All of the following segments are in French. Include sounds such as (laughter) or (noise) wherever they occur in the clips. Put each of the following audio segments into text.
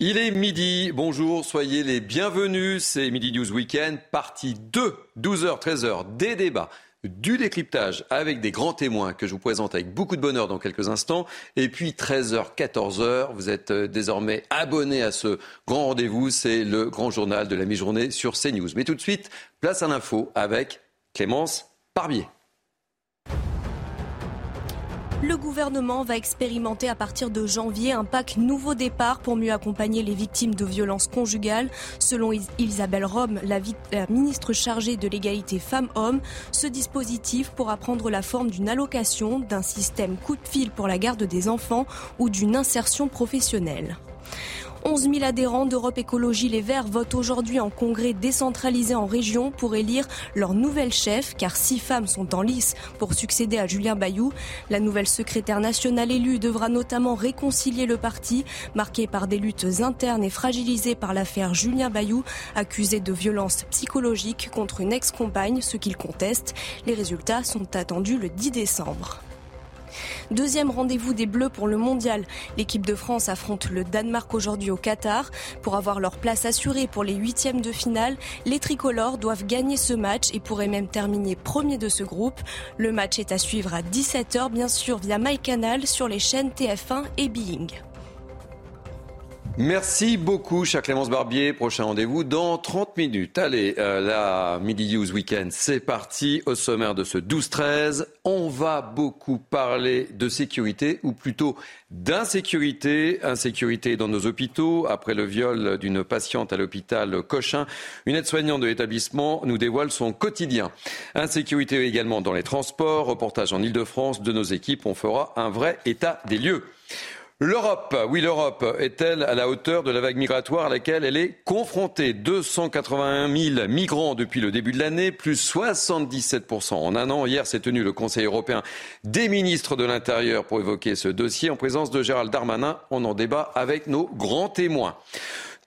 Il est midi, bonjour, soyez les bienvenus. C'est Midi News Weekend, partie 2, 12h, 13h, des débats du décryptage avec des grands témoins que je vous présente avec beaucoup de bonheur dans quelques instants. Et puis 13h, 14h, vous êtes euh, désormais abonné à ce grand rendez-vous. C'est le grand journal de la mi-journée sur CNews. Mais tout de suite, place à l'info avec Clémence Parbier. Le gouvernement va expérimenter à partir de janvier un pack nouveau départ pour mieux accompagner les victimes de violences conjugales. Selon Isabelle Rome, la, ministre chargée de l'égalité femmes-hommes, ce dispositif pourra prendre la forme d'une allocation, d'un système coup de fil pour la garde des enfants ou d'une insertion professionnelle. 11 000 adhérents d'Europe Écologie Les Verts votent aujourd'hui en congrès décentralisé en région pour élire leur nouvelle chef, car six femmes sont en lice pour succéder à Julien Bayou. La nouvelle secrétaire nationale élue devra notamment réconcilier le parti, marqué par des luttes internes et fragilisé par l'affaire Julien Bayou, accusé de violence psychologique contre une ex-compagne, ce qu'il conteste. Les résultats sont attendus le 10 décembre. Deuxième rendez-vous des Bleus pour le mondial. L'équipe de France affronte le Danemark aujourd'hui au Qatar. Pour avoir leur place assurée pour les huitièmes de finale, les tricolores doivent gagner ce match et pourraient même terminer premier de ce groupe. Le match est à suivre à 17h, bien sûr, via MyCanal sur les chaînes TF1 et Being. Merci beaucoup, cher Clémence Barbier. Prochain rendez-vous dans 30 minutes. Allez, euh, la Midi News Weekend, c'est parti. Au sommaire de ce 12-13, on va beaucoup parler de sécurité, ou plutôt d'insécurité. Insécurité dans nos hôpitaux. Après le viol d'une patiente à l'hôpital Cochin, une aide-soignante de l'établissement nous dévoile son quotidien. Insécurité également dans les transports. Reportage en Ile-de-France de nos équipes. On fera un vrai état des lieux. L'Europe, oui l'Europe, est-elle à la hauteur de la vague migratoire à laquelle elle est confrontée? 281 000 migrants depuis le début de l'année, plus 77% en un an. Hier s'est tenu le Conseil européen des ministres de l'Intérieur pour évoquer ce dossier en présence de Gérald Darmanin. On en débat avec nos grands témoins.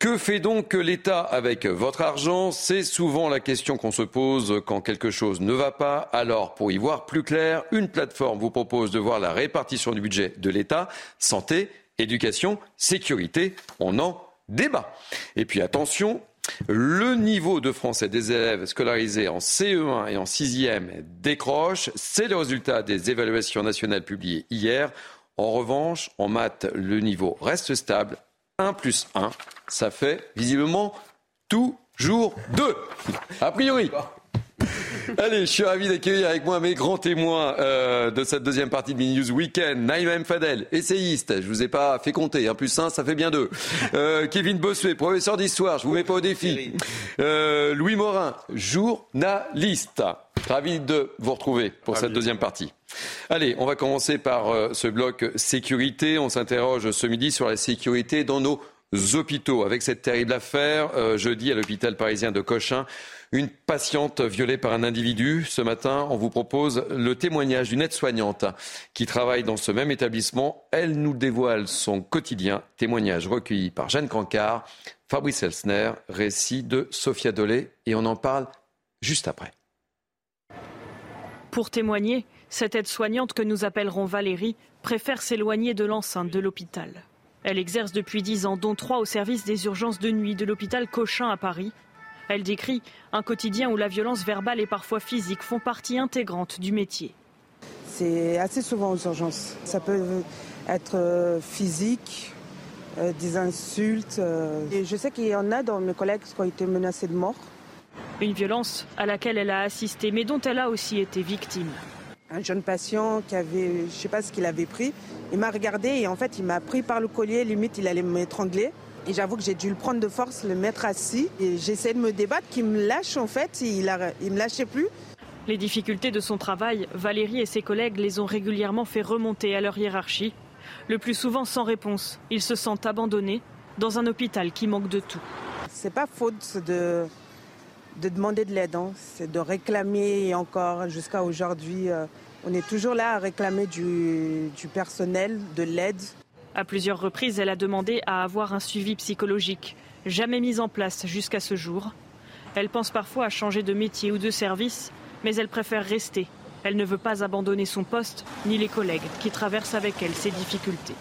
Que fait donc l'État avec votre argent? C'est souvent la question qu'on se pose quand quelque chose ne va pas. Alors, pour y voir plus clair, une plateforme vous propose de voir la répartition du budget de l'État, santé, éducation, sécurité. On en débat. Et puis attention, le niveau de français des élèves scolarisés en CE1 et en 6e décroche. C'est le résultat des évaluations nationales publiées hier. En revanche, en maths, le niveau reste stable 1 plus 1, ça fait visiblement toujours 2. A priori. Allez, je suis ravi d'accueillir avec moi mes grands témoins euh, de cette deuxième partie de Mini News Weekend. Naïma M. Fadel, essayiste, je vous ai pas fait compter, 1 plus 1, ça fait bien 2. Euh, Kevin Bossuet, professeur d'histoire, je vous mets pas au défi. Euh, Louis Morin, journaliste. Ravi de vous retrouver pour cette deuxième partie. Allez, on va commencer par euh, ce bloc sécurité. On s'interroge ce midi sur la sécurité dans nos hôpitaux. Avec cette terrible affaire, euh, jeudi à l'hôpital parisien de Cochin, une patiente violée par un individu. Ce matin, on vous propose le témoignage d'une aide-soignante qui travaille dans ce même établissement. Elle nous dévoile son quotidien. Témoignage recueilli par Jeanne Cancard, Fabrice Elsner, récit de Sophia Dolé. Et on en parle juste après. Pour témoigner, cette aide-soignante que nous appellerons Valérie préfère s'éloigner de l'enceinte de l'hôpital. Elle exerce depuis dix ans, dont trois au service des urgences de nuit de l'hôpital Cochin à Paris. Elle décrit un quotidien où la violence verbale et parfois physique font partie intégrante du métier. C'est assez souvent aux urgences. Ça peut être euh, physique, euh, des insultes. Euh. Et je sais qu'il y en a dans mes collègues qui ont été menacés de mort. Une violence à laquelle elle a assisté, mais dont elle a aussi été victime un jeune patient qui avait, je sais pas ce qu'il avait pris. Il m'a regardé et en fait, il m'a pris par le collier, limite, il allait m'étrangler. Et j'avoue que j'ai dû le prendre de force, le mettre assis. Et j'essaie de me débattre, qu'il me lâche en fait. Il ne me lâchait plus. Les difficultés de son travail, Valérie et ses collègues les ont régulièrement fait remonter à leur hiérarchie. Le plus souvent sans réponse, ils se sentent abandonnés dans un hôpital qui manque de tout. C'est pas faute de, de demander de l'aide, hein. c'est de réclamer et encore jusqu'à aujourd'hui. Euh, on est toujours là à réclamer du, du personnel, de l'aide. À plusieurs reprises, elle a demandé à avoir un suivi psychologique, jamais mis en place jusqu'à ce jour. Elle pense parfois à changer de métier ou de service, mais elle préfère rester. Elle ne veut pas abandonner son poste ni les collègues qui traversent avec elle ces difficultés.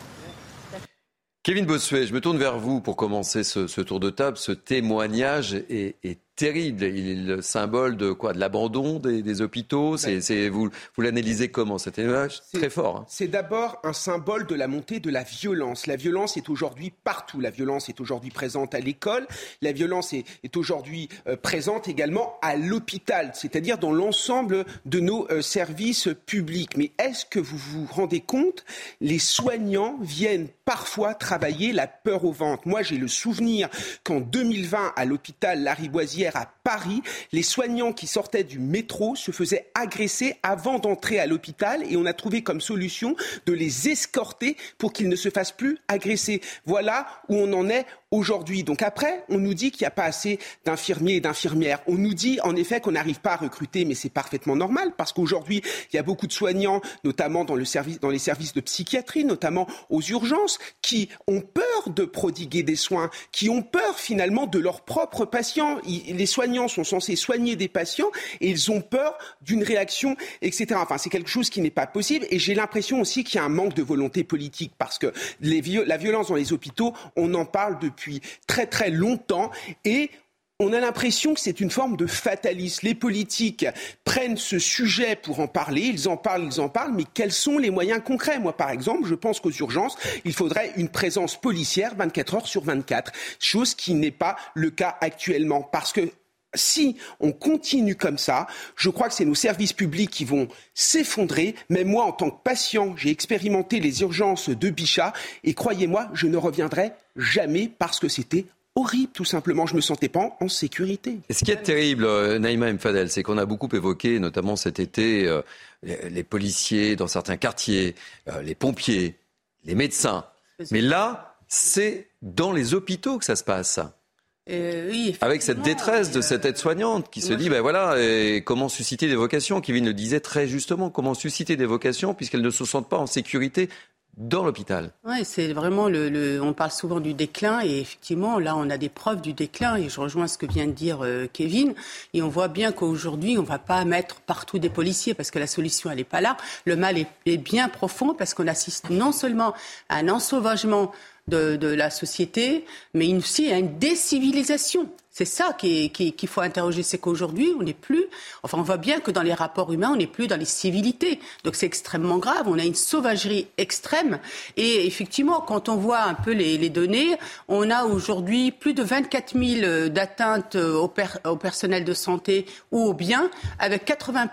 Kevin Bossuet, je me tourne vers vous pour commencer ce, tour de table. Ce témoignage est, est terrible. Il est le symbole de quoi? De l'abandon des, hôpitaux? C'est, ben, vous, vous l'analysez comment Cet image? très fort. Hein. C'est d'abord un symbole de la montée de la violence. La violence est aujourd'hui partout. La violence est aujourd'hui présente à l'école. La violence est, est aujourd'hui euh, présente également à l'hôpital, c'est-à-dire dans l'ensemble de nos euh, services publics. Mais est-ce que vous vous rendez compte? Les soignants viennent parfois travailler la peur au ventre. Moi, j'ai le souvenir qu'en 2020, à l'hôpital Lariboisière, à Paris, les soignants qui sortaient du métro se faisaient agresser avant d'entrer à l'hôpital et on a trouvé comme solution de les escorter pour qu'ils ne se fassent plus agresser. Voilà où on en est aujourd'hui. Donc après, on nous dit qu'il n'y a pas assez d'infirmiers et d'infirmières. On nous dit en effet qu'on n'arrive pas à recruter, mais c'est parfaitement normal parce qu'aujourd'hui, il y a beaucoup de soignants, notamment dans, le service, dans les services de psychiatrie, notamment aux urgences, qui ont peur de prodiguer des soins, qui ont peur finalement de leurs propres patients. les soignants sont censés soigner des patients et ils ont peur d'une réaction, etc. Enfin, c'est quelque chose qui n'est pas possible. Et j'ai l'impression aussi qu'il y a un manque de volonté politique parce que la violence dans les hôpitaux, on en parle depuis depuis très très longtemps. Et on a l'impression que c'est une forme de fatalisme. Les politiques prennent ce sujet pour en parler, ils en parlent, ils en parlent, mais quels sont les moyens concrets? Moi, par exemple, je pense qu'aux urgences, il faudrait une présence policière 24 heures sur 24, chose qui n'est pas le cas actuellement, parce que si on continue comme ça, je crois que c'est nos services publics qui vont s'effondrer. Mais moi, en tant que patient, j'ai expérimenté les urgences de Bichat et croyez-moi, je ne reviendrai jamais parce que c'était horrible, tout simplement. Je me sentais pas en sécurité. Et ce qui est terrible, euh, Naïma Mfadel, c'est qu'on a beaucoup évoqué, notamment cet été, euh, les policiers dans certains quartiers, euh, les pompiers, les médecins. Mais là, c'est dans les hôpitaux que ça se passe. Euh, Avec cette détresse de cette aide-soignante qui se dit, ben voilà, comment susciter des vocations Kevin le disait très justement, comment susciter des vocations puisqu'elles ne se sentent pas en sécurité dans l'hôpital. Oui, c'est vraiment le, On parle souvent du déclin et effectivement, là, on a des preuves du déclin et je rejoins ce que vient de dire euh, Kevin. Et on voit bien qu'aujourd'hui, on ne va pas mettre partout des policiers parce que la solution, elle n'est pas là. Le mal est, est bien profond parce qu'on assiste non seulement à un ensauvagement de, la société, mais aussi à une décivilisation. C'est ça qu'il faut interroger, c'est qu'aujourd'hui, on n'est plus, enfin, on voit bien que dans les rapports humains, on n'est plus dans les civilités. Donc c'est extrêmement grave. On a une sauvagerie extrême. Et effectivement, quand on voit un peu les, données, on a aujourd'hui plus de 24 000 d'atteintes au, au personnel de santé ou aux biens, avec 80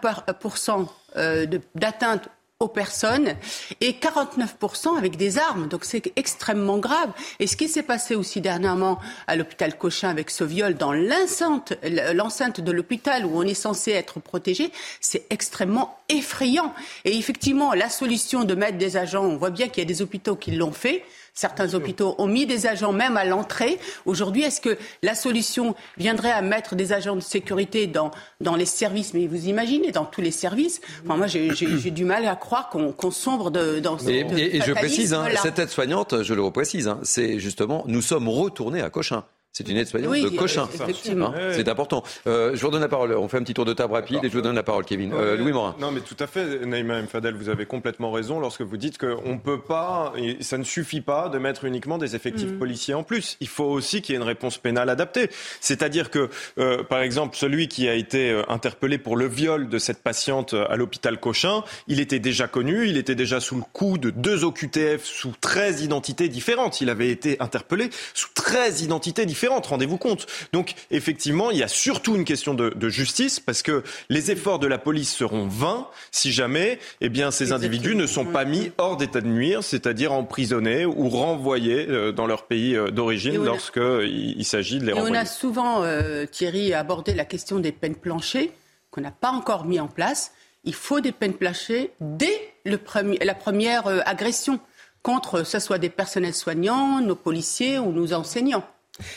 euh, d'atteintes aux personnes et 49% avec des armes. Donc c'est extrêmement grave. Et ce qui s'est passé aussi dernièrement à l'hôpital Cochin avec ce viol dans l'enceinte, l'enceinte de l'hôpital où on est censé être protégé, c'est extrêmement effrayant. Et effectivement, la solution de mettre des agents, on voit bien qu'il y a des hôpitaux qui l'ont fait. Certains hôpitaux ont mis des agents même à l'entrée. Aujourd'hui, est-ce que la solution viendrait à mettre des agents de sécurité dans, dans les services? Mais vous imaginez, dans tous les services Moi, j'ai du mal à croire qu'on sombre de, dans ce Et, et, et je précise, hein, cette aide-soignante, je le reprécise, hein, c'est justement, nous sommes retournés à Cochin. C'est une aide-soignante de Cochin. Hein, c'est important. Euh, je vous redonne la parole. On fait un petit tour de table rapide et je vous donne la parole, Kevin. Euh, Louis Morin. Non, mais tout à fait, Naïma Mfadel, vous avez complètement raison lorsque vous dites qu'on ne peut pas, et ça ne suffit pas de mettre uniquement des effectifs mm. policiers en plus. Il faut aussi qu'il y ait une réponse pénale adaptée. C'est-à-dire que, euh, par exemple, celui qui a été interpellé pour le viol de cette patiente à l'hôpital Cochin, il était déjà connu, il était déjà sous le coup de deux OQTF sous 13 identités différentes. Il avait été interpellé sous 13 identités différentes rendez-vous compte. Donc effectivement, il y a surtout une question de, justice parce que les efforts de la police seront vains si jamais eh bien, ces individus ne sont pas mis hors d'état de nuire, c'est-à-dire emprisonnés ou renvoyés euh, dans leur pays euh, d'origine lorsqu'il il, s'agit de les renvoyer. On a souvent, euh, Thierry, abordé la question des peines planchées qu'on n'a pas encore mis en place. Il faut des peines planchées dès le premier, la première agression. contre, ce soit des personnels soignants, nos policiers ou nos enseignants.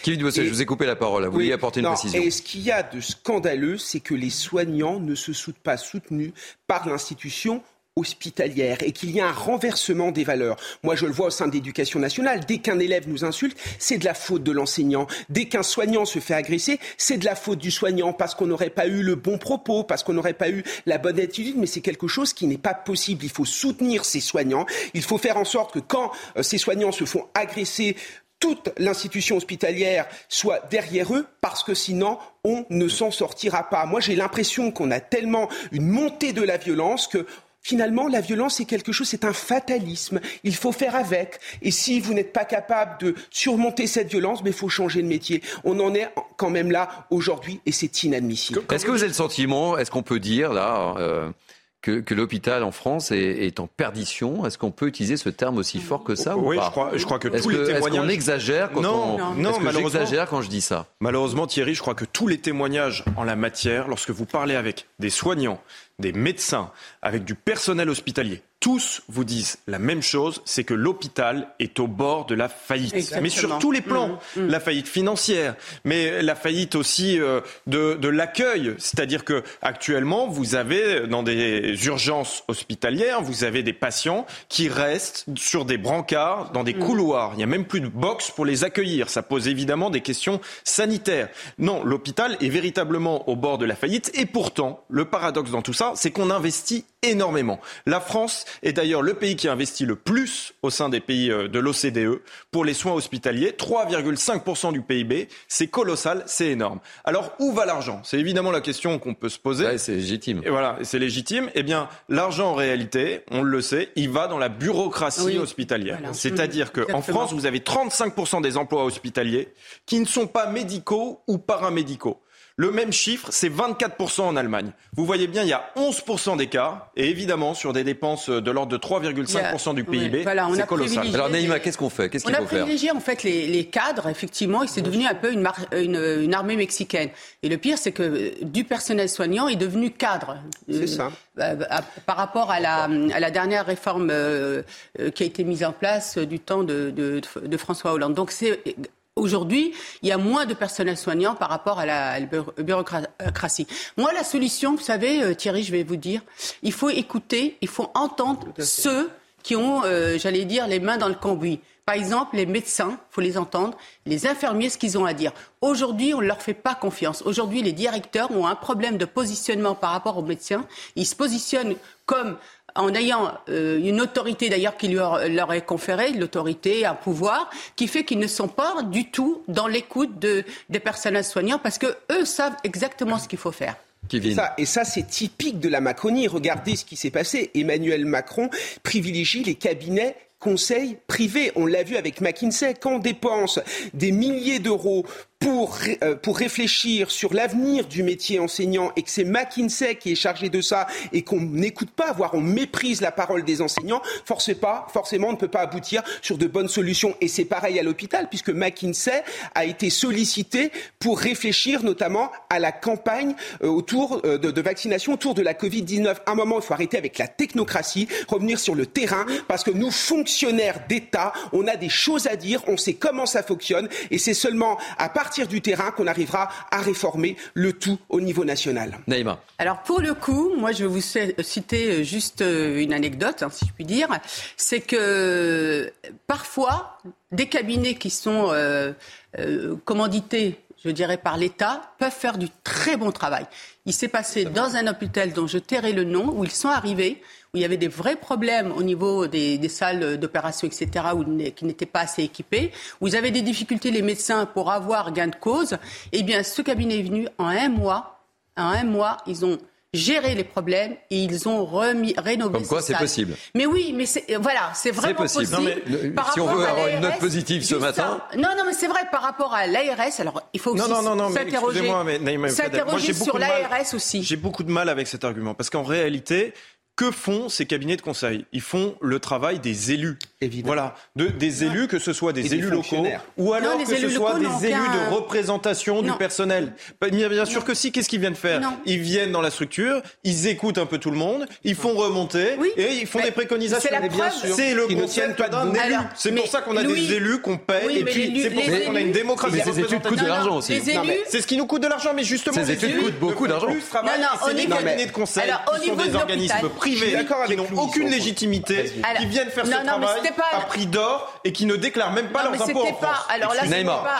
Qui je vous ai coupé la parole. Vous vouliez apporter une précision. Et ce qu'il y a de scandaleux, c'est que les soignants ne se sont pas soutenus par l'institution hospitalière et qu'il y a un renversement des valeurs. Moi, je le vois au sein de l'éducation nationale. Dès qu'un élève nous insulte, c'est de la faute de l'enseignant. Dès qu'un soignant se fait agresser, c'est de la faute du soignant parce qu'on n'aurait pas eu le bon propos, parce qu'on n'aurait pas eu la bonne attitude. Mais c'est quelque chose qui n'est pas possible. Il faut soutenir ces soignants. Il faut faire en sorte que quand euh, ces soignants se font agresser, toute l'institution hospitalière soit derrière eux, parce que sinon, on ne s'en sortira pas. Moi, j'ai l'impression qu'on a tellement une montée de la violence que Finalement, la violence, c'est quelque chose, c'est un fatalisme. Il faut faire avec. Et si vous n'êtes pas capable de surmonter cette violence, il faut changer de métier. On en est quand même là aujourd'hui et c'est inadmissible. Est-ce que vous avez le sentiment, est-ce qu'on peut dire là, euh, que, l'hôpital en France est, en perdition. Est-ce qu'on peut utiliser ce terme aussi fort que ça Oui, ou pas je, crois, je crois que tous les témoignages. Est-ce qu'on exagère quand non, on. Non, malheureusement. quand je dis ça? Malheureusement, Thierry, je crois que tous les témoignages en la matière, lorsque vous parlez avec des soignants, des médecins, avec du personnel hospitalier, tous vous disent la même chose, c'est que l'hôpital est au bord de la faillite. Mais sur tous les plans, mmh, mmh. la faillite financière, mais la faillite aussi euh, de, de l'accueil. C'est-à-dire que actuellement, vous avez dans des urgences hospitalières, vous avez des patients qui restent sur des brancards, dans des mmh. couloirs. Il n'y a même plus de box pour les accueillir. Ça pose évidemment des questions sanitaires. Non, l'hôpital est véritablement au bord de la faillite. Et pourtant, le paradoxe dans tout ça, c'est qu'on investit énormément. La France est d'ailleurs le pays qui investit le plus au sein des pays euh, de l'OCDE pour les soins hospitaliers. 3,5% du PIB, c'est colossal, c'est énorme. Alors où va l'argent? C'est évidemment la question qu'on peut se poser. c'est légitime. Et voilà, c'est légitime. Eh bien, l'argent en réalité, on le sait, il va dans la bureaucratie hospitalière. C'est-à-dire qu'en France, vous avez 35% des emplois hospitaliers qui ne sont pas médicaux ou paramédicaux. Le même chiffre, c'est 24% en Allemagne. Vous voyez bien, il y a 11% d'écart. Et évidemment, sur des dépenses de l'ordre de 3,5% du PIB, c'est colossal. Alors Naïma, qu'est-ce qu'on fait? Qu'est-ce qu'il faut faire? On a privilégié en fait les, cadres, effectivement, et c'est devenu un peu une, armée mexicaine. Et le pire, c'est que du personnel soignant est devenu cadre. C'est ça. Euh, euh, par rapport à la, dernière réforme euh, qui a été mise en place du temps de, de François Hollande. Donc c'est Aujourd'hui, il y a moins de personnel soignant par rapport à la, bureaucratie. Moi, la solution, vous savez, euh, Thierry, je vais vous dire, il faut écouter, il faut entendre ceux qui ont, euh, j'allais dire, les mains dans le cambouis. Par exemple, les médecins, il faut les entendre, les infirmiers, ce qu'ils ont à dire. Aujourd'hui, on ne leur fait pas confiance. Aujourd'hui, les directeurs ont un problème de positionnement par rapport aux médecins. Ils se positionnent comme en ayant euh, une autorité d'ailleurs qui leur, leur est conférée, l'autorité, un pouvoir, qui fait qu'ils ne sont pas du tout dans l'écoute de, des personnels soignants parce que eux savent exactement ce qu'il faut faire. Et ça, et ça c'est typique de la Macronie. Regardez ce qui s'est passé. Emmanuel Macron privilégie les cabinets conseils privés. On l'a vu avec McKinsey. Quand on dépense des milliers d'euros pour, euh, pour réfléchir sur l'avenir du métier enseignant et que c'est McKinsey qui est chargé de ça et qu'on n'écoute pas, voire on méprise la parole des enseignants, forcément on ne peut pas aboutir sur de bonnes solutions. Et c'est pareil à l'hôpital puisque McKinsey a été sollicité pour réfléchir notamment à la campagne euh, autour euh, de, de, vaccination autour de la Covid-19. À un moment, il faut arrêter avec la technocratie, revenir sur le terrain parce que nous, fonctionnaires d'État, on a des choses à dire, on sait comment ça fonctionne et c'est seulement à partir partir du terrain qu'on arrivera à réformer le tout au niveau national. Naïma. Alors pour le coup, moi je vais vous citer juste euh, une anecdote, hein, si je puis dire. C'est que parfois, des cabinets qui sont euh, euh, commandités je dirais, par l'État, peuvent faire du très bon travail. Il s'est passé dans un hôpital dont je tairai le nom, où ils sont arrivés, où il y avait des vrais problèmes au niveau des, salles d'opération, etc., où, qui n'étaient pas assez équipées, où ils avaient des difficultés, les médecins, pour avoir gain de cause. Eh bien, ce cabinet est venu en un mois. En un mois, ils ont géré les problèmes et ils ont remis, rénové Comme quoi, c'est possible. Mais oui, mais c'est, voilà, c'est vraiment possible. si on veut avoir une note positive ce matin. Non, non, mais c'est vrai par rapport à l'ARS. Alors, il faut aussi s'interroger, s'interroger sur l'ARS aussi. J'ai beaucoup de mal avec cet argument parce qu'en réalité, que font ces cabinets de conseil? Ils font le travail des élus. Évidemment. Voilà, de, des élus, que ce soit des élus locaux ou alors que ce soit des élus de représentation du personnel. Bah, bien sûr que si, qu'est-ce qu'ils viennent faire? Ils viennent dans la structure, ils écoutent un peu tout le monde, ils font remonter et ils font des préconisations. C'est le concept d'un élu. C'est pour ça qu'on a des élus qu'on paye et puis c'est pour ça qu'on a une démocratie. Mais ces études coûtent de l'argent aussi. C'est ce qui nous coûte de l'argent, mais justement, ces études coûtent beaucoup d'argent. C'est les cabinets de conseil sont privés qui n'ont aucune légitimité, qui viennent faire ce travail à prix d'or et qui ne déclarent même pas leurs impôts en France. Alors là,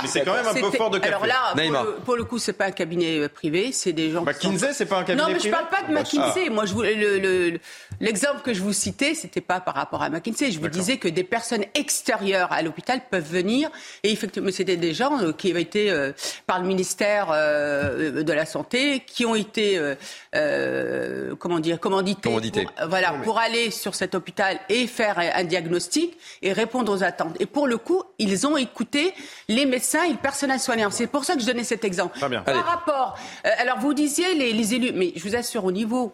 mais c'est quand même un peu fort de café. Alors là, pour le coup, c'est pas un cabinet privé, c'est des gens. McKinsey, c'est pas un cabinet privé. Non, mais je parle pas de McKinsey. Moi, je voulais l'exemple que je vous citais, c'était pas par rapport à McKinsey. Je vous disais que des personnes extérieures à l'hôpital peuvent venir et effectivement, c'était des gens euh, qui avaient été euh, par le ministère de la santé, qui ont été comment dire commandités, Commandité. Pour, voilà, pour aller sur cet hôpital et faire un diagnostic et répondre aux attentes. Et pour le coup, ils ont écouté les médecins et le personnel soignant. C'est pour ça que je donnais cet exemple. Par rapport, euh, alors vous disiez les, élus, mais je vous assure, au niveau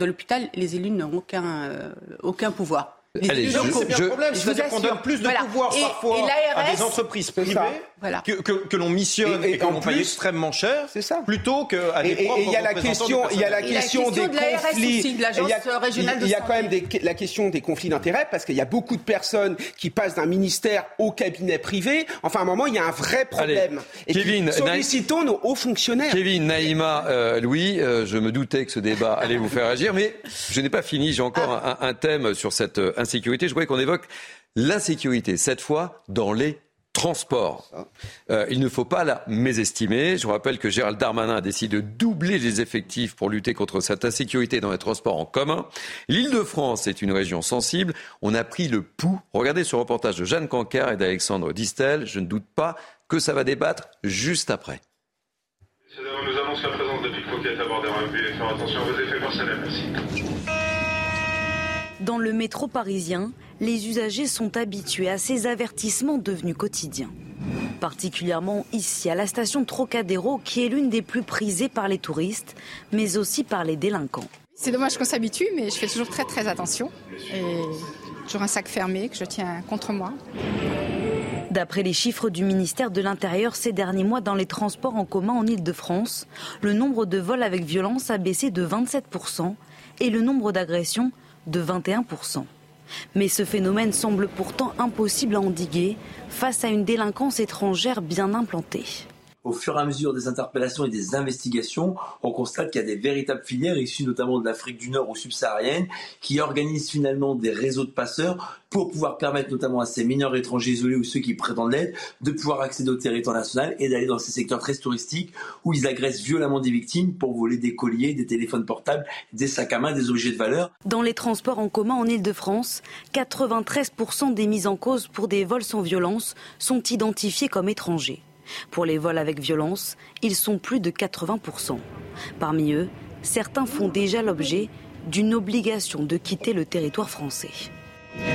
de l'hôpital, les élus n'ont aucun, euh, aucun pouvoir. Allez, c'est bien le problème. C'est-à-dire qu'on donne plus de pouvoir parfois à des entreprises privées que, l'on missionne et, qu'on paye extrêmement cher, ça. plutôt qu'à des propres Et il y a la question, il y a la question des conflits. Il y a quand même la question des conflits d'intérêts parce qu'il y a beaucoup de personnes qui passent d'un ministère au cabinet privé. Enfin, à un moment, il y a un vrai problème. et Kevin, sollicitons nos hauts fonctionnaires. Kevin, Naïma, euh, Louis, euh, je me doutais que ce débat allait vous faire agir, mais je n'ai pas fini. J'ai encore ah. un, thème sur cette euh, insécurité. Je voudrais qu'on évoque l'insécurité, cette fois dans les transports. Euh, il ne faut pas la mésestimer. Je vous rappelle que Gérald Darmanin a décidé de doubler les effectifs pour lutter contre cette insécurité dans les transports en commun. L'Île-de-France est une région sensible. On a pris le pouls. Regardez ce reportage de Jeanne Cancard et d'Alexandre Distel. Je ne doute pas que ça va débattre juste après. Nous annonce la présence de pickpockets à bord des Faire attention à vos effets personnels. Merci. Dans le métro parisien, les usagers sont habitués à ces avertissements devenus quotidiens. Particulièrement ici, à la station Trocadéro, qui est l'une des plus prisées par les touristes, mais aussi par les délinquants. C'est dommage qu'on s'habitue, mais je fais toujours très très attention. Et toujours un sac fermé que je tiens contre moi. D'après les chiffres du ministère de l'Intérieur ces derniers mois dans les transports en commun en Ile-de-France, le nombre de vols avec violence a baissé de 27% et le nombre d'agressions de 21%. Mais ce phénomène semble pourtant impossible à endiguer face à une délinquance étrangère bien implantée au fur et à mesure des interpellations et des investigations, on constate qu'il y a des véritables filières issues notamment de l'Afrique du Nord ou subsaharienne qui organisent finalement des réseaux de passeurs pour pouvoir permettre notamment à ces mineurs étrangers isolés ou ceux qui prétendent l'aide de pouvoir accéder au territoire national et d'aller dans ces secteurs très touristiques où ils agressent violemment des victimes pour voler des colliers, des téléphones portables, des sacs à main, des objets de valeur. Dans les transports en commun en Ile-de-France, 93% des mises en cause pour des vols sans violence sont identifiés comme étrangers. Pour les vols avec violence, ils sont plus de 80%. Parmi eux, certains font déjà l'objet d'une obligation de quitter le territoire français.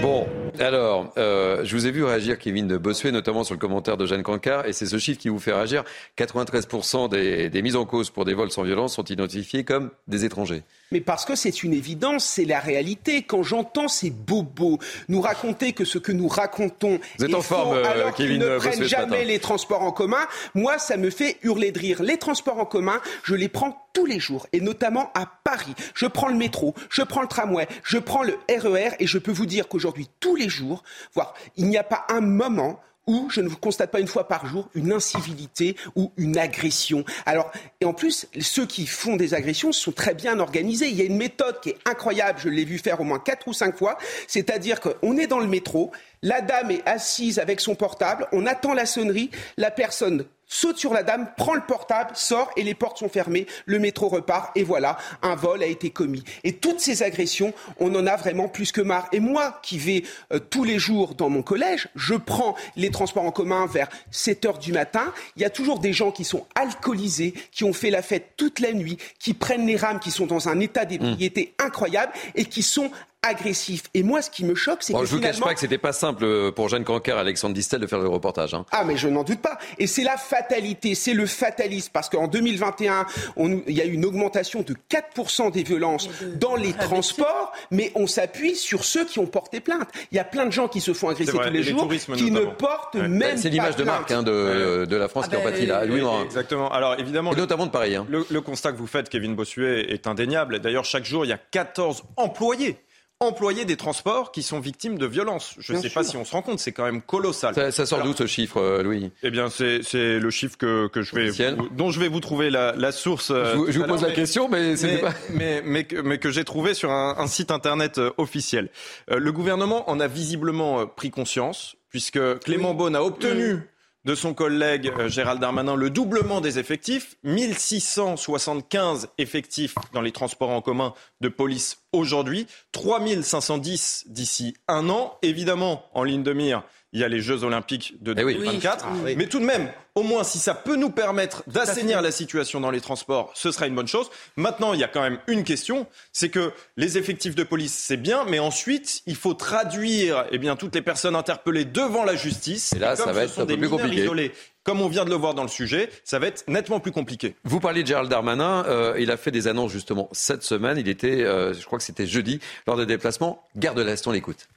Bon, alors, euh, je vous ai vu réagir, Kevin de Bossuet, notamment sur le commentaire de Jeanne Cancard, et c'est ce chiffre qui vous fait réagir. 93% des, des mises en cause pour des vols sans violence sont identifiés comme des étrangers. Mais parce que c'est une évidence, c'est la réalité. Quand j'entends ces bobos nous raconter que ce que nous racontons Vous êtes en forme, euh, alors Kevin ne prennent jamais les transports en commun, moi, ça me fait hurler de rire. Les transports en commun, je les prends tous les jours, et notamment à Paris. Je prends le métro, je prends le tramway, je prends le RER, e et je peux vous dire qu'aujourd'hui, tous les jours, voire il n'y a pas un moment où je ne constate pas une fois par jour une incivilité ou une agression. Alors, et en plus, ceux qui font des agressions sont très bien organisés. Il y a une méthode qui est incroyable, je l'ai vu faire au moins quatre ou cinq fois, c'est-à-dire qu'on est dans le métro, la dame est assise avec son portable, on attend la sonnerie, la personne saute sur la dame, prend le portable, sort et les portes sont fermées, le métro repart et voilà, un vol a été commis. Et toutes ces agressions, on en a vraiment plus que marre. Et moi qui vais euh, tous les jours dans mon collège, je prends les transports en commun vers 7 heures du matin, il y a toujours des gens qui sont alcoolisés, qui ont fait la fête toute la nuit, qui prennent les rames, qui sont dans un état d'ébriété incroyable et qui sont agressifs. Et moi, ce qui me choque, c'est que je ne vous cache pas que c'était pas simple pour Jeanne Cancer et Alexandre Distel de faire le reportage. Hein. Ah, mais je n'en doute pas. Et c'est la fatalité, c'est le fatalisme, parce qu'en 2021, on, il y a eu une augmentation de 4% des violences dans les transports, mais on s'appuie sur ceux qui ont porté plainte. Il y a plein de gens qui se font agresser tous les jours, qui ne portent même bah, pas C'est l'image de marque hein, de, de, la France ah qui en pâtit là. Louis Exactement. Alors évidemment, et notamment de pareil. Hein. Le, le constat que vous faites, Kevin Bossuet, est indéniable. D'ailleurs, chaque jour, il y a 14 employés employés des transports qui sont victimes de violences. Je ne sais pas si on se rend compte, c'est quand même colossal. Ça, sort d'où ce chiffre, euh, Louis? Eh bien, c'est le chiffre que, que je vais dont je vais vous trouver la, la source. Je, je vous pose la question, mais mais, pas... (laughs) mais, mais, mais, que, j'ai trouvé sur un, un, site internet euh, officiel. Euh, le gouvernement en a visiblement pris conscience, puisque Clément oui. Beaune a obtenu de son collègue euh, Gérald Darmanin le doublement des effectifs, 1675 effectifs dans les transports en commun de police aujourd'hui, 3510 d'ici un an. Évidemment, en ligne de mire, il y a les Jeux Olympiques de 2024. Eh oui. Mais tout de même, au moins, si ça peut nous permettre d'assainir la situation dans les transports, ce sera une bonne chose. Maintenant, il y a quand même une question, c'est que les effectifs de police, c'est bien, mais ensuite, il faut traduire eh bien, toutes les personnes interpellées devant la justice. Et là, et ça va être un peu plus compliqué. Isolés, comme on vient de le voir dans le sujet, ça va être nettement plus compliqué. Vous parliez de Gérald Darmanin, euh, il a fait des annonces justement cette semaine, il était, euh, je crois que c'était jeudi, lors des déplacements, Gare de l'Est, on l'écoute.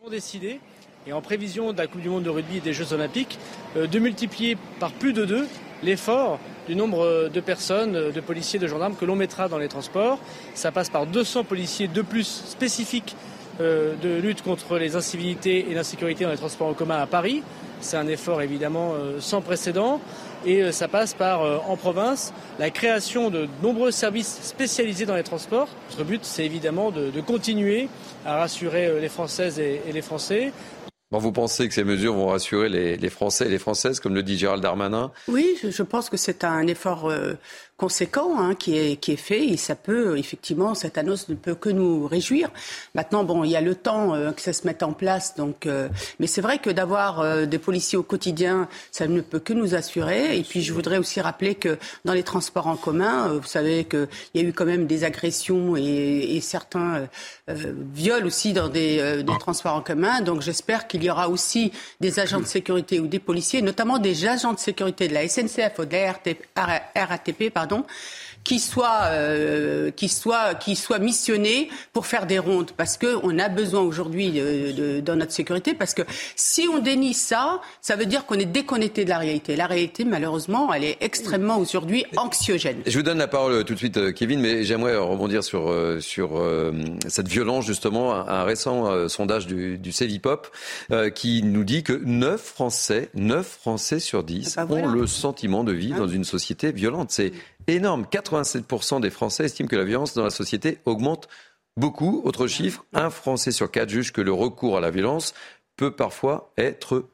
Nous avons décidé et en prévision de la Coupe du Monde de rugby et des Jeux Olympiques, euh, de multiplier par plus de deux l'effort du nombre de personnes, de policiers, de gendarmes que l'on mettra dans les transports. Ça passe par 200 policiers de plus spécifiques euh, de lutte contre les incivilités et l'insécurité dans les transports en commun à Paris. C'est un effort évidemment euh, sans précédent et euh, ça passe par, euh, en province, la création de nombreux services spécialisés dans les transports. Notre but, c'est évidemment de, continuer à rassurer euh, les Françaises et les Français. Vous pensez que ces mesures vont rassurer les, Français et les Françaises, comme le dit Gérald Darmanin? Oui, je, je pense que c'est un effort euh, conséquent hein, qui, est, qui est fait et ça peut, effectivement, cette annonce ne peut que nous réjouir. Maintenant, bon, il y a le temps euh, que ça se mette en place, donc, euh, mais c'est vrai que d'avoir euh, des policiers au quotidien, ça ne peut que nous assurer. Et puis, je voudrais aussi rappeler que dans les transports en commun, vous savez qu'il y a eu quand même des agressions et, et certains viols aussi dans des, des transports en commun. Donc, j'espère qu'il y aura aussi des agents de sécurité ou des policiers, notamment des agents de sécurité de la SNCF ou de la RATP, pardon, pardon, qui soit, euh, qui soit, qui soit missionné pour faire des rondes, parce que on a besoin aujourd'hui de, de, dans notre sécurité, parce que si on dénie ça, ça veut dire qu'on est déconnecté de la réalité. La réalité, malheureusement, elle est extrêmement aujourd'hui anxiogène. Je vous donne la parole euh, tout de suite, euh, Kevin, mais j'aimerais rebondir sur sur euh, cette violence justement. Un, un récent euh, sondage du, du Cevipop euh, qui nous dit que 9 Français, 9 Français sur 10 ont le sentiment de vivre hein dans une société violente. C'est énorme. 87% des Français estiment que la violence dans la société augmente beaucoup. Autre chiffre, un Français sur quatre juge que le recours à la violence peut parfois être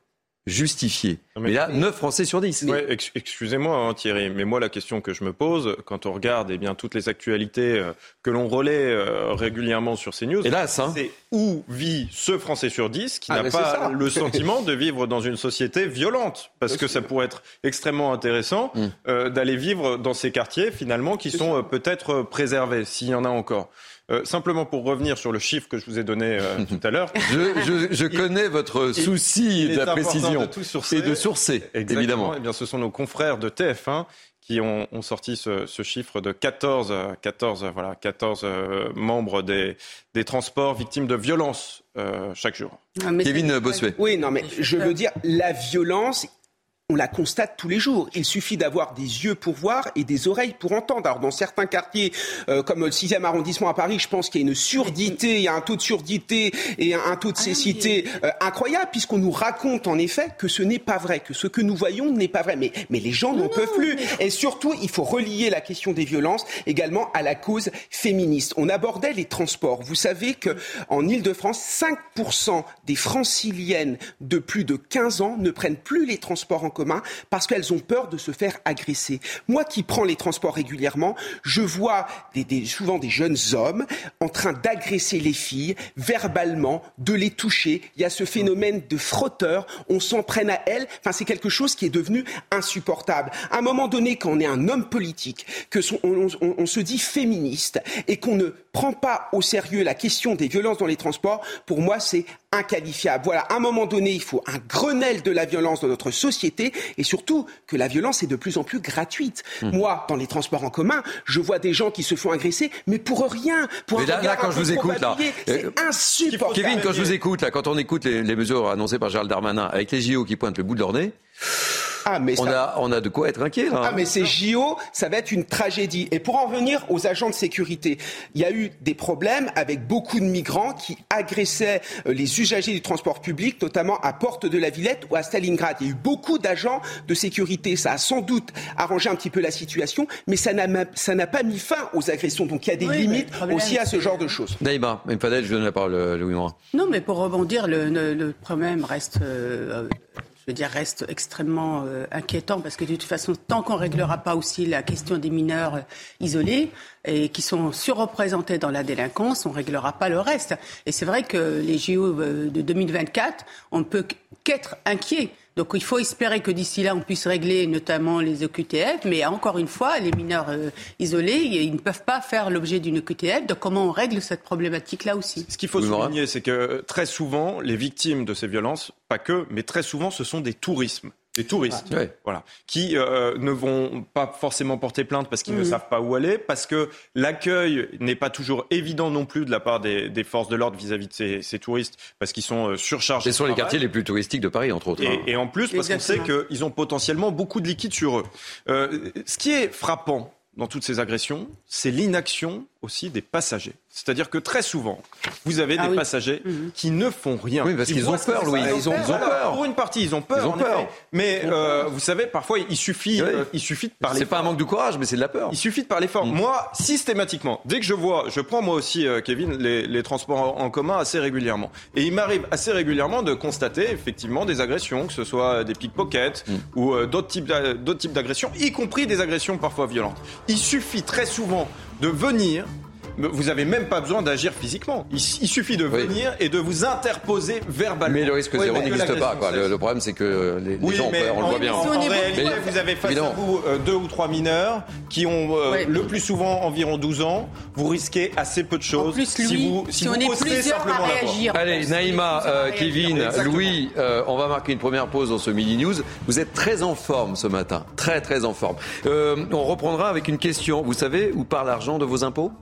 justifié. Mais, mais, là, 9 Français sur 10. Ouais, ex Excusez-moi hein, Thierry, mais moi la question que je me pose, quand on regarde eh bien, toutes les actualités euh, que l'on relaie euh, régulièrement sur CNews, hein. c'est où vit ce Français sur 10 qui ah, n'a pas le sentiment de vivre dans une société violente? Parce que ça pourrait être extrêmement intéressant mm. euh, d'aller vivre dans ces quartiers finalement qui sont peut-être préservés, s'il y en a encore. Euh, simplement pour revenir sur le chiffre que je vous ai donné euh, (laughs) tout à l'heure. je, je, je, connais votre souci de la précision de et de sourcer, Exactement. évidemment. Eh bien, ce sont nos confrères de TF1 qui ont, ont sorti ce, ce, chiffre de 14, 14, voilà, 14 euh, membres des, des transports victimes de violences euh, chaque jour. Ah, Kevin Bossuet. Oui, non, mais je veux dire, la violence, on la constate tous les jours. Il suffit d'avoir des yeux pour voir et des oreilles pour entendre. Alors dans certains quartiers, euh, comme le 6e arrondissement à Paris, je pense qu'il y a une surdité, il y a un taux de surdité et un, taux de ah cécité euh, incroyable, puisqu'on nous raconte en effet que ce n'est pas vrai, que ce que nous voyons n'est pas vrai. Mais, mais les gens n'en peuvent plus. Et surtout, il faut relier la question des violences également à la cause féministe. On abordait les transports. Vous savez qu'en Ile-de-France, 5% des franciliennes de plus de 15 ans ne prennent plus les transports en commun parce qu'elles ont peur de se faire agresser. Moi qui prends les transports régulièrement, je vois souvent des jeunes hommes en train d'agresser les filles verbalement, de les toucher. Il y a ce phénomène de frotteur, on s'en prenne à elles. Enfin, c'est quelque chose qui est devenu insupportable. À un moment donné, quand on est un homme politique, que on se dit féministe et qu'on ne prend pas au sérieux la question des violences dans les transports, pour moi, c'est inqualifiable. Voilà, à un moment donné, il faut un Grenelle de la violence dans notre société et surtout que la violence est de plus en plus gratuite. Mmh. Moi, dans les transports en commun, je vois des gens qui se font agresser, mais pour rien, pour mais là, quand je vous écoute, là, c'est euh, insupportable. Kevin, quand je vous écoute, là, quand on écoute les, les mesures annoncées par Gérald Darmanin avec les JO qui pointent le bout de leur nez. Ah, mais on, a, on a de quoi être inquiet. Là. Ah, mais ces JO, ça va être une tragédie. Et pour en venir aux agents de sécurité, il y a eu des problèmes avec beaucoup de migrants qui agressaient euh, les usagers du transport public, notamment à Porte de la Villette ou à Stalingrad. Il y a eu beaucoup d'agents de sécurité. Ça a sans doute arrangé un petit peu la situation, mais ça n'a pas mis fin aux agressions. Donc il y a des limites aussi à ce genre de choses. Naïma, Fadel, je donne la parole, euh, Louis Morin. Non, mais pour rebondir, le, le, problème reste. Euh, je veux dire, reste extrêmement euh, inquiétant parce que de toute façon, tant qu'on ne réglera pas aussi la question des mineurs euh, isolés et qui sont surreprésentés dans la délinquance, on ne réglera pas le reste. Et c'est vrai que les JO euh, de 2024, on ne peut qu'être inquiet. Donc il faut espérer que d'ici là, on puisse régler notamment les OQTF. Mais encore une fois, les mineurs euh, isolés, ils ne peuvent pas faire l'objet d'une OQTF. Donc comment on règle cette problématique-là aussi? Ce qu'il faut souligner, c'est que très souvent, les victimes de ces violences, pas que, mais très souvent, ce sont des tourismes des touristes, ah. voilà, qui euh, ne vont pas forcément porter plainte parce qu'ils ne mhm. savent pas où aller, parce que l'accueil n'est pas toujours évident non plus de la part des, forces de l'ordre vis-à-vis de ces, touristes, parce qu'ils sont euh, surchargés. Ce sont les quartiers les plus touristiques de Paris, entre autres. Et, en plus, parce qu'on sait qu'ils ont potentiellement beaucoup de liquide sur eux. Euh, ce qui est frappant dans toutes ces agressions, c'est l'inaction aussi des passagers. C'est-à-dire que très souvent, vous avez ah des passagers mhm. qui ne font rien. Oui, parce qu'ils ont peur, Louis. Ils ont, peur. Pour une partie, ils ont peur. Ils ont peur. Mais euh, vous savez, parfois, il suffit, euh, il suffit de parler. C'est pas un manque de courage, mais c'est de la peur. Il suffit de parler fort. Mm. Moi, systématiquement, dès que je vois, je prends moi aussi, euh, Kevin, les, transports en, commun assez régulièrement. Et il m'arrive assez régulièrement de constater effectivement des agressions, que ce soit des pickpockets mm. ou d'autres types d'agressions, y compris des agressions parfois violentes. Il suffit très souvent de venir vous n'avez même pas besoin d'agir physiquement. Il, suffit de venir et de vous interposer verbalement. Mais le risque zéro n'existe pas. Le, problème, c'est que les, gens ont peur, on le voit bien. En, réalité, vous avez face à vous euh, deux ou trois mineurs qui ont euh, le plus souvent environ 12 ans. Vous risquez assez peu de choses si vous si, on est simplement à réagir. Allez, Naïma, euh, Kevin, Louis, on va marquer une première pause dans ce mini news. Vous êtes très en forme ce matin, très très en forme. on reprendra avec une question. Vous savez où part l'argent de vos impôts?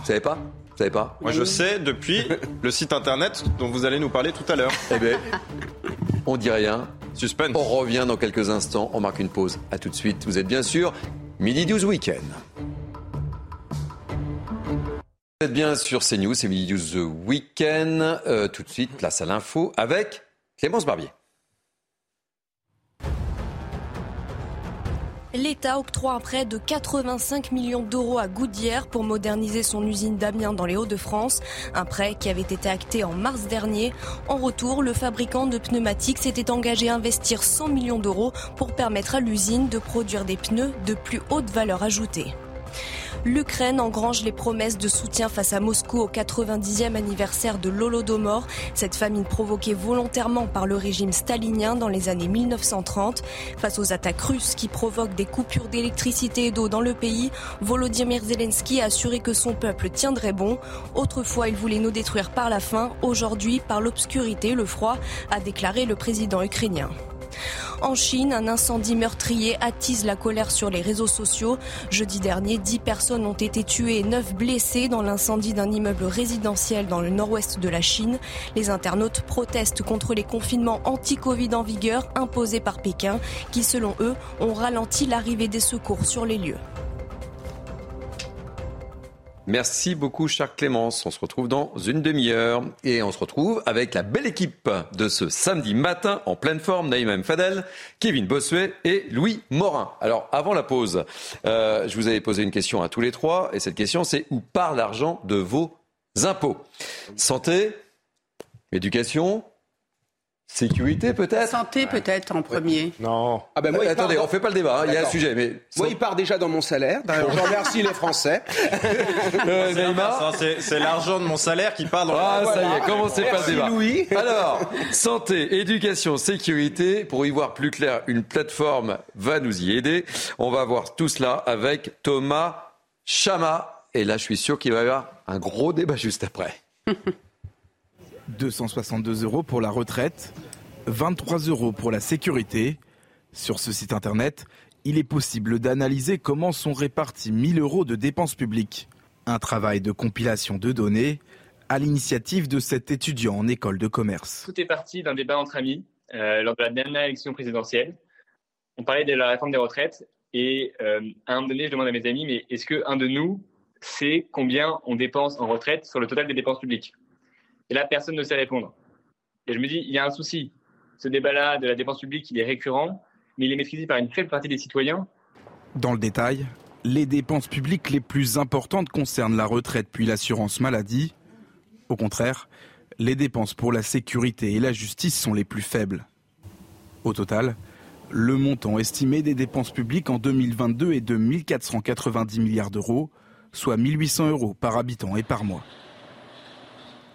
Vous savez pas Vous savez pas Moi, je sais depuis (laughs) le site internet dont vous allez nous parler tout à l'heure. Eh bien, on dit rien. Suspense. On revient dans quelques instants. On marque une pause. À tout de suite. Vous êtes bien sûr Midi 12 Week-end. Vous êtes bien sur CNews, c'est Midi 12 Week-end. Euh, tout de suite, place à l'info avec Clémence Barbier. L'État octroie un prêt de 85 millions d'euros à Goodyear pour moderniser son usine d'Amiens dans les Hauts-de-France. Un prêt qui avait été acté en mars dernier. En retour, le fabricant de pneumatiques s'était engagé à investir 100 millions d'euros pour permettre à l'usine de produire des pneus de plus haute valeur ajoutée. L'Ukraine engrange les promesses de soutien face à Moscou au 90e anniversaire de l'Holodomor, cette famine provoquée volontairement par le régime stalinien dans les années 1930. Face aux attaques russes qui provoquent des coupures d'électricité et d'eau dans le pays, Volodymyr Zelensky a assuré que son peuple tiendrait bon. Autrefois, il voulait nous détruire par la faim, aujourd'hui par l'obscurité, le froid, a déclaré le président ukrainien. En Chine, un incendie meurtrier attise la colère sur les réseaux sociaux. Jeudi dernier, 10 personnes ont été tuées et 9 blessées dans l'incendie d'un immeuble résidentiel dans le nord-ouest de la Chine. Les internautes protestent contre les confinements anti-Covid en vigueur imposés par Pékin qui, selon eux, ont ralenti l'arrivée des secours sur les lieux. Merci beaucoup, cher Clémence. On se retrouve dans une demi-heure et on se retrouve avec la belle équipe de ce samedi matin en pleine forme. Naïma Fadel, Kevin Bossuet et Louis Morin. Alors, avant la pause, euh, je vous avais posé une question à tous les trois et cette question, c'est où part l'argent de vos impôts? Santé, éducation, Sécurité peut-être Santé peut-être en premier. Non. Ah ben moi, il Attendez, on fait pas le débat, hein, il y a un sujet. Mais Moi, il part déjà dans mon salaire. Je remercie les Français. (laughs) Euh, C'est l'argent de mon salaire qui part dans Ah, ça y est, commencez pas le Merci, débat. Louis. Alors, santé, éducation, sécurité. Pour y voir plus clair, une plateforme va nous y aider. On va voir tout cela avec Thomas Chama. Et là, je suis sûr qu'il va y avoir un gros débat juste après. (laughs) 262 euros pour la retraite, 23 euros pour la sécurité. Sur ce site internet, il est possible d'analyser comment sont répartis 1000 euros de dépenses publiques. Un travail de compilation de données à l'initiative de cet étudiant en école de commerce. Tout est parti d'un débat entre amis euh, lors de la dernière élection présidentielle. On parlait de la réforme des retraites et euh, à un moment donné, je demande à mes amis, mais est-ce qu'un de nous sait combien on dépense en retraite sur le total des dépenses publiques? Et là, personne ne sait répondre. Et je me dis, il y a un souci. Ce débat-là de la dépense publique, il est récurrent, mais il est maîtrisé par une faible partie des citoyens. Dans le détail, les dépenses publiques les plus importantes concernent la retraite puis l'assurance maladie. Au contraire, les dépenses pour la sécurité et la justice sont les plus faibles. Au total, le montant estimé des dépenses publiques en 2022 est de 1490 milliards d'euros, soit 1800 euros par habitant et par mois.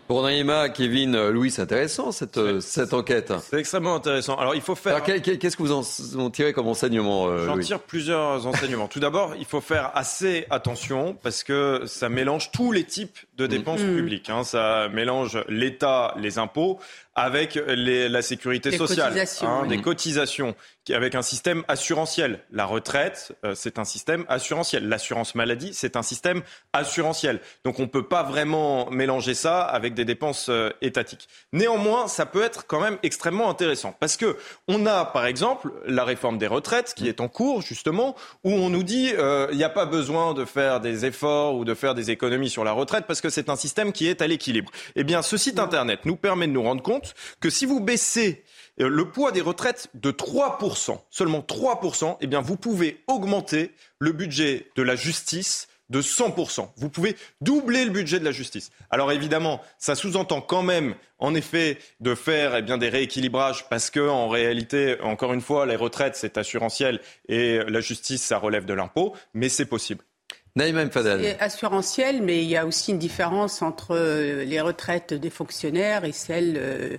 Pour Naïma, Kevin, Louis, c'est intéressant cette, euh, cette enquête. C'est extrêmement intéressant. Alors il faut faire... Qu'est-ce que vous en, en tirez comme enseignement, euh, J'en tire plusieurs enseignements. Tout d'abord, il faut faire assez attention parce que ça mélange tous les types de dépenses Mm. publiques. hein. Ça mélange l'État, les impôts, avec les- la sécurité Les sociale, cotisations, hein, oui. des cotisations, avec un système assurantiel. La retraite, euh, c'est un système assurantiel. L'assurance maladie, c'est un système assurantiel. Donc on ne peut pas vraiment mélanger ça avec des dépenses euh, étatiques. Néanmoins, ça peut être quand même extrêmement intéressant parce que on a, par exemple, la réforme des retraites qui est en cours justement, où on nous dit euh, il n'y a pas besoin de faire des efforts ou de faire des économies sur la retraite parce que c'est un système qui est à l'équilibre. Eh bien, ce site internet nous permet de nous rendre compte que si vous baissez euh, le poids des retraites de 3%, seulement 3%, eh bien, vous pouvez augmenter le budget de la justice de 100%. Vous pouvez doubler le budget de la justice. Alors évidemment, ça sous-entend quand même, en effet, de faire eh des rééquilibrages parce que, en réalité, encore une fois, les retraites, c'est assurantiel et la justice, ça relève de l'impôt, mais c'est possible. Naïma Mfadel. C'est assurantiel, mais il y a aussi une différence entre euh, les retraites des fonctionnaires et celles euh,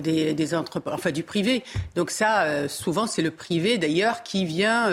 des, des entreprises, enfin du privé. Donc ça, euh, souvent, c'est le privé d'ailleurs qui vient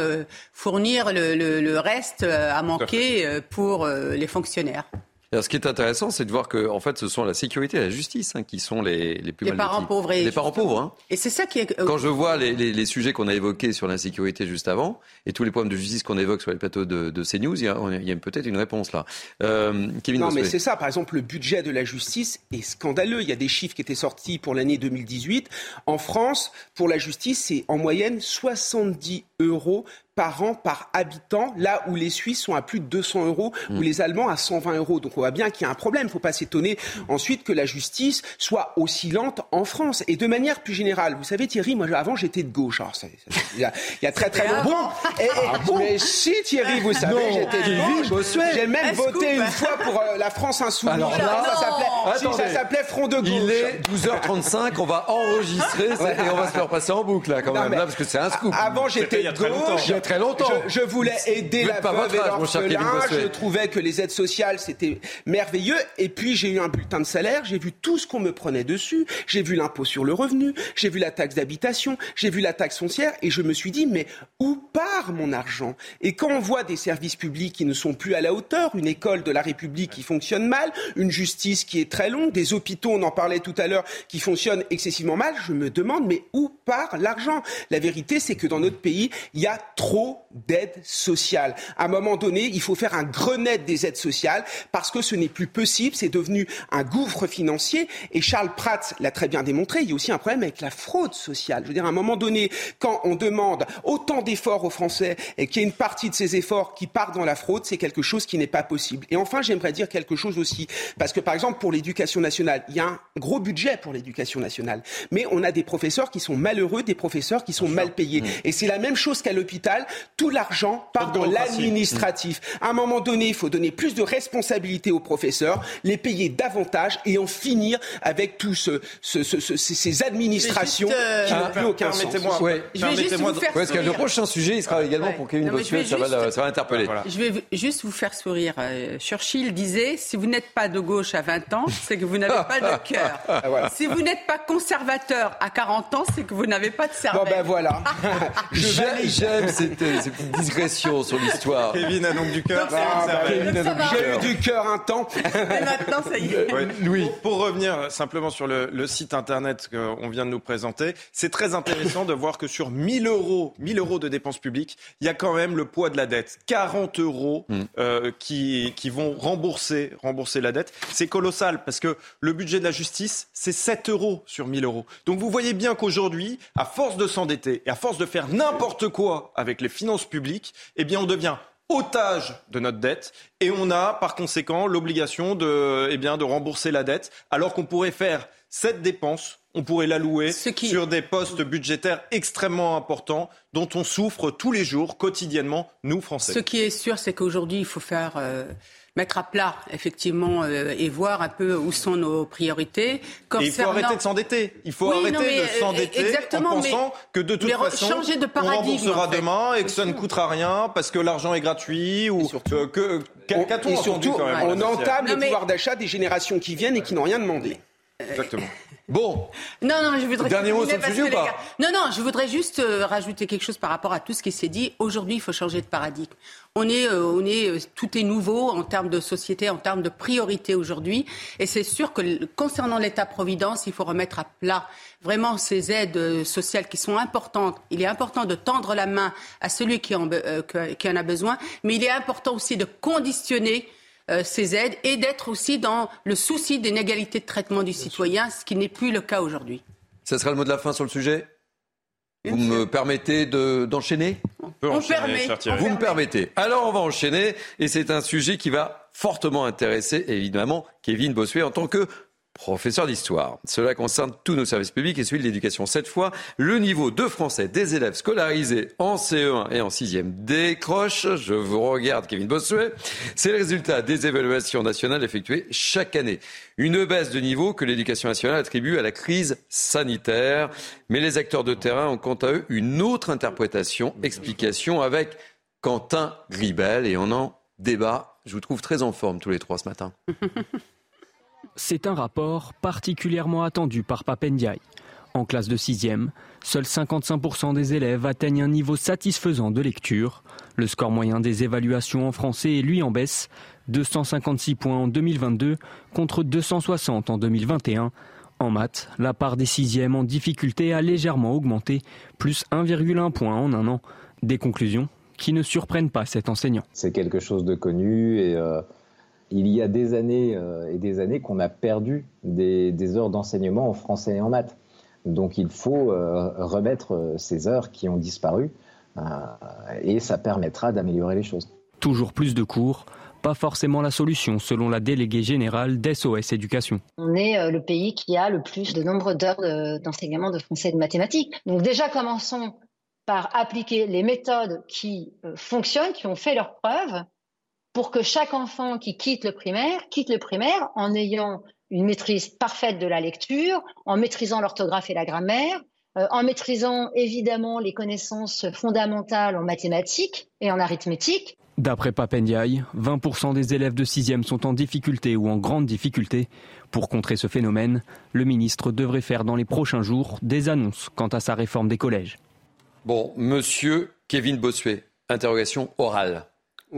fournir le, le- le reste à manquer pour les fonctionnaires. Alors, ce qui est intéressant, c'est de voir que, en fait, ce sont la sécurité et la justice hein, qui sont les, les plus Les mal parents pauvres et Les parents pauvres. Hein. Et c'est ça qui est. euh, Quand je vois les, les- les sujets qu'on a évoqués sur l'insécurité juste avant et tous les problèmes de justice qu'on évoque sur les plateaux de, de CNews, il y a, on a- il y a peut-être une réponse là. Euh, Kevin Non, mais c'est ça. Par exemple, le budget de la justice est scandaleux. Il y a des chiffres qui étaient sortis pour l'année 2018. En France, pour la justice, c'est en moyenne 70 euros par an par habitant, là où les Suisses sont à plus de 200 euros, ou les Allemands à 120 euros. Donc on voit bien qu'il y a un problème. Il ne faut pas s'étonner ensuite que la justice soit aussi lente en France. Et de manière plus générale, vous savez Thierry, moi avant j'étais de gauche. Alors, ça- ça- il, y a, il y a très très longtemps. Et- et- Mais si Thierry, vous savez, j'étais de gauche. J'ai même voté une fois pour euh, la France insoumise. Alors là- ça s'appelait, si, Attendez. ça s'appelait Front de gauche. Il est 12h35, on va enregistrer (laughs) et on va se faire passer en boucle là quand Non, même, mais- là, parce que c'est un scoop. Avant, j'étais de gauche. Très longtemps. Je, je voulais aider la veuve et l'orphelin. Je trouvais que les aides sociales, c'était merveilleux. Et puis, j'ai eu un bulletin de salaire. J'ai vu tout ce qu'on me prenait dessus. J'ai vu l'impôt sur le revenu. J'ai vu la taxe d'habitation. J'ai vu la taxe foncière. Et je me suis dit, mais où part mon argent? Et quand on voit des services publics qui ne sont plus à la hauteur, une école de la République qui fonctionne mal, une justice qui est très longue, des hôpitaux, on en parlait tout à l'heure, qui fonctionnent excessivement mal, je me demande, mais où part l'argent? La vérité, c'est que dans notre pays, il y a trop d'aides sociales. À un moment donné, il faut faire un grenade des aides sociales parce que ce n'est plus possible, c'est devenu un gouffre financier. Et Charles Pratt l'a très bien démontré, il y a aussi un problème avec la fraude sociale. Je veux dire, à un moment donné, quand on demande autant d'efforts aux Français et qu'il y a une partie de ces efforts qui part dans la fraude, c'est quelque chose qui n'est pas possible. Et enfin, j'aimerais dire quelque chose aussi, parce que par exemple, pour l'éducation nationale, il y a un gros budget pour l'éducation nationale, mais on a des professeurs qui sont malheureux, des professeurs qui sont mal payés. Et c'est la même chose qu'à l'hôpital. Tout l'argent part dans l'administratif. À un moment donné, il faut donner plus de responsabilités aux professeurs, les payer davantage et en finir avec tous ce, ces administrations euh, qui n'ont plus aucun sens. Ouais. Je vais juste vous faire parce que le sourire. prochain sujet, il sera également pour Kevin Bossuet, ça, va, juste- ça va interpeller. Je vais juste vous faire sourire. Euh, Churchill disait si vous n'êtes pas de gauche à 20 ans, c'est que vous n'avez pas de (laughs) cœur. Voilà. Si vous n'êtes pas conservateur à 40 ans, c'est que vous n'avez pas de cervelle. Bon ben voilà. (laughs) J'aime j'aime cette, euh, ces petites digressions sur l'histoire. Kevin a donc du cœur. Ah, J'ai eu du cœur un temps. Mais maintenant, ça y est. Ouais. Louis. Pour, pour revenir simplement sur le, le site internet qu'on vient de nous présenter, c'est très intéressant de voir que sur 1000 euros, 1000 euros de dépenses publiques, il y a quand même le poids de la dette. 40 euros euh, qui, qui vont rembourser, rembourser la dette. C'est colossal parce que le budget de la justice, c'est 7 euros sur 1000 euros. Donc vous voyez bien qu'aujourd'hui, à force de s'endetter et à force de faire n'importe quoi avec les finances publiques, eh bien on devient otage de notre dette et on a par conséquent l'obligation de, eh de rembourser la dette alors qu'on pourrait faire cette dépense, on pourrait l'allouer sur des postes budgétaires extrêmement importants dont on souffre tous les jours, quotidiennement, nous Français. Ce qui est sûr, c'est qu'aujourd'hui, il faut faire euh, mettre à plat, effectivement, euh, et voir un peu où sont nos priorités. Et il faut arrêter de s'endetter. Il faut Oui, arrêter non, mais, de euh, s'endetter exactement, en pensant mais- que de toute façon, changer de on paradigme, remboursera en fait. demain et que ça ne coûtera rien parce que l'argent est gratuit ou euh, que Et surtout, quand même on entame Non, le mais- pouvoir d'achat des générations qui viennent et qui n'ont rien demandé. Exactement. (laughs) Bon, Non, non, je voudrais Dernier mot sur le sujet ou pas gars- Non, non, je voudrais juste euh, rajouter quelque chose par rapport à tout ce qui s'est dit. Aujourd'hui, il faut changer de paradigme. On est, euh, on est, euh, tout est nouveau en termes de société, en termes de priorité aujourd'hui. Et c'est sûr que concernant l'État-providence, il faut remettre à plat vraiment ces aides euh, sociales qui sont importantes. Il est important de tendre la main à celui en, euh, qui en a besoin, mais il est important aussi de conditionner euh, ces aides et d'être aussi dans le souci d'inégalité de traitement du citoyen, ce qui n'est plus le cas aujourd'hui. ça sera le mot de la fin sur le sujet? Vous me permettez de- d'enchaîner? Peut On enchaîner, permet, cher Thierry. Vous me permettez. Alors on va enchaîner et c'est un sujet qui va fortement intéresser évidemment Kevin Bossuet en tant que professeur d'histoire. Cela concerne tous nos services publics et celui de l'éducation. Cette fois, le niveau de français des élèves scolarisés en CE1 et en 6e décroche. Je vous regarde, Kevin Bossuet. C'est le résultat des évaluations nationales effectuées chaque année. Une baisse de niveau que l'éducation nationale attribue à la crise sanitaire. Mais les acteurs de terrain ont quant à eux une autre interprétation, explication avec Quentin Gribel et on en débat. Je vous trouve très en forme tous les trois ce matin. (laughs) C'est un rapport particulièrement attendu par Papendiaï. En classe de 6e, seuls 55% des élèves atteignent un niveau satisfaisant de lecture. Le score moyen des évaluations en français est lui en baisse, 256 points en 2022 contre 260 en 2021. En maths, la part des 6e en difficulté a légèrement augmenté, plus 1,1 point en un an. Des conclusions qui ne surprennent pas cet enseignant. C'est quelque chose de connu et euh, il y a des années euh, et des années qu'on a perdu des, des heures d'enseignement en français et en maths. Donc il faut euh, remettre euh, ces heures qui ont disparu euh, et ça permettra d'améliorer les choses. Toujours plus de cours, pas forcément la solution selon la déléguée générale d'SOS Éducation. On est euh, le pays qui a le plus de nombre d'heures de- d'enseignement de français et de mathématiques. Donc déjà, commençons par appliquer les méthodes qui euh, fonctionnent, qui ont fait leurs preuves, pour que chaque enfant qui quitte le primaire quitte le primaire en ayant une maîtrise parfaite de la lecture, en maîtrisant l'orthographe et la grammaire, euh, en maîtrisant évidemment les connaissances fondamentales en mathématiques et en arithmétique, D'après Papendiaï, 20% des élèves de 6e sont en difficulté ou en grande difficulté. Pour contrer ce phénomène, le ministre devrait faire dans les prochains jours des annonces quant à sa réforme des collèges. Bon, monsieur Kevin Bossuet, interrogation orale.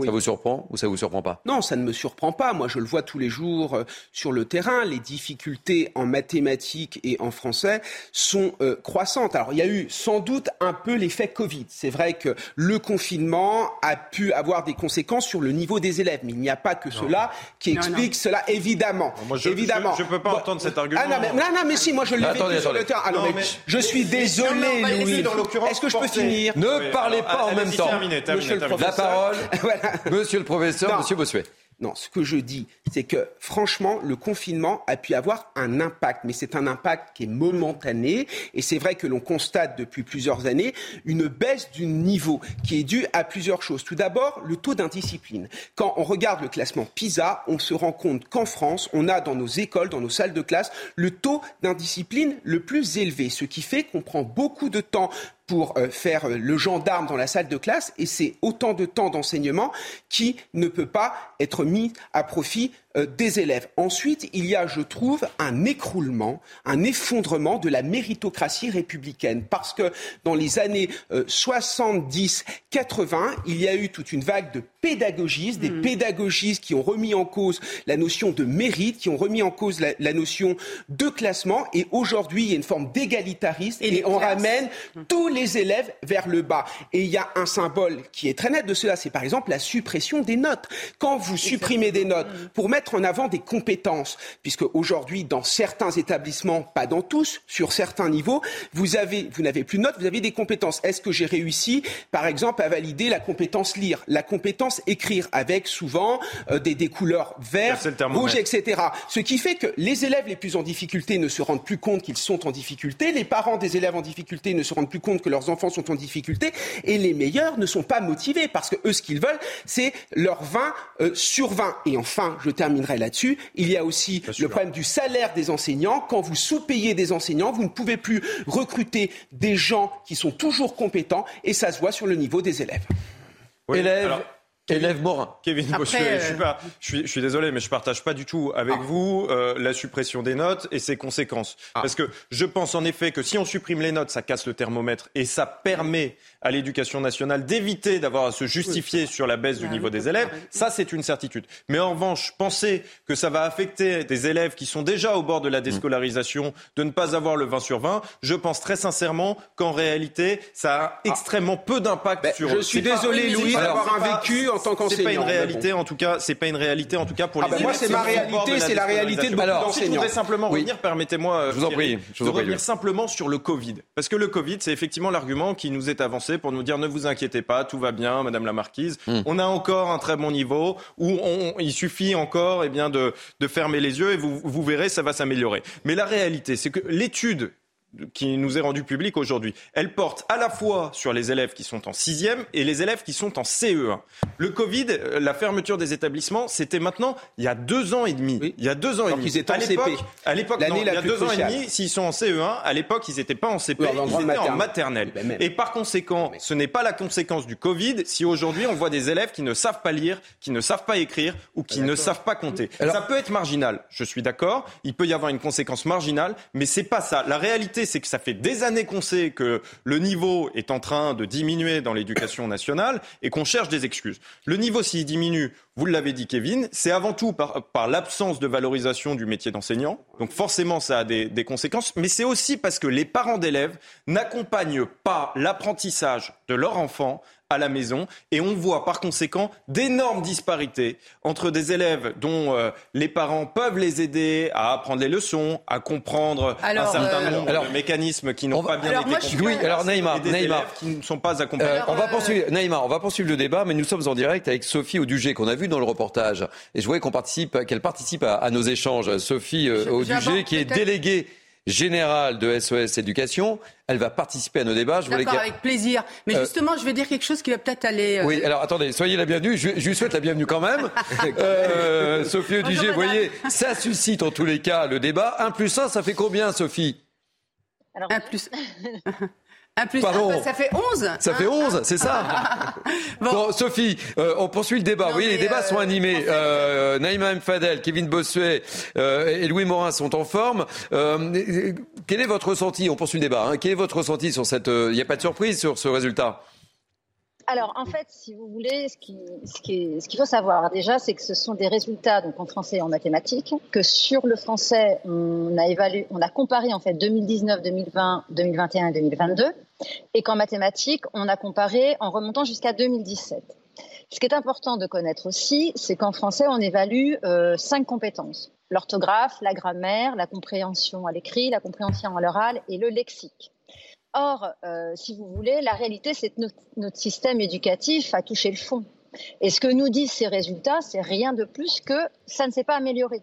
Ça vous surprend ou ça vous surprend pas? Non, ça ne me surprend pas. Moi, je le vois tous les jours euh, sur le terrain. Les difficultés en mathématiques et en français sont euh, croissantes. Alors, il y a eu sans doute un peu l'effet Covid. C'est vrai que le confinement a pu avoir des conséquences sur le niveau des élèves, mais il n'y a pas que cela qui Non, explique cela, évidemment. Moi, je, évidemment. je, je peux pas Bon, entendre cet argument. Ah non, mais, non, non, mais si, moi je l'ai Attendez, vécu sur le terrain. Ah mais mais- je suis désolé, Louis. laissé dans l'occurrence Est-ce que je peux porter- finir? Ne Oui, parlez alors, pas en même temps. Monsieur le terminez. La parole, (laughs) Voilà. (laughs) monsieur le professeur, Non. monsieur Bossuet. Non, ce que je dis, c'est que franchement, le confinement a pu avoir un impact, mais c'est un impact qui est momentané. Et c'est vrai que l'on constate depuis plusieurs années une baisse du niveau qui est due à plusieurs choses. Tout d'abord, le taux d'indiscipline. Quand on regarde le classement PISA, on se rend compte qu'en France, on a dans nos écoles, dans nos salles de classe, le taux d'indiscipline le plus élevé, ce qui fait qu'on prend beaucoup de temps pour euh, faire euh, le gendarme dans la salle de classe et c'est autant de temps d'enseignement qui ne peut pas être mis à profit euh, des élèves. Ensuite, il y a, je trouve, un écroulement, un effondrement de la méritocratie républicaine parce que dans les années 70-80, il y a eu toute une vague de pédagogistes, des mmh. pédagogistes qui ont remis en cause la notion de mérite, qui ont remis en cause la, notion de classement et aujourd'hui, il y a une forme d'égalitarisme et, et on ramène mmh. tous les élèves vers le bas. Et il y a un symbole qui est très net de cela, c'est par exemple la suppression des notes. Quand vous supprimez des notes pour mettre en avant des compétences, puisque aujourd'hui, dans certains établissements, pas dans tous, sur certains niveaux, vous avez, vous n'avez plus de notes, vous avez des compétences. Est-ce que j'ai réussi, par exemple, à valider la compétence lire, la compétence écrire, avec souvent euh, des, des, couleurs vert, rouge, etc. Ce qui fait que les élèves les plus en difficulté ne se rendent plus compte qu'ils sont en difficulté, les parents des élèves en difficulté ne se rendent plus compte que leurs enfants sont en difficulté et les meilleurs ne sont pas motivés parce que eux, ce qu'ils veulent, c'est leur 20 euh, sur 20. Et enfin, je terminerai là-dessus, il y a aussi le problème du salaire des enseignants. Quand vous sous-payez des enseignants, vous ne pouvez plus recruter des gens qui sont toujours compétents et ça se voit sur le niveau des élèves. élèves, Élève Morin. Kevin Bossuet, je, suis euh, pas, je, suis, je suis désolé, mais je partage pas du tout avec ah. vous euh, la suppression des notes et ses conséquences. Ah. Parce que je pense en effet que si on supprime les notes, ça casse le thermomètre et ça permet à l'éducation nationale d'éviter d'avoir à se justifier sur la baisse du bah niveau des élèves. Ça, c'est une certitude. Mais en revanche, penser que ça va affecter des élèves qui sont déjà au bord de la déscolarisation de ne pas avoir le 20 sur 20, je pense très sincèrement qu'en réalité, ça a ah. extrêmement peu d'impact ben, sur. Je suis désolé, Louis, d'avoir un vécu c'est pas une réalité, en tout cas. C'est pas une réalité, en tout cas, pour ah les. Bah moi, c'est ma réalité, c'est la réalité de beaucoup d'enseignants. Je voudrais simplement revenir, permettez-moi. Euh, je vous en prie. Je vous revenir simplement sur le Covid, parce que le Covid, c'est effectivement l'argument qui nous est avancé pour nous dire ne vous inquiétez pas, tout va bien, Madame la Marquise. Hmm. On a encore un très bon niveau où il suffit encore, eh bien, de, de fermer les yeux et vous, vous verrez, ça va s'améliorer. Mais la réalité, c'est que l'étude qui nous est rendue publique aujourd'hui, elle porte à la fois sur les élèves qui sont en sixième et les élèves qui sont en CE1. Le Covid, euh, la fermeture des établissements, c'était maintenant il y a deux ans et demi. Il y a deux ans et demi. Ils étaient à l'époque, à l'époque, il y a deux ans et demi, s'ils sont en CE1, à l'époque, ils n'étaient pas en CP, ils étaient en maternelle. Ben et par conséquent, ce n'est pas la conséquence du Covid si aujourd'hui on voit des élèves qui ne savent pas lire, qui ne savent pas écrire ou qui ne savent pas compter. Ça peut être marginal, je suis d'accord. Il peut y avoir une conséquence marginale, mais c'est pas ça. La réalité c'est que ça fait des années qu'on sait que le niveau est en train de diminuer dans l'éducation nationale et qu'on cherche des excuses. Le niveau, s'il diminue, vous l'avez dit, Kevin, c'est avant tout par, l'absence de valorisation du métier d'enseignant. Donc forcément, ça a des, des conséquences. Mais c'est aussi parce que les parents d'élèves n'accompagnent pas l'apprentissage de leur enfant à la maison. Et on voit par conséquent d'énormes disparités entre des élèves dont euh, les parents peuvent les aider à apprendre les leçons, à comprendre un certain euh, nombre de mécanismes qui n'ont pas bien été compris. Oui, alors Neymar, des Neymar. qui ne sont pas accompagnés. Euh, on va poursuivre, Neymar, on va poursuivre le débat, mais nous sommes en direct avec Sophie Audugé qu'on a vu dans le reportage. Et je voulais qu'on participe, qu'elle participe à, à, nos échanges. Sophie Audugé, qui est déléguée générale de SOS Éducation. Elle va participer à nos débats. Je D'accord, avec plaisir. Mais euh, justement, je vais dire quelque chose qui va peut-être aller. Euh, oui, alors attendez, soyez la bienvenue. Je, je lui souhaite la bienvenue quand même. (laughs) euh, Sophie Oduger, vous voyez, ça suscite en tous les cas le débat. 1 plus 1, ça fait combien, Sophie? Alors... 1 plus. (laughs) Un plus Pardon. Bah, ça fait 11 Ça fait 11, c'est ça (laughs) bon. Sophie, euh, on poursuit le débat. oui, les débats sont euh, animés. Euh, Naïma M. Fadel, Kevin Bossuet euh, et Louis Morin sont en forme. quel est votre ressenti? On poursuit le débat. Hein. Quel est votre ressenti sur cette... Il n'y a pas de surprise sur ce résultat? Alors, en fait, si vous voulez, ce qu'il ce qui ce faut savoir déjà, c'est que ce sont des résultats donc en français et en mathématiques. Que sur le français, on a évalué, on a comparé en fait 2019, 2020, 2021 et 2022, et qu'en mathématiques, on a comparé en remontant jusqu'à 2017. Ce qui est important de connaître aussi, c'est qu'en français, on évalue euh, cinq compétences l'orthographe, la grammaire, la compréhension à l'écrit, la compréhension à l'oral et le lexique. Or, euh, si vous voulez, la réalité, c'est que notre, système éducatif a touché le fond. Et ce que nous disent ces résultats, c'est rien de plus que ça ne s'est pas amélioré.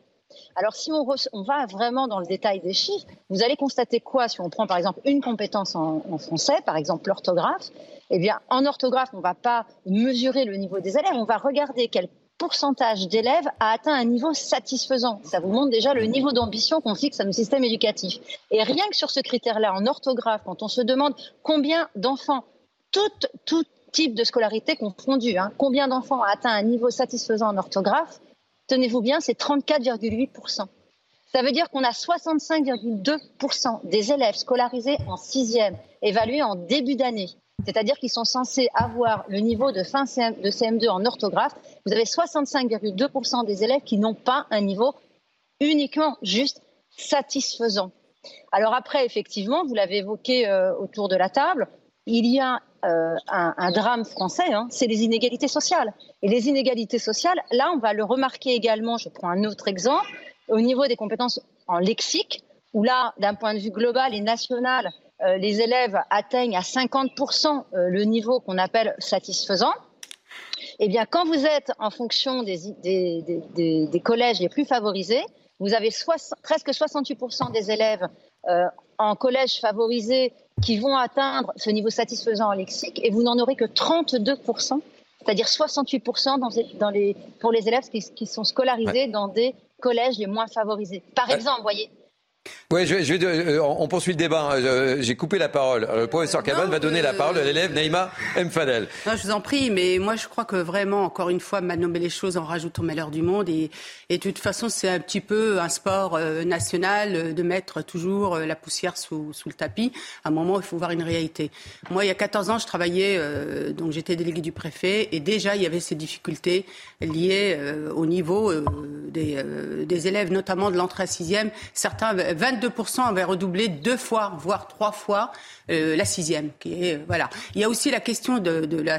Alors si on, va vraiment dans le détail des chiffres, vous allez constater quoi si on prend par exemple une compétence en, en français, par exemple l'orthographe? Eh bien, en orthographe, on ne va pas mesurer le niveau des élèves, on va regarder quel pourcentage d'élèves a atteint un niveau satisfaisant. Ça vous montre déjà le niveau d'ambition qu'on fixe à nos systèmes éducatifs. Et rien que sur ce critère-là, en orthographe, quand on se demande combien d'enfants, tout, type de scolarité confondu, hein, combien d'enfants a atteint un niveau satisfaisant en orthographe, tenez-vous bien, c'est 34,8%. Ça veut dire qu'on a 65,2% des élèves scolarisés en sixième, évalués en début d'année c'est-à-dire qu'ils sont censés avoir le niveau de fin de CM2 en orthographe. Vous avez 65,2% des élèves qui n'ont pas un niveau uniquement juste satisfaisant. Alors après, effectivement, vous l'avez évoqué euh, autour de la table, il y a euh, un, drame français, hein, c'est les inégalités sociales. Et les inégalités sociales, là, on va le remarquer également, je prends un autre exemple, au niveau des compétences en lexique, où là, d'un point de vue global et national, les élèves atteignent à 50% euh, le niveau qu'on appelle satisfaisant, eh bien, quand vous êtes en fonction des, collèges les plus favorisés, vous avez presque 68% des élèves euh, en collège favorisé qui vont atteindre ce niveau satisfaisant en lexique et vous n'en aurez que 32%, c'est-à-dire 68% dans les, pour les élèves qui, sont scolarisés dans des collèges les moins favorisés. Par exemple, vous voyez, oui, je, je, euh, on poursuit le débat. Hein. J'ai coupé la parole. Le professeur Cabane va donner la parole à l'élève Naïma Mfadel. Non, je vous en prie, mais moi je crois que vraiment, encore une fois, nommer les choses en rajoutant malheur du monde. Et, et de toute façon, c'est un petit peu un sport euh, national euh, de mettre toujours la poussière sous, sous, le tapis. À un moment, il faut voir une réalité. Moi, il y a 14 ans, je travaillais, donc j'étais délégué du préfet, et déjà, il y avait ces difficultés liées au niveau des, des, élèves, notamment de l'entrée à sixième. Certains 22% avaient redoublé deux fois, voire trois fois euh, la sixième. Qui est, euh, voilà. Il y a aussi la question de, la,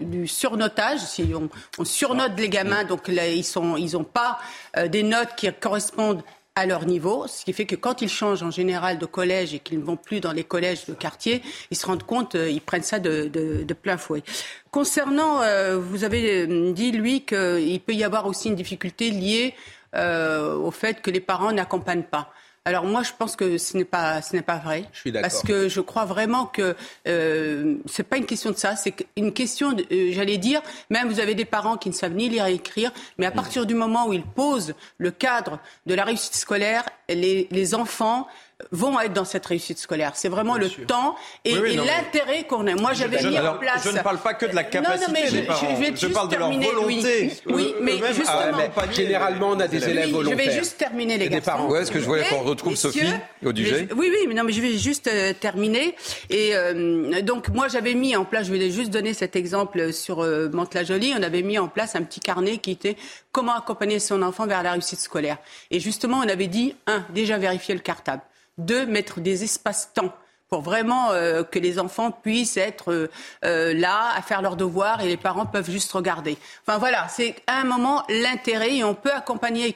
du surnotage. Si on, surnote les gamins, donc ils n'ont ils pas euh, des notes qui correspondent à leur niveau, ce qui fait que quand ils changent en général de collège et qu'ils ne vont plus dans les collèges de quartier, ils se rendent compte, ils prennent ça de, de, plein fouet. Concernant, vous avez dit, lui, qu'il peut y avoir aussi une difficulté liée au fait que les parents n'accompagnent pas. Alors moi, je pense que ce n'est pas, ce n'est pas vrai. Je suis Parce que je crois vraiment que euh, c'est pas une question de ça, c'est une question, euh, j'allais dire, même vous avez des parents qui ne savent ni lire ni écrire, mais à partir du moment où ils posent le cadre de la réussite scolaire, les, les enfants vont être dans cette réussite scolaire. C'est vraiment le temps et, l'intérêt qu'on a. Moi, j'avais mis en place. Je ne parle pas que de la capacité non, mais je, des parents. Je, vais je parle de leur volonté. Oui, mais justement. généralement, on a des élèves volontaires. Je vais juste terminer, les gars. Où est-ce que je voulais qu'on retrouve Sophie au Oui, oui, mais non, mais je vais juste euh, terminer. Et euh, donc, moi, j'avais mis en place, je vais juste donner cet exemple sur euh, Mantes-la-Jolie. On avait mis en place un petit carnet qui était comment accompagner son enfant vers la réussite scolaire. Et justement, on avait dit, un, déjà vérifier le cartable. Deux, mettre des espaces-temps pour vraiment euh, que les enfants puissent être euh, euh, là à faire leurs devoirs et les parents peuvent juste regarder. Enfin voilà, c'est à un moment l'intérêt et on peut accompagner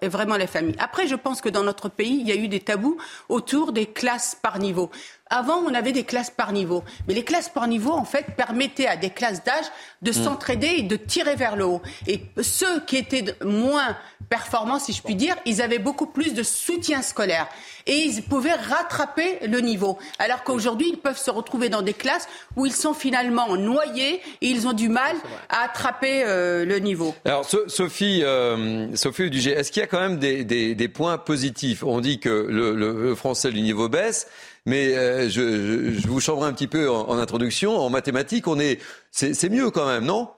vraiment les familles. Après, je pense que dans notre pays, il y a eu des tabous autour des classes par niveau. Avant, on avait des classes par niveau. Mais les classes par niveau, en fait, permettaient à des classes d'âge de mm. s'entraider et de tirer vers le haut. Et ceux qui étaient moins performants, si je puis dire, ils avaient beaucoup plus de soutien scolaire. Et ils pouvaient rattraper le niveau. Alors qu'aujourd'hui, ils peuvent se retrouver dans des classes où ils sont finalement noyés et ils ont du mal à attraper euh, le niveau. Alors, Sophie, euh, Sophie est-ce qu'il y a quand même des, points positifs? On dit que le, le français du niveau baisse. Mais euh, je, je, vous chambre un petit peu en, introduction. En mathématiques, on est, c'est mieux quand même, non?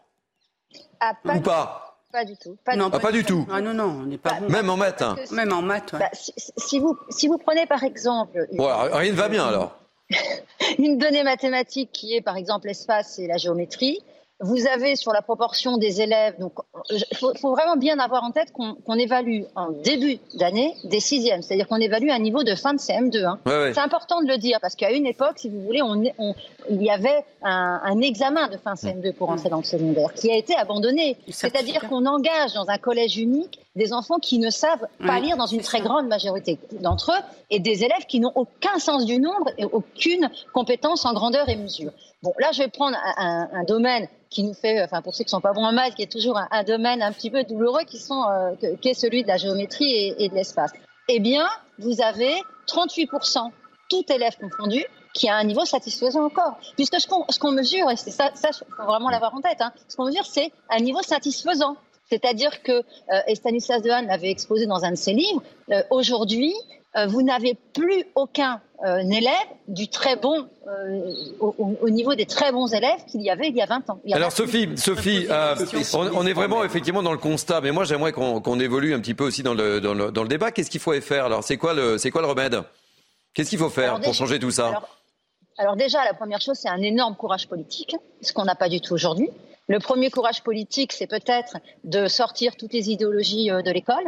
Ah, pas Ou pas? Pas du tout. Pas, non, pas, du tout. Ah non, non, on n'est pas bon. Même en maths. Hein. Même en maths. Ouais. Bah, si, vous, si vous prenez par exemple. rien ne va bien alors. (laughs) une donnée mathématique qui est par exemple l'espace et la géométrie. Vous avez sur la proportion des élèves, donc il faut, vraiment bien avoir en tête qu'on évalue en début d'année des sixièmes, c'est-à-dire qu'on évalue un niveau de fin de CM2. Hein. C'est important de le dire parce qu'à une époque, si vous voulez, on, il y avait un, un, examen de fin CM2 pour entrer dans le secondaire qui a été abandonné. C'est-à-dire qu'on engage dans un collège unique des enfants qui ne savent pas lire dans une très grande majorité d'entre eux et des élèves qui n'ont aucun sens du nombre et aucune compétence en grandeur et mesure. Bon, là, je vais prendre un, domaine qui nous fait, enfin pour ceux qui sont pas bons en maths, qui est toujours un, domaine un petit peu douloureux, qui, sont, euh, qui est celui de la géométrie et, et de l'espace. Eh bien, vous avez 38%, tout élève confondu, qui a un niveau satisfaisant encore. Puisque ce qu'on mesure, et c'est ça, ça faut vraiment l'avoir en tête, hein, ce qu'on mesure, c'est un niveau satisfaisant. C'est-à-dire que, euh, et Stanislas Dehaene l'avait exposé dans un de ses livres, euh, aujourd'hui, euh, vous n'avez plus aucun élève du très bon, au, niveau des très bons élèves qu'il y avait il y a 20 ans. Alors Sophie, Sophie, on, est vraiment effectivement dans le constat, mais moi j'aimerais qu'on évolue un petit peu aussi dans le, dans le, débat. Qu'est-ce qu'il faut faire Alors? C'est quoi le, c'est quoi le remède? Qu'est-ce qu'il faut faire pour changer tout ça? alors déjà, la première chose, c'est un énorme courage politique, ce qu'on n'a pas du tout aujourd'hui. Le premier courage politique, c'est peut-être de sortir toutes les idéologies euh, de l'école.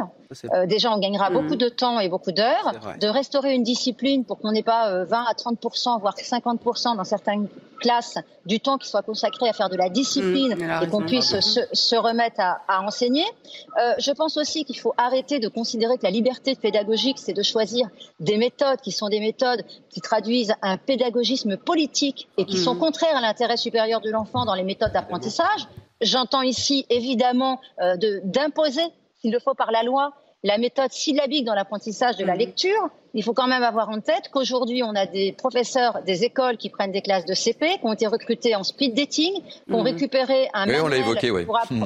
Euh, déjà, on gagnera mmh. beaucoup de temps et beaucoup d'heures. De restaurer une discipline pour qu'on n'ait pas 20 euh, à 30% voire 50% dans certaines classes du temps qui soit consacré à faire de la discipline mmh, et qu'on puisse se, remettre à, enseigner. je pense aussi qu'il faut arrêter de considérer que la liberté pédagogique, c'est de choisir des méthodes qui sont des méthodes qui traduisent un pédagogisme politique et qui sont mmh. contraires à l'intérêt supérieur de l'enfant dans les méthodes d'apprentissage. J'entends ici évidemment euh, d'imposer, s'il le faut par la loi, la méthode syllabique dans l'apprentissage de la mmh. lecture. Il faut quand même avoir en tête qu'aujourd'hui, on a des professeurs des écoles qui prennent des classes de CP, qui ont été recrutés en speed dating, qui ont mmh. récupéré un oui, on l'a évoqué, oui. Mmh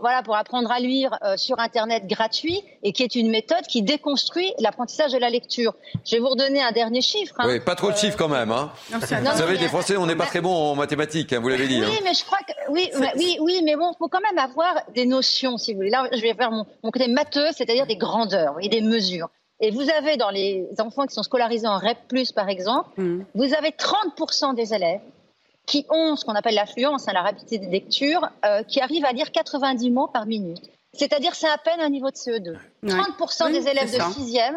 voilà, pour apprendre à lire euh, sur Internet gratuit et qui est une méthode qui déconstruit l'apprentissage de la lecture. Je vais vous redonner un dernier chiffre. Hein. Oui, pas trop de chiffres quand même. Hein. vous savez, des Français, on n'est pas très bon en mathématiques, hein, vous l'avez dit. Oui, hein. mais je crois que oui, oui, oui, mais bon, il faut quand même avoir des notions, si vous voulez. Là, je vais faire mon, mon côté matheux, c'est-à-dire des grandeurs et des mesures. Et vous avez dans les enfants qui sont scolarisés en REP+, par exemple, mmh. vous avez 30% des élèves qui ont ce qu'on appelle l'affluence, hein, la rapidité de lecture, euh, qui arrivent à lire 90 mots par minute. C'est-à-dire c'est à peine un niveau de CE2. 30% des élèves de 6e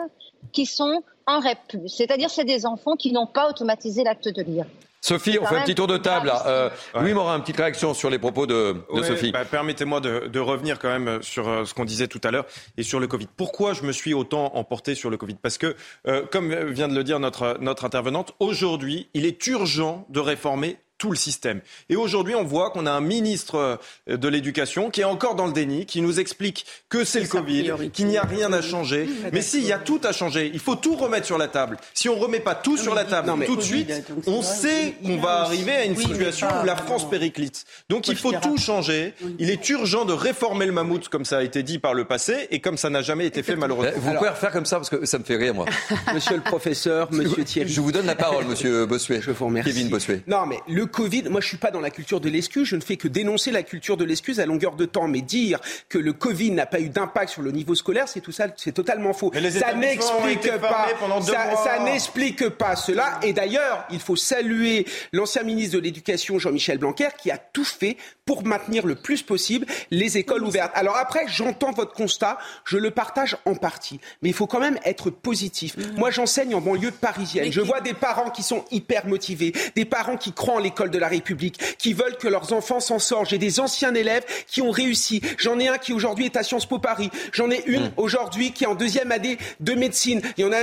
qui sont en REP+. C'est-à-dire c'est des enfants qui n'ont pas automatisé l'acte de lire. Sophie, on fait un petit tour de table. Euh, Louis Morin, une petite réaction sur les propos de, Sophie. Bah, permettez-moi de, revenir quand même sur euh, ce qu'on disait tout à l'heure et sur le Covid. Pourquoi je me suis autant emporté sur le Covid? Parce que, euh, comme vient de le dire notre, notre intervenante, aujourd'hui, il est urgent de réformer tout le système. Et aujourd'hui, on voit qu'on a un ministre euh, de l'Éducation qui est encore dans le déni, qui nous explique que c'est le Covid, qu'il n'y a rien à changer. Mais si, il y a tout à changer. Il faut tout remettre sur la table. Si on ne remet pas tout sur la table tout de suite, on sait qu'on va arriver à une situation où la France périclite. Donc il faut tout changer. Il est urgent de réformer le mammouth, comme ça a été dit par le passé, et comme ça n'a jamais été fait malheureusement. Vous pouvez refaire comme ça, parce que ça me fait rire, moi. (laughs) Monsieur le professeur, monsieur Thierry. Je vous donne la parole, monsieur Bossuet. Je vous remercie. Kevin Bossuet. Non, mais le Covid, moi je suis pas dans la culture de l'excuse, je ne fais que dénoncer la culture de l'excuse à longueur de temps, mais dire que le Covid n'a pas eu d'impact sur le niveau scolaire, c'est tout ça, c'est totalement faux. ça n'explique pas, ça, n'explique pas cela. Et d'ailleurs, il faut saluer l'ancien ministre de l'Éducation Jean-Michel Blanquer qui a tout fait pour maintenir le plus possible les écoles ouvertes. Alors après, j'entends votre constat, je le partage en partie, mais il faut quand même être positif. Mmh. Moi, j'enseigne en banlieue parisienne. Je vois des parents qui sont hyper motivés, des parents qui croient en l'école de la République, qui veulent que leurs enfants s'en sortent. J'ai des anciens élèves qui ont réussi. J'en ai un qui aujourd'hui est à Sciences Po Paris. J'en ai une mmh. aujourd'hui qui est en deuxième année de médecine. Il y en a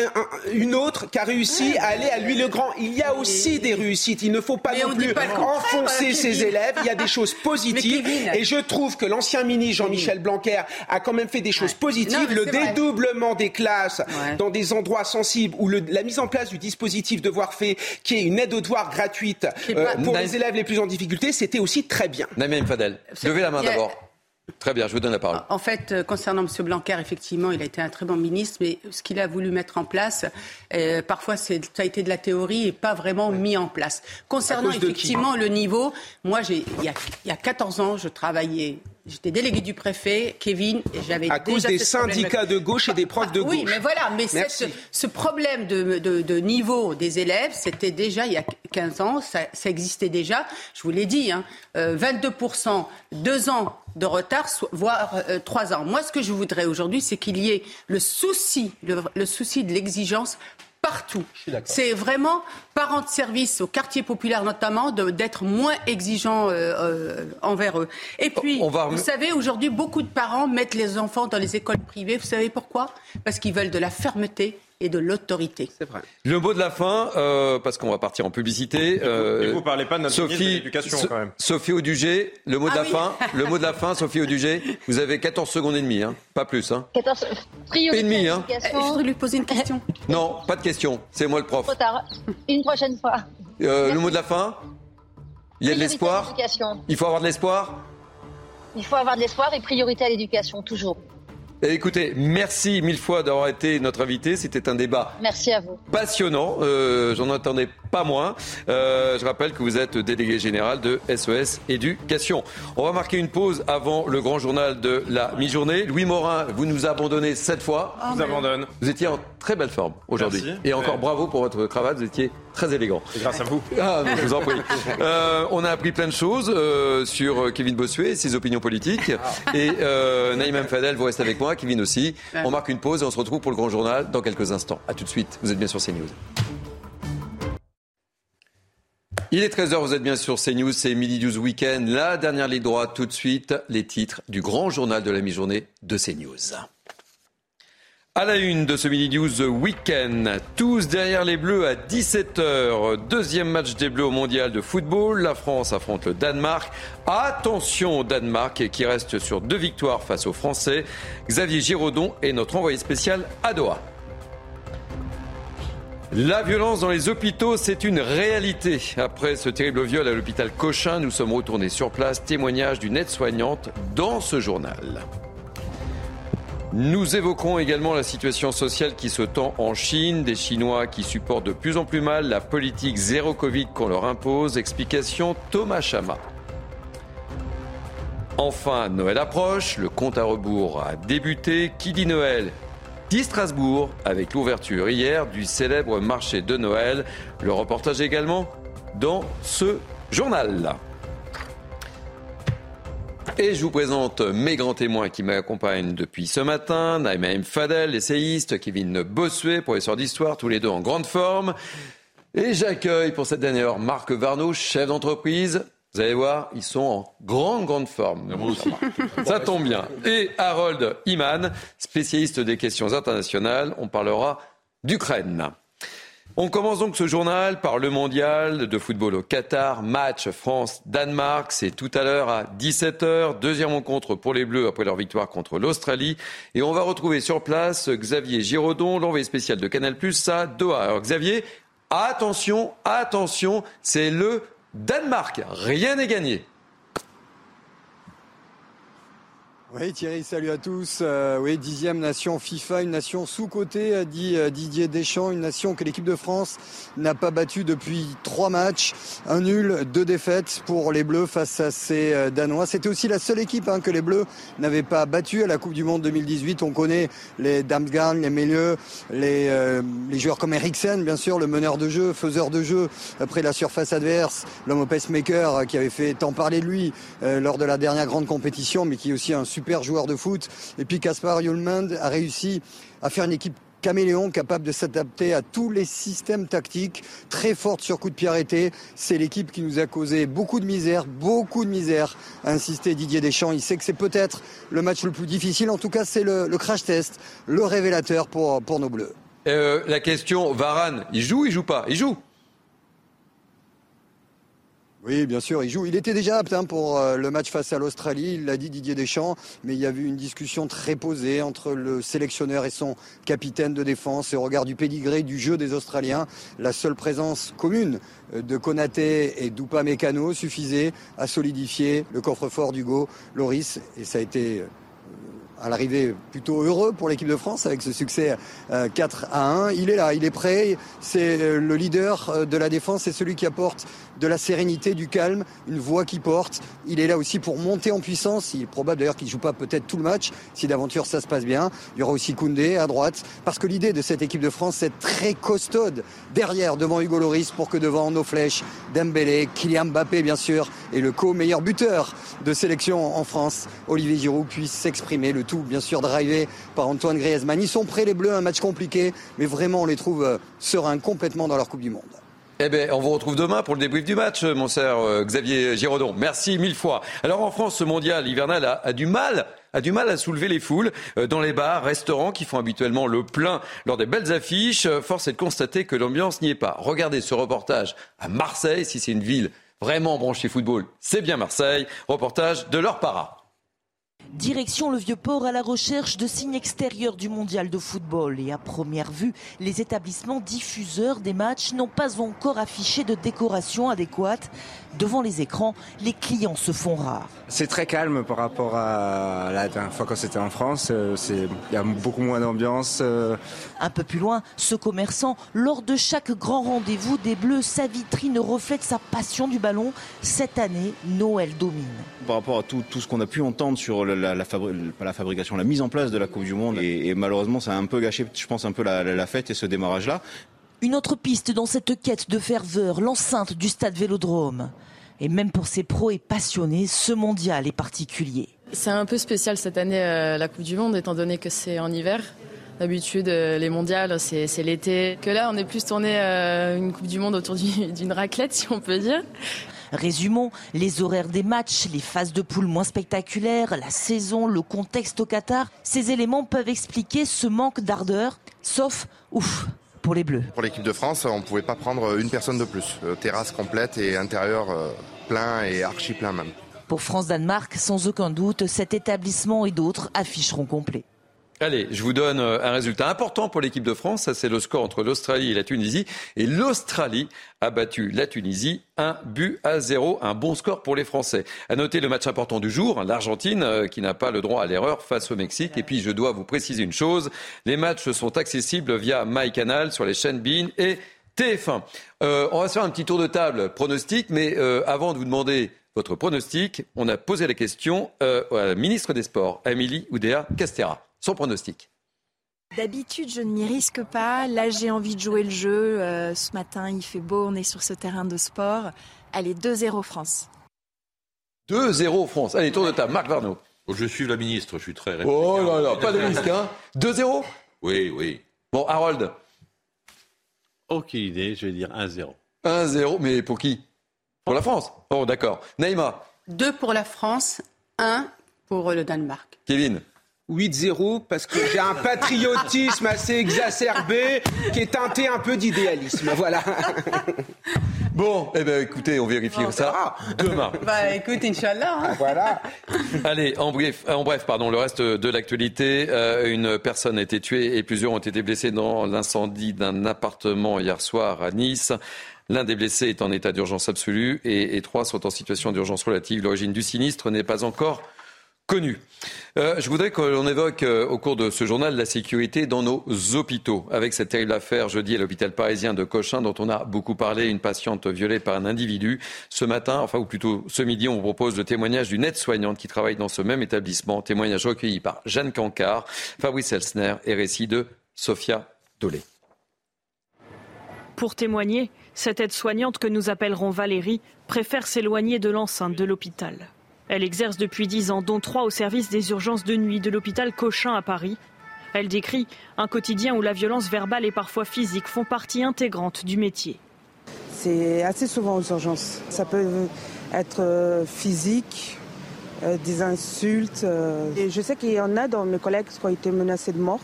une autre qui a réussi à aller à Louis-le-Grand. Il y a aussi des réussites. Il ne faut pas non plus enfoncer ses élèves. Il y a des choses (laughs) positives. Et je trouve que l'ancien ministre Jean-Michel Blanquer a quand même fait des choses positives. le dédoublement des classes dans des endroits sensibles ou la mise en place du dispositif devoir fait, qui est une aide aux devoirs gratuite euh, pour les élèves les plus en difficulté, c'était aussi très bien. Namien Fadel, levez la main d'abord. Très bien, je vous donne la parole. En fait, euh, concernant M. Blanquer, effectivement, il a été un très bon ministre, mais ce qu'il a voulu mettre en place, euh, parfois, ça a été de la théorie et pas vraiment mis en place. Concernant effectivement le niveau, moi, il y, a, il y a 14 ans, je travaillais J'étais délégué du préfet, Kevin, et j'avais à cause des syndicats de gauche et des profs de gauche. Oui, mais voilà, mais ce problème de, niveau des élèves, c'était déjà il y a 15 ans, ça, existait déjà. Je vous l'ai dit, hein, 22%, euh, deux ans de retard, voire euh, trois ans. Moi, ce que je voudrais aujourd'hui, c'est qu'il y ait le souci, le souci de l'exigence partout. C'est vraiment parents de service au quartier populaire notamment d'être moins exigeants euh, euh, envers eux. Et puis, vous savez, aujourd'hui, beaucoup de parents mettent les enfants dans les écoles privées. Vous savez pourquoi? Parce qu'ils veulent de la fermeté et de l'autorité. C'est vrai. Le mot de la fin, euh, parce qu'on va partir en publicité. Euh, et vous, parlez pas de notre Sophie, de l'éducation quand même. Sophie Audugé, le mot de la ah fin, le mot de la fin, Sophie Audugé, vous avez 14 secondes et demie, hein, pas plus. Hein. 14 priorité et hein. Je voudrais lui poser une question. (laughs) Non, pas de question, c'est moi le prof. Trop tard, une prochaine fois. Euh, le mot de la fin Il y a de l'espoir Il faut avoir de l'espoir Il faut avoir de l'espoir et priorité à l'éducation, toujours. Eh, écoutez, merci mille fois d'avoir été notre invité. C'était un débat merci à vous. passionnant. Euh, J'en attendais pas moins. Euh, je rappelle que vous êtes délégué général de SES Éducation. On va marquer une pause avant le grand journal de la mi-journée. Louis Morin, vous nous abandonnez cette fois. Je vous abandonne. Vous étiez en très belle forme aujourd'hui. Et encore bravo pour votre cravate. Vous étiez très élégant. grâce à vous. Ah, je vous en prie. (laughs) Euh, on a appris plein de choses euh, sur Kevin Bossuet, ses opinions politiques. Ah. Et euh, Naïm Fadel, vous restez avec moi. Kevin aussi. On marque une pause et on se retrouve pour le grand journal dans quelques instants. A tout de suite. Vous êtes bien sur CNews. Il est 13h, vous êtes bien sur CNews, c'est Midi News Weekend. La dernière ligne droite, tout de suite, les titres du grand journal de la mi-journée de CNews. À la une de ce Mini News Weekend, tous derrière les Bleus à 17h. Deuxième match des Bleus au mondial de football. La France affronte le Danemark. Attention au Danemark qui reste sur deux victoires face aux Français. Xavier Giraudon est notre envoyé spécial à Doha. La violence dans les hôpitaux, c'est une réalité. Après ce terrible viol à l'hôpital Cochin, nous sommes retournés sur place. Témoignage d'une aide-soignante dans ce journal. Nous évoquerons également la situation sociale qui se tend en Chine, des Chinois qui supportent de plus en plus mal la politique zéro Covid qu'on leur impose. Explication Thomas Chama. Enfin, Noël approche, le compte à rebours a débuté. Qui dit Noël dit Strasbourg avec l'ouverture hier du célèbre marché de Noël. Le reportage également dans ce journal. Et je vous présente mes grands témoins qui m'accompagnent depuis ce matin. Naïma Fadel, essayiste, Kevin Bossuet, professeur d'histoire, tous les deux en grande forme. Et j'accueille pour cette dernière heure Marc Varnaud, chef d'entreprise. Vous allez voir, ils sont en grande, grande forme. Ça tombe bien. Et Harold Iman, spécialiste des questions internationales. On parlera d'Ukraine. On commence donc ce journal par le mondial de football au Qatar. Match France-Danemark. C'est tout à l'heure à 17h. Deuxième rencontre pour les Bleus après leur victoire contre l'Australie. Et on va retrouver sur place Xavier Giraudon, l'envoyé spécial de Canal Plus à Doha. Alors Xavier, attention, attention, c'est le Danemark, rien n'est gagné. Oui Thierry, salut à tous. Euh, oui, dixième nation FIFA, une nation sous-cotée, a dit euh, Didier Deschamps, une nation que l'équipe de France n'a pas battue depuis trois matchs, un nul, deux défaites pour les Bleus face à ces euh, Danois. C'était aussi la seule équipe hein, que les Bleus n'avaient pas battue à la Coupe du Monde 2018. On connaît les Damsgaard, les Mélieux, les, les joueurs comme Eriksen, bien sûr, le meneur de jeu, faiseur de jeu après la surface adverse, l'homme au pacemaker qui avait fait tant parler de lui lors de la dernière grande compétition, mais qui est aussi un super joueur de foot. Et puis Caspar Yulmand a réussi à faire une équipe caméléon capable de s'adapter à tous les systèmes tactiques, très forte sur coup de pied arrêté. C'est l'équipe qui nous a causé beaucoup de misère, beaucoup de misère, a insisté Didier Deschamps. Il sait que c'est peut-être le match le plus difficile. En tout cas, c'est le, crash test, le révélateur pour, pour nos Bleus. Euh, la question, Varane, il joue ou il joue pas? Il joue oui, bien sûr, il joue. Il était déjà apte hein, pour euh, le match face à l'Australie, il l'a dit Didier Deschamps, mais il y a eu une discussion très posée entre le sélectionneur et son capitaine de défense et au regard du pédigré du jeu des Australiens. La seule présence commune euh, de Konaté et d'Upa Mécano suffisait à solidifier le coffre-fort d'Hugo Loris et ça a été euh, à l'arrivée plutôt heureux pour l'équipe de France avec ce succès 4 à 1. Il est là, il est prêt, c'est le leader de la défense, c'est celui qui apporte de la sérénité, du calme, une voix qui porte. Il est là aussi pour monter en puissance. Il est probable d'ailleurs qu'il ne joue pas peut-être tout le match, si d'aventure ça se passe bien. Il y aura aussi Koundé à droite, parce que l'idée de cette équipe de France, c'est très costaude derrière, devant Hugo Loris, pour que devant nos flèches, Dembélé, Kylian Mbappé bien sûr, et le co-meilleur buteur de sélection en France, Olivier Giroud, puisse s'exprimer le tout bien sûr drivé par Antoine Griezmann. Ils sont prêts les Bleus, un match compliqué, mais vraiment on les trouve euh, sereins complètement dans leur Coupe du Monde. Eh bien, on vous retrouve demain pour le débrief du match, mon cher euh, Xavier Giraudon. Merci mille fois. Alors en France, ce mondial hivernal a, du mal a du mal à soulever les foules euh, dans les bars, restaurants qui font habituellement le plein lors des belles affiches. Force est de constater que l'ambiance n'y est pas. Regardez ce reportage à Marseille, si c'est une ville vraiment branchée football, c'est bien Marseille. Reportage de leur para. Direction le Vieux-Port à la recherche de signes extérieurs du mondial de football. Et à première vue, les établissements diffuseurs des matchs n'ont pas encore affiché de décoration adéquate. Devant les écrans, les clients se font rares. C'est très calme par rapport à la dernière fois quand c'était en France. Euh, il y a beaucoup moins d'ambiance. Euh. Un peu plus loin, ce commerçant, lors de chaque grand rendez-vous des Bleus, sa vitrine reflète sa passion du ballon. Cette année, Noël domine. Par rapport à tout, ce qu'on a pu entendre sur la, la, fabrication, la mise en place de la Coupe du Monde, et, malheureusement, ça a un peu gâché, je pense, un peu la fête et ce démarrage-là. Une autre piste dans cette quête de ferveur, l'enceinte du stade Vélodrome. Et même pour ces pros et passionnés, ce mondial est particulier. C'est un peu spécial cette année, euh, la Coupe du Monde, étant donné que c'est en hiver. D'habitude, euh, les mondiales, c'est l'été. Que là, on est plus tourné euh, une Coupe du Monde autour (laughs) d'une raclette, si on peut dire. Résumons, les horaires des matchs, les phases de poule moins spectaculaires, la saison, le contexte au Qatar, ces éléments peuvent expliquer ce manque d'ardeur, sauf, ouf, pour les Bleus. Pour l'équipe de France, on ne pouvait pas prendre une personne de plus. Euh, terrasse complète et intérieur euh, plein et archi plein même. Pour France-Danemark, sans aucun doute, cet établissement et d'autres afficheront complet. Allez, je vous donne euh, un résultat important pour l'équipe de France. Ça, c'est le score entre l'Australie et la Tunisie. Et l'Australie a battu la Tunisie un but à zéro. Un bon score pour les Français. À noter le match important du jour, l'Argentine euh, qui n'a pas le droit à l'erreur face au Mexique. Et puis, je dois vous préciser une chose. Les matchs sont accessibles via MyCanal sur les chaînes BIN et TF1. Euh, on va se faire un petit tour de table pronostic. Mais avant de vous demander votre pronostic, on a posé la question à la ministre des Sports, Amélie Oudéa Castera. Son pronostic. D'habitude, je ne m'y risque pas. Là, j'ai envie de jouer le jeu. Euh, ce matin, il fait beau, on est sur ce terrain de sport. Allez, 2-0 France. 2-0 France. Allez, tour de table. Marc Varnaud. Je suis la ministre, je suis très Oh là là, pas de risque, hein 2-0 Oui, oui. Bon, Harold Aucune idée, je vais dire 1-0. 1-0, mais pour qui? Pour la France? Oh, d'accord. Naïma 2 pour la France, 1 pour le Danemark. Kevin 8-0 parce que j'ai un patriotisme assez exacerbé qui est teinté un peu d'idéalisme. Voilà. (laughs) Bon, eh ben, écoutez, on vérifie ça demain. Bah écoute, Inch'Allah. Hein. Voilà. Allez, en bref, en bref, pardon, le reste de l'actualité. Euh, une personne a été tuée et plusieurs ont été blessés dans l'incendie d'un appartement hier soir à Nice. L'un des blessés est en état d'urgence absolue et, et trois sont en situation d'urgence relative. L'origine du sinistre n'est pas encore Euh, je voudrais que l'on évoque euh, au cours de ce journal la sécurité dans nos hôpitaux. Avec cette terrible affaire jeudi à l'hôpital parisien de Cochin dont on a beaucoup parlé, une patiente violée par un individu. Ce matin, enfin ou plutôt ce midi, on vous propose le témoignage d'une aide-soignante qui travaille dans ce même établissement. Témoignage recueilli par Jeanne Cancard, Fabrice Elsner et récit de Sophia Dolé. Pour témoigner, cette aide-soignante que nous appellerons Valérie préfère s'éloigner de l'enceinte de l'hôpital. Elle exerce depuis dix ans, dont trois au service des urgences de nuit de l'hôpital Cochin à Paris. Elle décrit un quotidien où la violence verbale et parfois physique font partie intégrante du métier. C'est assez souvent aux urgences. Ça peut être euh, physique, euh, des insultes. Euh, et je sais qu'il y en a dans mes collègues qui ont été menacés de mort.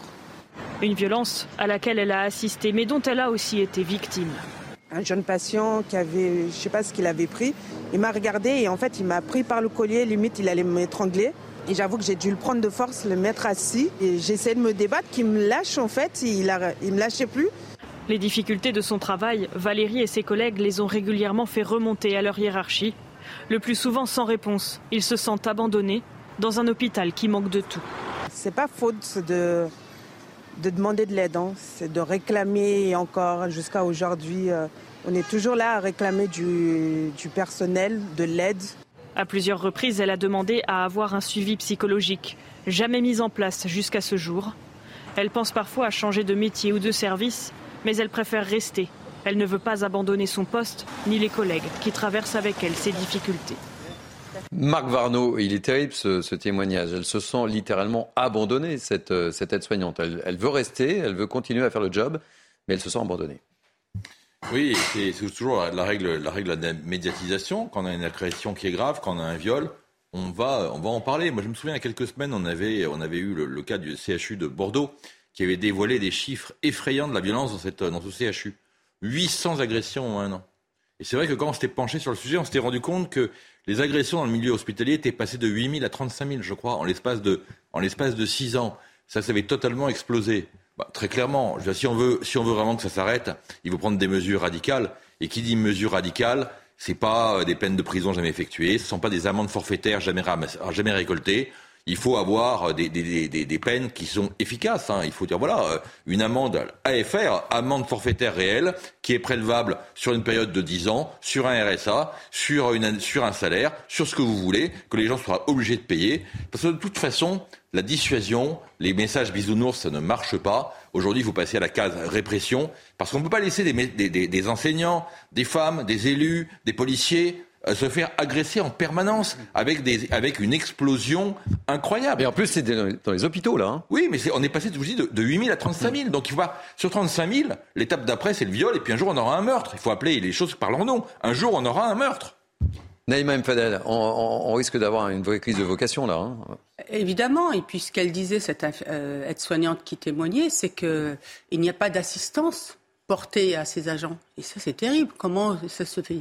Une violence à laquelle elle a assisté, mais dont elle a aussi été victime un jeune patient qui avait, je ne sais pas ce qu'il avait pris. Il m'a regardé et en fait, il m'a pris par le collier, limite, il allait m'étrangler. Et j'avoue que j'ai dû le prendre de force, le mettre assis. Et j'essayais de me débattre, qu'il me lâche en fait, il ne me lâchait plus. Les difficultés de son travail, Valérie et ses collègues les ont régulièrement fait remonter à leur hiérarchie. Le plus souvent sans réponse, ils se sentent abandonnés dans un hôpital qui manque de tout. C'est pas faute de, de demander de l'aide, hein. c'est de réclamer encore jusqu'à aujourd'hui. Euh, on est toujours là à réclamer du, du personnel, de l'aide. À plusieurs reprises, elle a demandé à avoir un suivi psychologique, jamais mis en place jusqu'à ce jour. Elle pense parfois à changer de métier ou de service, mais elle préfère rester. Elle ne veut pas abandonner son poste ni les collègues qui traversent avec elle ces difficultés. Marc Varno, il est terrible ce, témoignage. Elle se sent littéralement abandonnée, cette, euh, aide-soignante. Elle, veut rester, elle veut continuer à faire le job, mais elle se sent abandonnée. Oui, c'est toujours la règle, de la médiatisation. Quand on a une agression qui est grave, quand on a un viol, on va, en parler. Moi, je me souviens, il y a quelques semaines, on avait, eu le, cas du CHU de Bordeaux qui avait dévoilé des chiffres effrayants de la violence dans, dans ce CHU. 800 agressions en un an. Et c'est vrai que quand on s'était penché sur le sujet, on s'était rendu compte que les agressions dans le milieu hospitalier étaient passées de 8 000 à 35 000, je crois, en l'espace de, en l'espace de 6 ans. Ça, ça avait totalement explosé. Bah, très clairement, si, on veut, si on veut vraiment que ça s'arrête, il faut prendre des mesures radicales. Et qui dit mesures radicales, c'est pas euh, des peines de prison jamais effectuées, ce ne sont pas des amendes forfaitaires jamais, jamais récoltées il faut avoir des, des, des, des, peines qui sont efficaces. Hein. Il faut dire, voilà, euh, une amende AFR, amende forfaitaire réelle, qui est prélevable sur une période de 10 ans, sur un RSA, sur, une, sur un salaire, sur ce que vous voulez, que les gens soient obligés de payer. Parce que de toute façon, la dissuasion, les messages bisounours, ça ne marche pas. Aujourd'hui, il faut passer à la case répression, parce qu'on ne peut pas laisser des, des enseignants, des femmes, des élus, des policiers se faire agresser en permanence avec, des, avec une explosion incroyable. Et en plus, c'est dans les hôpitaux, là. Hein. Oui, mais on est passé, je vous dis, de, de 8 000 à 35 000. Donc, il va, sur 35 000, l'étape d'après, c'est le viol, et puis un jour, on aura un meurtre. Il faut appeler les choses par leur nom. Un jour, on aura un meurtre. Naïma Mfadel, on, on, risque d'avoir une vraie crise de vocation, là. Hein. Évidemment, et puis ce qu'elle disait, cette euh, aide-soignante qui témoignait, c'est qu'il n'y a pas d'assistance porté à ses agents. Et ça, c'est terrible. Comment ça se fait?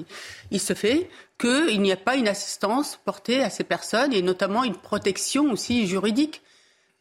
Il se fait qu'il n'y a pas une assistance portée à ces personnes et notamment une protection aussi juridique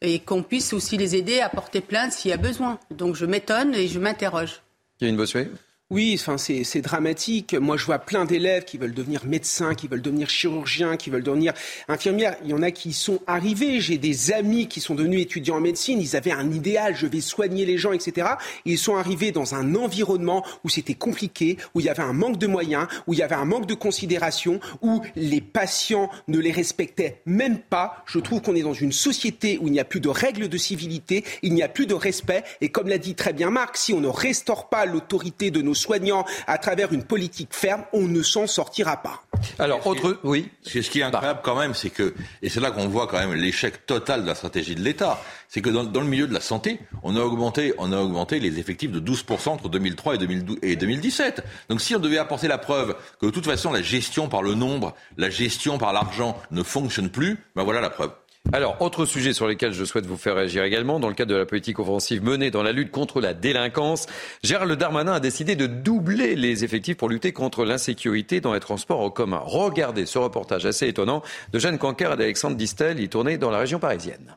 et qu'on puisse aussi les aider à porter plainte s'il y a besoin. Donc je m'étonne et je m'interroge. Bossuet oui, enfin, c'est dramatique. Moi, je vois plein d'élèves qui veulent devenir médecins, qui veulent devenir chirurgiens, qui veulent devenir infirmières. Il y en a qui sont arrivés. J'ai des amis qui sont devenus étudiants en médecine. Ils avaient un idéal, je vais soigner les gens, etc. ils sont arrivés dans un environnement où c'était compliqué, où il y avait un manque de moyens, où il y avait un manque de considération, où les patients ne les respectaient même pas. Je trouve qu'on est dans une société où il n'y a plus de règles de civilité, il n'y a plus de respect. Et comme l'a dit très bien Marc, si on ne restaure pas l'autorité de nos soignants à travers une politique ferme, on ne s'en sortira pas. Alors, autre, oui. Ce qui est incroyable quand même, c'est que, et c'est là qu'on voit quand même l'échec total de la stratégie de l'État, c'est que dans, le milieu de la santé, on a augmenté, on a augmenté les effectifs de 12% entre 2003 et, 2012, et 2017. Donc si on devait apporter la preuve que de toute façon la gestion par le nombre, la gestion par l'argent ne fonctionne plus, ben voilà la preuve. Alors, autre sujet sur lequel je souhaite vous faire réagir également, dans le cadre de la politique offensive menée dans la lutte contre la délinquance, Gérald Darmanin a décidé de doubler les effectifs pour lutter contre l'insécurité dans les transports en commun. Regardez ce reportage assez étonnant de Jeanne Canker et d'Alexandre Distel, il tournait dans la région parisienne.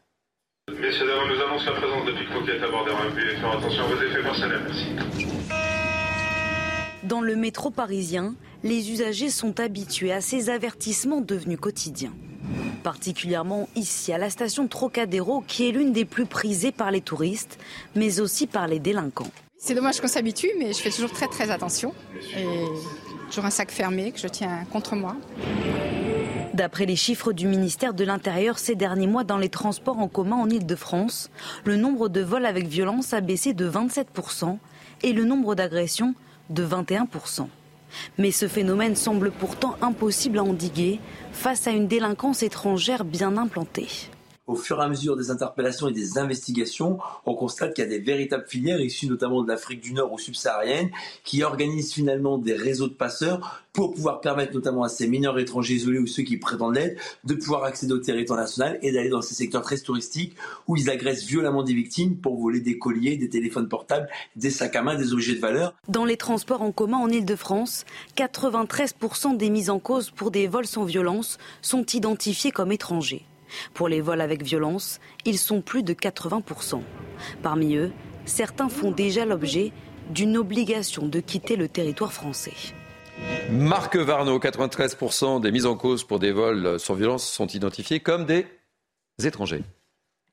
Messieurs, dames, nous annonce la présence de pickpockets à bord des faire attention à vos effets personnels. Merci. Dans le métro parisien, les usagers sont habitués à ces avertissements devenus quotidiens particulièrement ici à la station Trocadéro qui est l'une des plus prisées par les touristes, mais aussi par les délinquants. C'est dommage qu'on s'habitue, mais je fais toujours très très attention. Et toujours un sac fermé que je tiens contre moi. D'après les chiffres du ministère de l'Intérieur ces derniers mois dans les transports en commun en Ile-de-France, le nombre de vols avec violence a baissé de 27% et le nombre d'agressions de 21%. Mais ce phénomène semble pourtant impossible à endiguer face à une délinquance étrangère bien implantée au fur et à mesure des interpellations et des investigations, on constate qu'il y a des véritables filières issues notamment de l'Afrique du Nord ou subsaharienne qui organisent finalement des réseaux de passeurs pour pouvoir permettre notamment à ces mineurs étrangers isolés ou ceux qui prétendent l'aide de pouvoir accéder au territoire national et d'aller dans ces secteurs très touristiques où ils agressent violemment des victimes pour voler des colliers, des téléphones portables, des sacs à main, des objets de valeur. Dans les transports en commun en Ile-de-France, 93% des mises en cause pour des vols sans violence sont identifiés comme étrangers. Pour les vols avec violence, ils sont plus de 80%. Parmi eux, certains font déjà l'objet d'une obligation de quitter le territoire français. Marc Varno, 93% des mises en cause pour des vols sans violence sont identifiés comme des étrangers.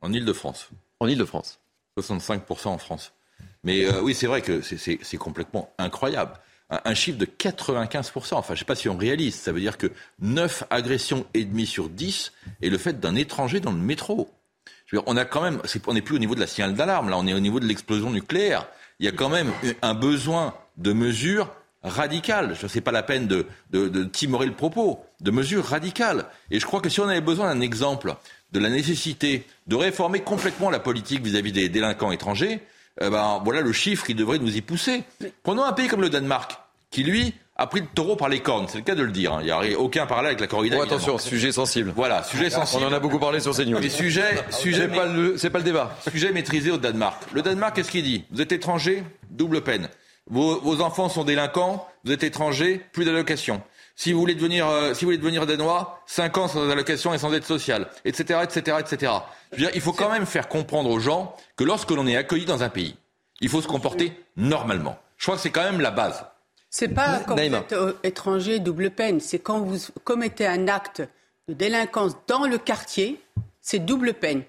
En Ile-de-France. En Ile-de-France. 65% en France. Mais euh, oui, c'est vrai que c'est complètement incroyable un chiffre de 95%. Enfin, je ne sais pas si on réalise. Ça veut dire que 9 agressions et demie sur 10 est le fait d'un étranger dans le métro. on a quand même, on n'est plus au niveau de la signal d'alarme, là, on est au niveau de l'explosion nucléaire. Il y a quand même un besoin de mesures radicales. Ce n'est pas la peine de, de, timorer le propos, de mesures radicales. Et je crois que si on avait besoin d'un exemple de la nécessité de réformer complètement la politique vis-à-vis des délinquants étrangers, eh ben, voilà le chiffre qui devrait nous y pousser. Prenons un pays comme le Danemark, qui lui a pris le taureau par les cornes, c'est le cas de le dire. hein. Il n'y a aucun parallèle avec la corrida. Oh, attention, sujet sensible. Voilà, sujet sensible. On en a beaucoup parlé sur CNews. Et sujet, sujet, C'est pas le, c'est pas le débat. sujet maîtrisé au Danemark. Le Danemark, qu'est-ce qu'il dit? Vous êtes étranger, double peine. Vos, vos enfants sont délinquants, vous êtes étranger, plus d'allocation. Si vous voulez devenir, euh, si vous voulez devenir danois, 5 ans sans allocation et sans aide sociale, etc., etc., etc. Je veux dire, il faut quand même faire comprendre aux gens que lorsque l'on est accueilli dans un pays, il faut se comporter normalement. Je crois que c'est quand même la base. C'est pas quand Naïma. vous êtes euh, étranger double peine, c'est quand vous commettez un acte de délinquance dans le quartier, c'est double peine.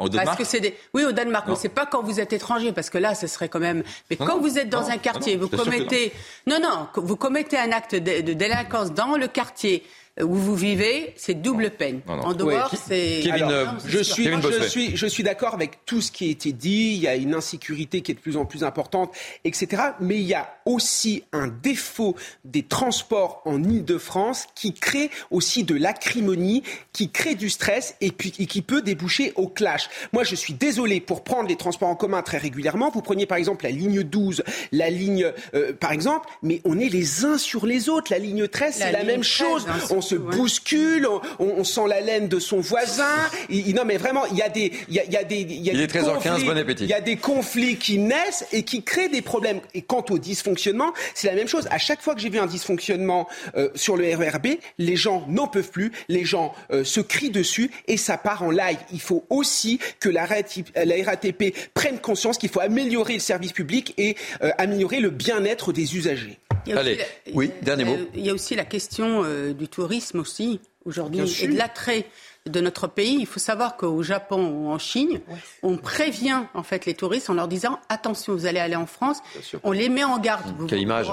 Au Danemark Parce que c'est des... Oui, au Danemark, Non. mais c'est pas quand vous êtes étranger, parce que là, ce serait quand même. Mais Non, quand non. vous êtes dans un quartier, non, vous commettez. Non, non, vous commettez un acte de, de délinquance dans le quartier où vous vivez, c'est double peine. En dehors, c'est. Alors, euh, Non, je suis, je suis, je suis d'accord avec tout ce qui a été dit. Il y a une insécurité qui est de plus en plus importante, etc. Mais il y a aussi un défaut des transports en Ile-de-France qui crée aussi de l'acrimonie, qui crée du stress et, puis, et qui peut déboucher au clash. Moi, je suis désolé pour prendre les transports en commun très régulièrement. Vous preniez par exemple la ligne 12, la ligne, euh, par exemple, mais on est les uns sur les autres. La ligne 13, La c'est la même 13, chose. hein, On se ouais. bouscule, on, on- on sent la laine de son voisin. Il- il- non, mais vraiment, il y a des, il y a, il y a des, il y a Il est des 13h15, conflits- bon appétit. Il y a des conflits qui naissent et qui créent des problèmes. Et quant au dysfonctionnement, c'est la même chose. À chaque fois que j'ai vu un dysfonctionnement euh, sur le RERB, les gens n'en peuvent plus, les gens euh, se crient dessus et ça part en live. Il faut aussi que la, RATP la RATP prenne conscience qu'il faut améliorer le service public et euh, améliorer le bien-être des usagers. Il y a aussi Allez, la- oui, dernier mot. Euh, Il y a aussi la question euh, du tourisme aussi aujourd'hui et de l'attrait de notre pays. Il faut savoir qu'au Japon ou en Chine, on prévient en fait les touristes en leur disant attention, vous allez aller en France. On les met en garde. Vous- Quelle image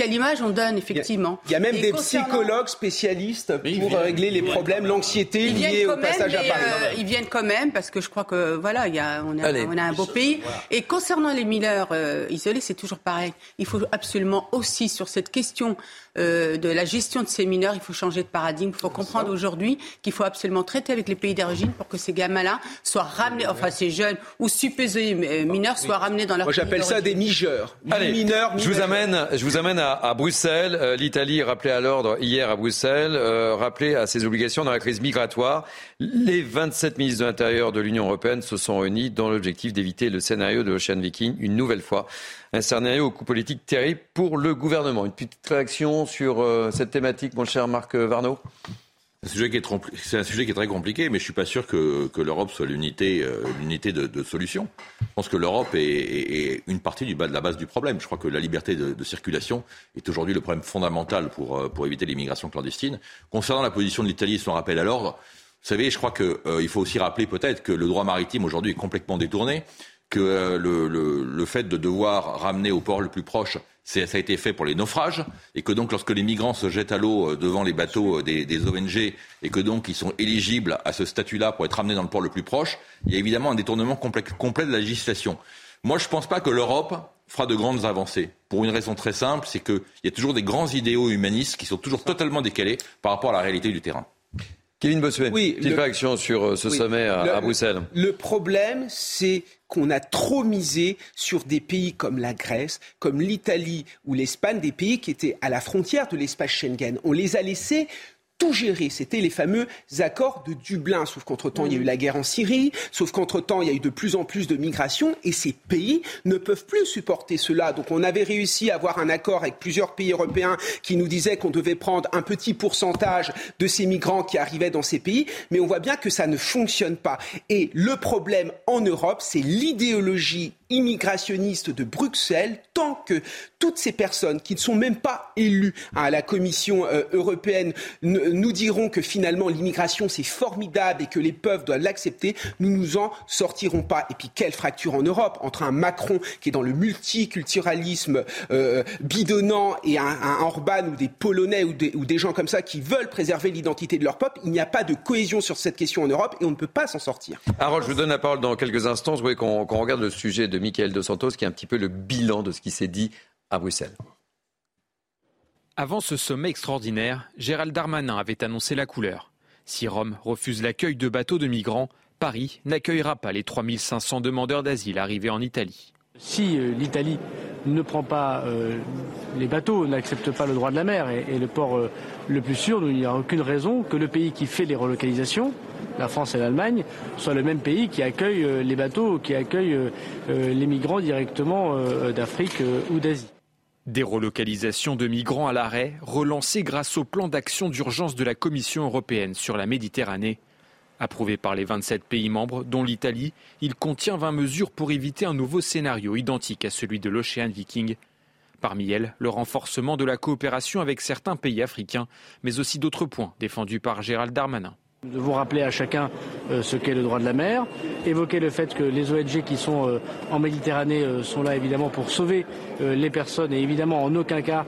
Quelle image on donne effectivement Il y a même Et des concernant- psychologues spécialistes pour régler les problèmes, l'anxiété liée au passage à Paris. euh, ils viennent quand même parce que je crois que voilà, il y a, on, a, Allez. on a un beau pays. Et concernant les mineurs euh, isolés, c'est toujours pareil. Il faut absolument aussi sur cette question euh, de la gestion de ces mineurs, il faut changer de paradigme. Il faut comprendre aujourd'hui qu'il faut absolument traiter avec les pays d'origine pour que ces gamins-là soient ramenés, enfin ces jeunes ou supposés euh, mineurs soient ramenés dans leur Moi, pays j'appelle ça des migeurs. Allez, mineurs, je vous amène, je vous amène à, à Bruxelles. Euh, L'Italie rappelée à l'ordre hier à Bruxelles, euh, rappelée à ses obligations dans la crise migratoire. Les 27 ministres de l'Intérieur de l'Union européenne se sont réunis dans l'objectif d'éviter le scénario de l'Ocean Viking une nouvelle fois. Un scénario au coût politique terrible pour le gouvernement. Une petite réaction sur euh, cette thématique, mon cher Marc Varno C'est un sujet qui est, très compliqué, mais je suis pas sûr que, l'Europe soit l'unité, euh, de, solution. Je pense que l'Europe est, une partie de la base du problème. Je crois que la liberté de, circulation est aujourd'hui le problème fondamental pour, euh, pour éviter l'immigration clandestine. Concernant la position de l'Italie et son rappel à l'ordre, vous savez, je crois qu'il il faut aussi rappeler peut-être que le droit maritime aujourd'hui est complètement détourné, que euh, le, le, le fait de devoir ramener au port le plus proche, c'est- ça a été fait pour les naufrages, et que donc lorsque les migrants se jettent à l'eau euh, devant les bateaux euh, des, des ONG, et que donc ils sont éligibles à ce statut-là pour être ramenés dans le port le plus proche, il y a évidemment un détournement complet, complet de la législation. Moi, je ne pense pas que l'Europe fera de grandes avancées. Pour une raison très simple, c'est qu'il y a toujours des grands idéaux humanistes qui sont toujours totalement décalés par rapport à la réalité du terrain. Kevin Bossuet, Oui, petite le- réaction sur ce Oui. sommet à, Le- à Bruxelles. Le problème, c'est qu'on a trop misé sur des pays comme la Grèce, comme l'Italie ou l'Espagne, des pays qui étaient à la frontière de l'espace Schengen. On les a laissés tout gérer. C'était les fameux accords de Dublin. Sauf qu'entre-temps, il y a eu la guerre en Syrie. Sauf qu'entre-temps, il y a eu de plus en plus de migrations. Et ces pays ne peuvent plus supporter cela. Donc on avait réussi à avoir un accord avec plusieurs pays européens qui nous disaient qu'on devait prendre un petit pourcentage de ces migrants qui arrivaient dans ces pays. Mais on voit bien que ça ne fonctionne pas. Et le problème en Europe, c'est l'idéologie immigrationniste de Bruxelles, tant que toutes ces personnes qui ne sont même pas élues à la Commission euh, européenne nous diront que finalement l'immigration c'est formidable et que les peuples doivent l'accepter, nous nous en sortirons pas. Et puis quelle fracture en Europe entre un Macron qui est dans le multiculturalisme euh, bidonnant et un, Orban ou des Polonais ou des, gens comme ça qui veulent préserver l'identité de leur peuple, il n'y a pas de cohésion sur cette question en Europe et on ne peut pas s'en sortir. Harold, je vous donne la parole dans quelques instants. Voudrais qu'on qu'on regarde le sujet de Michael Dos Santos, qui est un petit peu le bilan de ce qui s'est dit à Bruxelles. Avant ce sommet extraordinaire, Gérald Darmanin avait annoncé la couleur. Si Rome refuse l'accueil de bateaux de migrants, Paris n'accueillera pas les 3500 demandeurs d'asile arrivés en Italie. Si euh, l'Italie ne prend pas euh, les bateaux, n'accepte pas le droit de la mer et, le port euh, le plus sûr, il n'y a aucune raison que le pays qui fait les relocalisations, la France et l'Allemagne, soit le même pays qui accueille les bateaux, qui accueille les migrants directement d'Afrique ou d'Asie. Des relocalisations de migrants à l'arrêt, relancées grâce au plan d'action d'urgence de la Commission européenne sur la Méditerranée. Approuvé par les 27 pays membres, dont l'Italie, il contient 20 mesures pour éviter un nouveau scénario identique à celui de l'Ocean Viking. Parmi elles, le renforcement de la coopération avec certains pays africains, mais aussi d'autres points défendus par Gérald Darmanin. De vous rappeler à chacun euh, ce qu'est le droit de la mer, évoquer le fait que les ONG qui sont euh, en Méditerranée euh, sont là évidemment pour sauver les personnes et évidemment en aucun cas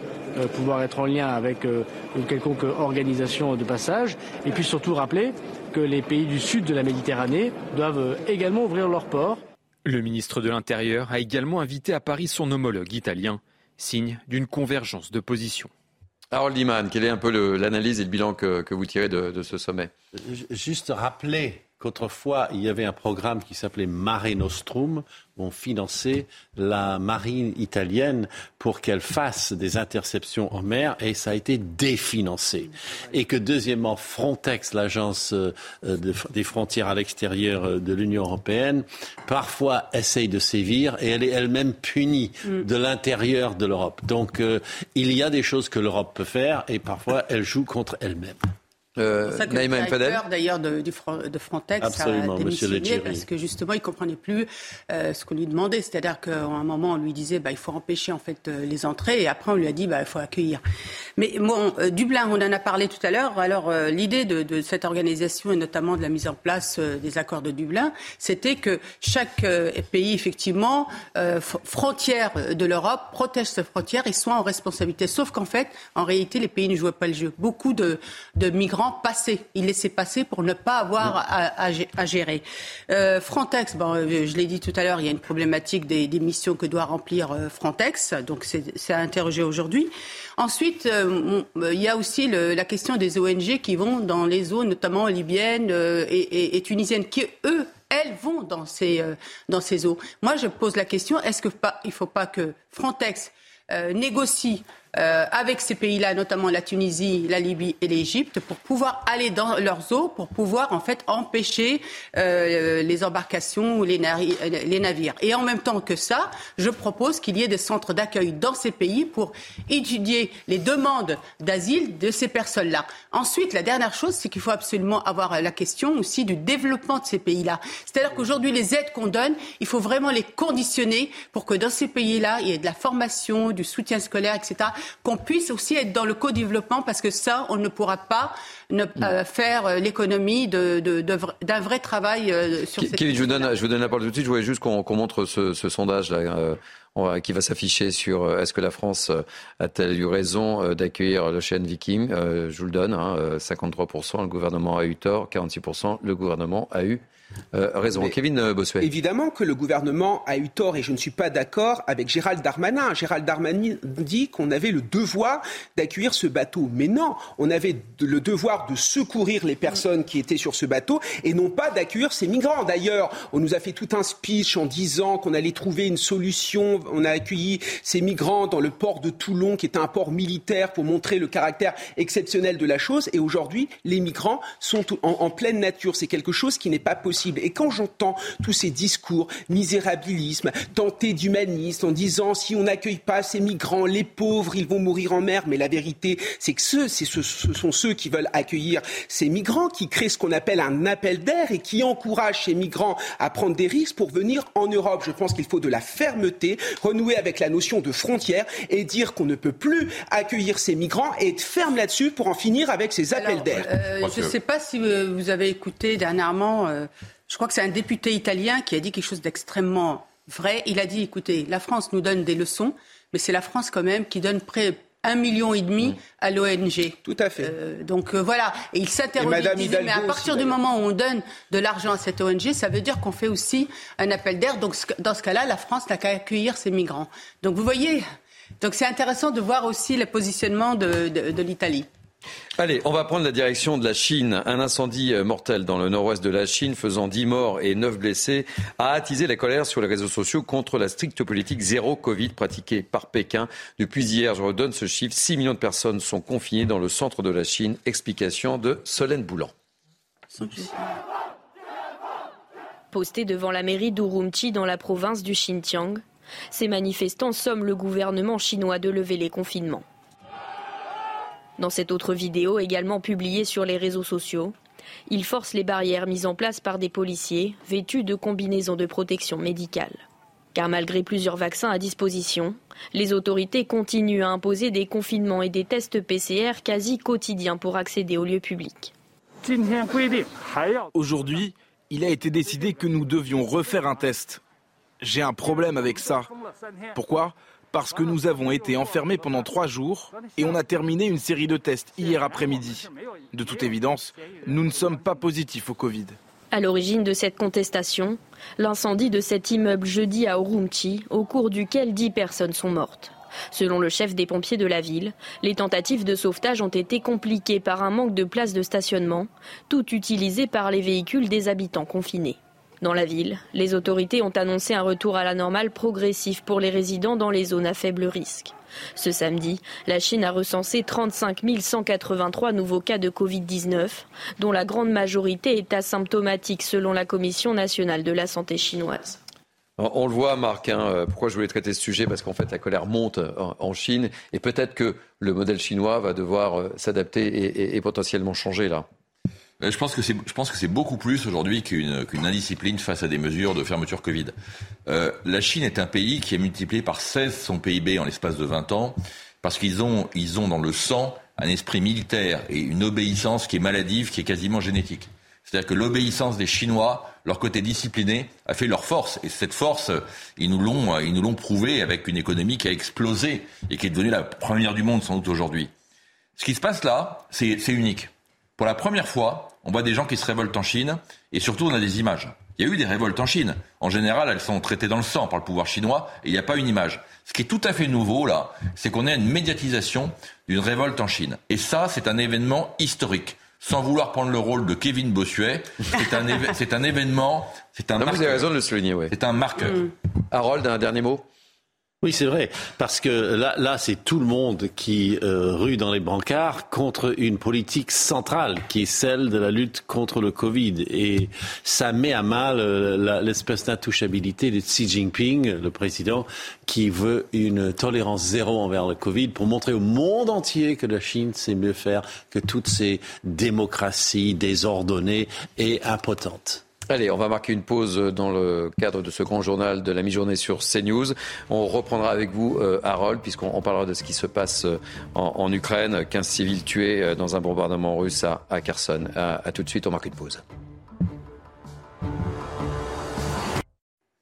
pouvoir être en lien avec une quelconque organisation de passage. Et puis surtout rappeler que les pays du sud de la Méditerranée doivent également ouvrir leurs ports. Le ministre de l'Intérieur a également invité à Paris son homologue italien, signe d'une convergence de positions. Harold Liman, quelle est un peu l'analyse et le bilan que, vous tirez de, ce sommet? Juste rappeler qu'autrefois, il y avait un programme qui s'appelait Mare Nostrum, où on finançait la marine italienne pour qu'elle fasse des interceptions en mer, et ça a été définancé. Et que deuxièmement, Frontex, l'agence euh, des frontières à l'extérieur euh, de l'Union européenne, parfois essaye de sévir, et elle est elle-même punie mm. de l'intérieur de l'Europe. Donc euh, il y a des choses que l'Europe peut faire, et parfois elle joue contre elle-même. Euh, c'est ça que le directeur d'ailleurs de, de, Frontex Absolument, a démissionné parce que justement il comprenait plus euh, ce qu'on lui demandait, c'est-à-dire qu'à un moment on lui disait bah, il faut empêcher en fait euh, les entrées et après on lui a dit bah, il faut accueillir. Mais bon, euh, Dublin, on en a parlé tout à l'heure. Alors euh, l'idée de, de, cette organisation et notamment de la mise en place des accords de Dublin, c'était que chaque pays effectivement frontière de l'Europe protège ses frontières et soit en responsabilité. Sauf qu'en fait, en réalité, les pays ne jouaient pas le jeu. Beaucoup de, de migrants passer. Il laissait passer pour ne pas avoir à, gérer. Euh, Frontex, bon, euh, je l'ai dit tout à l'heure, il y a une problématique des, missions que doit remplir euh, Frontex, donc c'est à interroger aujourd'hui. Ensuite, il y a aussi la question des ONG qui vont dans les zones, notamment libyennes et, et, tunisiennes, qui eux elles vont dans ces, dans ces eaux. Moi, je pose la question est-ce qu'il ne faut pas que Frontex négocie euh, avec ces pays-là, notamment la Tunisie, la Libye et l'Égypte, pour pouvoir aller dans leurs eaux, pour pouvoir en fait empêcher euh, les embarcations ou les, les, navires. Et en même temps que ça, je propose qu'il y ait des centres d'accueil dans ces pays pour étudier les demandes d'asile de ces personnes-là. Ensuite, la dernière chose, c'est qu'il faut absolument avoir la question aussi du développement de ces pays-là. C'est-à-dire qu'aujourd'hui, les aides qu'on donne, il faut vraiment les conditionner pour que dans ces pays-là, il y ait de la formation, du soutien scolaire, etc qu'on puisse aussi être dans le co-développement parce que ça, on ne pourra pas ne, euh, faire euh, l'économie d'un de, vrai travail euh, sur cette je vous, donne, je vous donne la parole tout de suite. Je voulais juste qu'on montre ce, sondage là. qui va s'afficher sur est-ce que la France a-t-elle eu raison d'accueillir l'Ocean Viking? Je vous le donne, 53%, hein, le gouvernement a eu tort, 46%, le gouvernement a eu euh, raison. Kevin euh, Bossuet. Évidemment que le gouvernement a eu tort et je ne suis pas d'accord avec Gérald Darmanin. Gérald Darmanin dit qu'on avait le devoir d'accueillir ce bateau. Mais non, on avait le devoir de secourir les personnes qui étaient sur ce bateau et non pas d'accueillir ces migrants. D'ailleurs, on nous a fait tout un speech en disant qu'on allait trouver une solution. On a accueilli ces migrants dans le port de Toulon, qui est un port militaire, pour montrer le caractère exceptionnel de la chose. Et aujourd'hui, les migrants sont en pleine nature. C'est quelque chose qui n'est pas possible et quand j'entends tous ces discours, misérabilisme, tenté d'humanisme, en disant si on n'accueille pas ces migrants, les pauvres, ils vont mourir en mer, mais la vérité, c'est que ce, ce, sont ceux qui veulent accueillir ces migrants, qui créent ce qu'on appelle un appel d'air et qui encouragent ces migrants à prendre des risques pour venir en Europe. Je pense qu'il faut de la fermeté, renouer avec la notion de frontière et dire qu'on ne peut plus accueillir ces migrants et être ferme là-dessus pour en finir avec ces appels d'air. Euh, je ne sais pas si vous avez écouté dernièrement euh, je crois que c'est un député italien qui a dit quelque chose d'extrêmement vrai. Il a dit, écoutez, la France nous donne des leçons, mais c'est la France quand même qui donne près un million et demi à l'ONG. Tout à fait. Euh, donc euh, voilà, et il s'interroge, mais à partir du moment où on donne de l'argent à cette ONG, ça veut dire qu'on fait aussi un appel d'air. Donc dans ce cas-là, la France n'a qu'à accueillir ces migrants. Donc vous voyez, Donc c'est intéressant de voir aussi le positionnement de l'Italie. Allez, on va prendre la direction de la Chine. Un incendie euh, mortel dans le nord-ouest de la Chine, faisant 10 morts et 9 blessés, a attisé la colère sur les réseaux sociaux contre la stricte politique zéro Covid pratiquée par Pékin. Depuis hier, je redonne ce chiffre, 6 millions de personnes sont confinées dans le centre de la Chine. Explication de Solène Boulan. Postés devant la mairie d'Urumqi dans la province du Xinjiang, ces manifestants somment le gouvernement chinois de lever les confinements. Dans cette autre vidéo, également publiée sur les réseaux sociaux, il force les barrières mises en place par des policiers vêtus de combinaisons de protection médicale. Car malgré plusieurs vaccins à disposition, les autorités continuent à imposer des confinements et des tests PCR quasi quotidiens pour accéder aux lieux publics. Aujourd'hui, il a été décidé que nous devions refaire un test. J'ai un problème avec ça. Pourquoi? Parce que nous avons été enfermés pendant trois jours et on a terminé une série de tests hier après-midi. De toute évidence, nous ne sommes pas positifs au Covid. À l'origine de cette contestation, l'incendie de cet immeuble jeudi à Urumqi, au cours duquel dix personnes sont mortes. Selon le chef des pompiers de la ville, les tentatives de sauvetage ont été compliquées par un manque de places de stationnement, tout utilisé par les véhicules des habitants confinés. Dans la ville, les autorités ont annoncé un retour à la normale progressif pour les résidents dans les zones à faible risque. Ce samedi, la Chine a recensé 35 183 nouveaux cas de Covid-19, dont la grande majorité est asymptomatique selon la Commission nationale de la santé chinoise. On le voit, Marc, hein, euh, pourquoi je voulais traiter ce sujet? Parce qu'en fait, la colère monte en Chine et peut-être que le modèle chinois va devoir euh, s'adapter et potentiellement changer là. Euh, je pense que c'est, je pense que c'est beaucoup plus aujourd'hui qu'une, qu'une indiscipline face à des mesures de fermeture Covid. Euh, la Chine est un pays qui a multiplié par 16 son PIB en l'espace de 20 ans parce qu'ils ont, ils ont dans le sang un esprit militaire et une obéissance qui est maladive, qui est quasiment génétique. C'est-à-dire que l'obéissance des Chinois, leur côté discipliné, a fait leur force. Et cette force, ils nous l'ont, ils nous l'ont prouvé avec une économie qui a explosé et qui est devenue la première du monde sans doute aujourd'hui. Ce qui se passe là, c'est, c'est unique. Pour la première fois, on voit des gens qui se révoltent en Chine, et surtout on a des images. Il y a eu des révoltes en Chine. En général, elles sont traitées dans le sang par le pouvoir chinois, et il n'y a pas une image. Ce qui est tout à fait nouveau, là, c'est qu'on a une médiatisation d'une révolte en Chine. Et ça, c'est un événement historique. Sans vouloir prendre le rôle de Kevin Bossuet, c'est un, c'est un événement, c'est un Vous avez raison de le souligner, oui. C'est un marqueur. Mm. Harold, un dernier mot? Oui, c'est vrai, parce que là, là c'est tout le monde qui euh, rue dans les brancards contre une politique centrale qui est celle de la lutte contre le Covid. Et ça met à mal euh, l'espèce d'intouchabilité de Xi Jinping, le président, qui veut une tolérance zéro envers le Covid pour montrer au monde entier que la Chine sait mieux faire que toutes ces démocraties désordonnées et impotentes. Allez, on va marquer une pause dans le cadre de ce grand journal de la mi-journée sur CNews. On reprendra avec vous, euh, Harold, puisqu'on parlera de ce qui se passe euh, en, Ukraine. 15 civils tués euh, dans un bombardement russe à, Kherson. A, tout de suite, on marque une pause.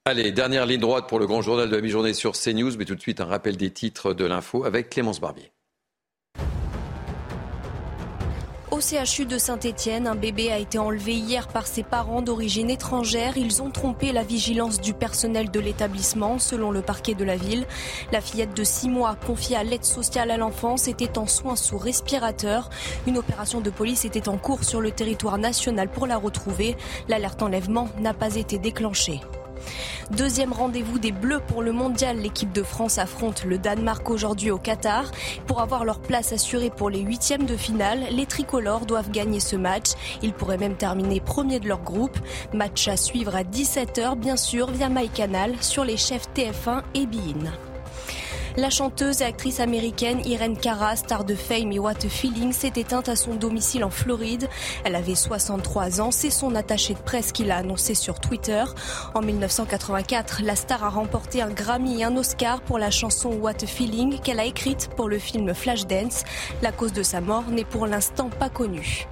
Allez, dernière ligne droite pour le grand journal de la mi-journée sur CNews, mais tout de suite un rappel des titres de l'info avec Clémence Barbier. Au CHU de Saint-Étienne, un bébé a été enlevé hier par ses parents d'origine étrangère. Ils ont trompé la vigilance du personnel de l'établissement, selon le parquet de la ville. La fillette de 6 mois, confiée à l'aide sociale à l'enfance, était en soins sous respirateur. Une opération de police était en cours sur le territoire national pour la retrouver. L'alerte enlèvement n'a pas été déclenchée. Deuxième rendez-vous des Bleus pour le mondial. L'équipe de France affronte le Danemark aujourd'hui au Qatar. Pour avoir leur place assurée pour les huitièmes de finale, les tricolores doivent gagner ce match. Ils pourraient même terminer premier de leur groupe. Match à suivre à 17h, bien sûr, via MyCanal sur les chefs TF1 et Bein. La chanteuse et actrice américaine Irene Cara, star de Fame et What Feeling, s'est éteinte à son domicile en Floride. Elle avait 63 ans, c'est son attaché de presse qui l'a annoncé sur Twitter. En 1984, la star a remporté un Grammy et un Oscar pour la chanson What Feeling qu'elle a écrite pour le film Flashdance. La cause de sa mort n'est pour l'instant pas connue.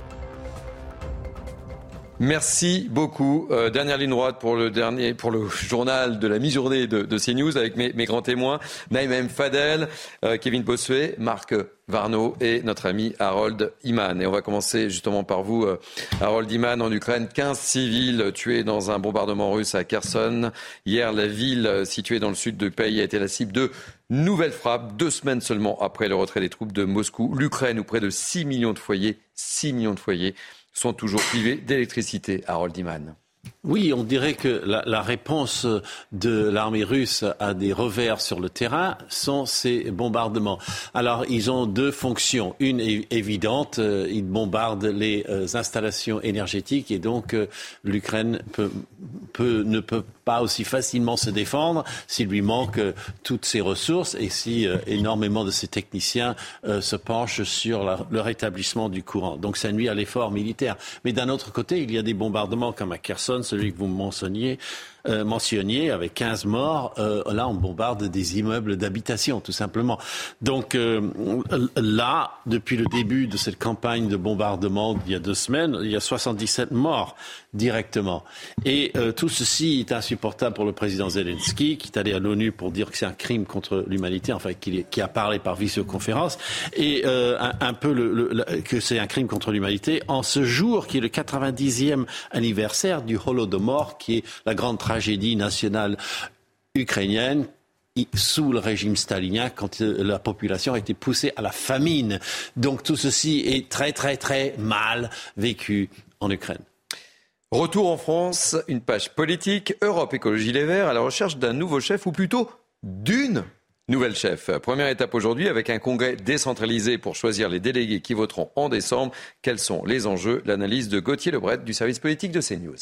Merci beaucoup. Euh, dernière ligne droite pour le dernier, pour le journal de la mi-journée de, de, CNews avec mes, grands témoins, Naïm Fadel, euh, Kevin Bossuet, Marc Varno et notre ami Harold Iman. Et on va commencer justement par vous, euh, Harold Iman, en Ukraine. 15 civils tués dans un bombardement russe à Kherson. Hier, la ville située dans le sud du pays a été la cible de Nouvelle frappe, deux semaines seulement après le retrait des troupes de Moscou. L'Ukraine, où près de 6 millions de foyers, 6 millions de foyers, sont toujours privés d'électricité. Harold Iman. Oui, on dirait que la, réponse de l'armée russe à des revers sur le terrain sont ces bombardements. Alors, ils ont deux fonctions. Une est évidente, euh, ils bombardent les euh, installations énergétiques et donc euh, l'Ukraine ne peut pas aussi facilement se défendre s'il lui manque toutes ses ressources et si énormément de ses techniciens se penchent sur le rétablissement du courant. Donc ça nuit à l'effort militaire. Mais d'un autre côté, il y a des bombardements comme à Kherson, celui que vous mentionniez, euh, avec 15 morts, euh, là on bombarde des immeubles d'habitation, tout simplement. Donc euh, là, depuis le début de cette campagne de bombardement il y a deux semaines, il y a 77 morts directement. Et euh, tout ceci est insupportable pour le président Zelensky, qui est allé à l'ONU pour dire que c'est un crime contre l'humanité, enfin qui, a parlé par visioconférence, et un, peu que c'est un crime contre l'humanité en ce jour qui est le 90e anniversaire du Holodomor, qui est la grande nationale ukrainienne sous le régime stalinien quand euh, la population a été poussée à la famine. Donc tout ceci est très très très mal vécu en Ukraine. Retour en France, une page politique, Europe Écologie Les Verts à la recherche d'un nouveau chef ou plutôt d'une nouvelle chef. Première étape aujourd'hui avec un congrès décentralisé pour choisir les délégués qui voteront en décembre. Quels sont les enjeux? L'analyse de Gauthier Lebret du service politique de CNews.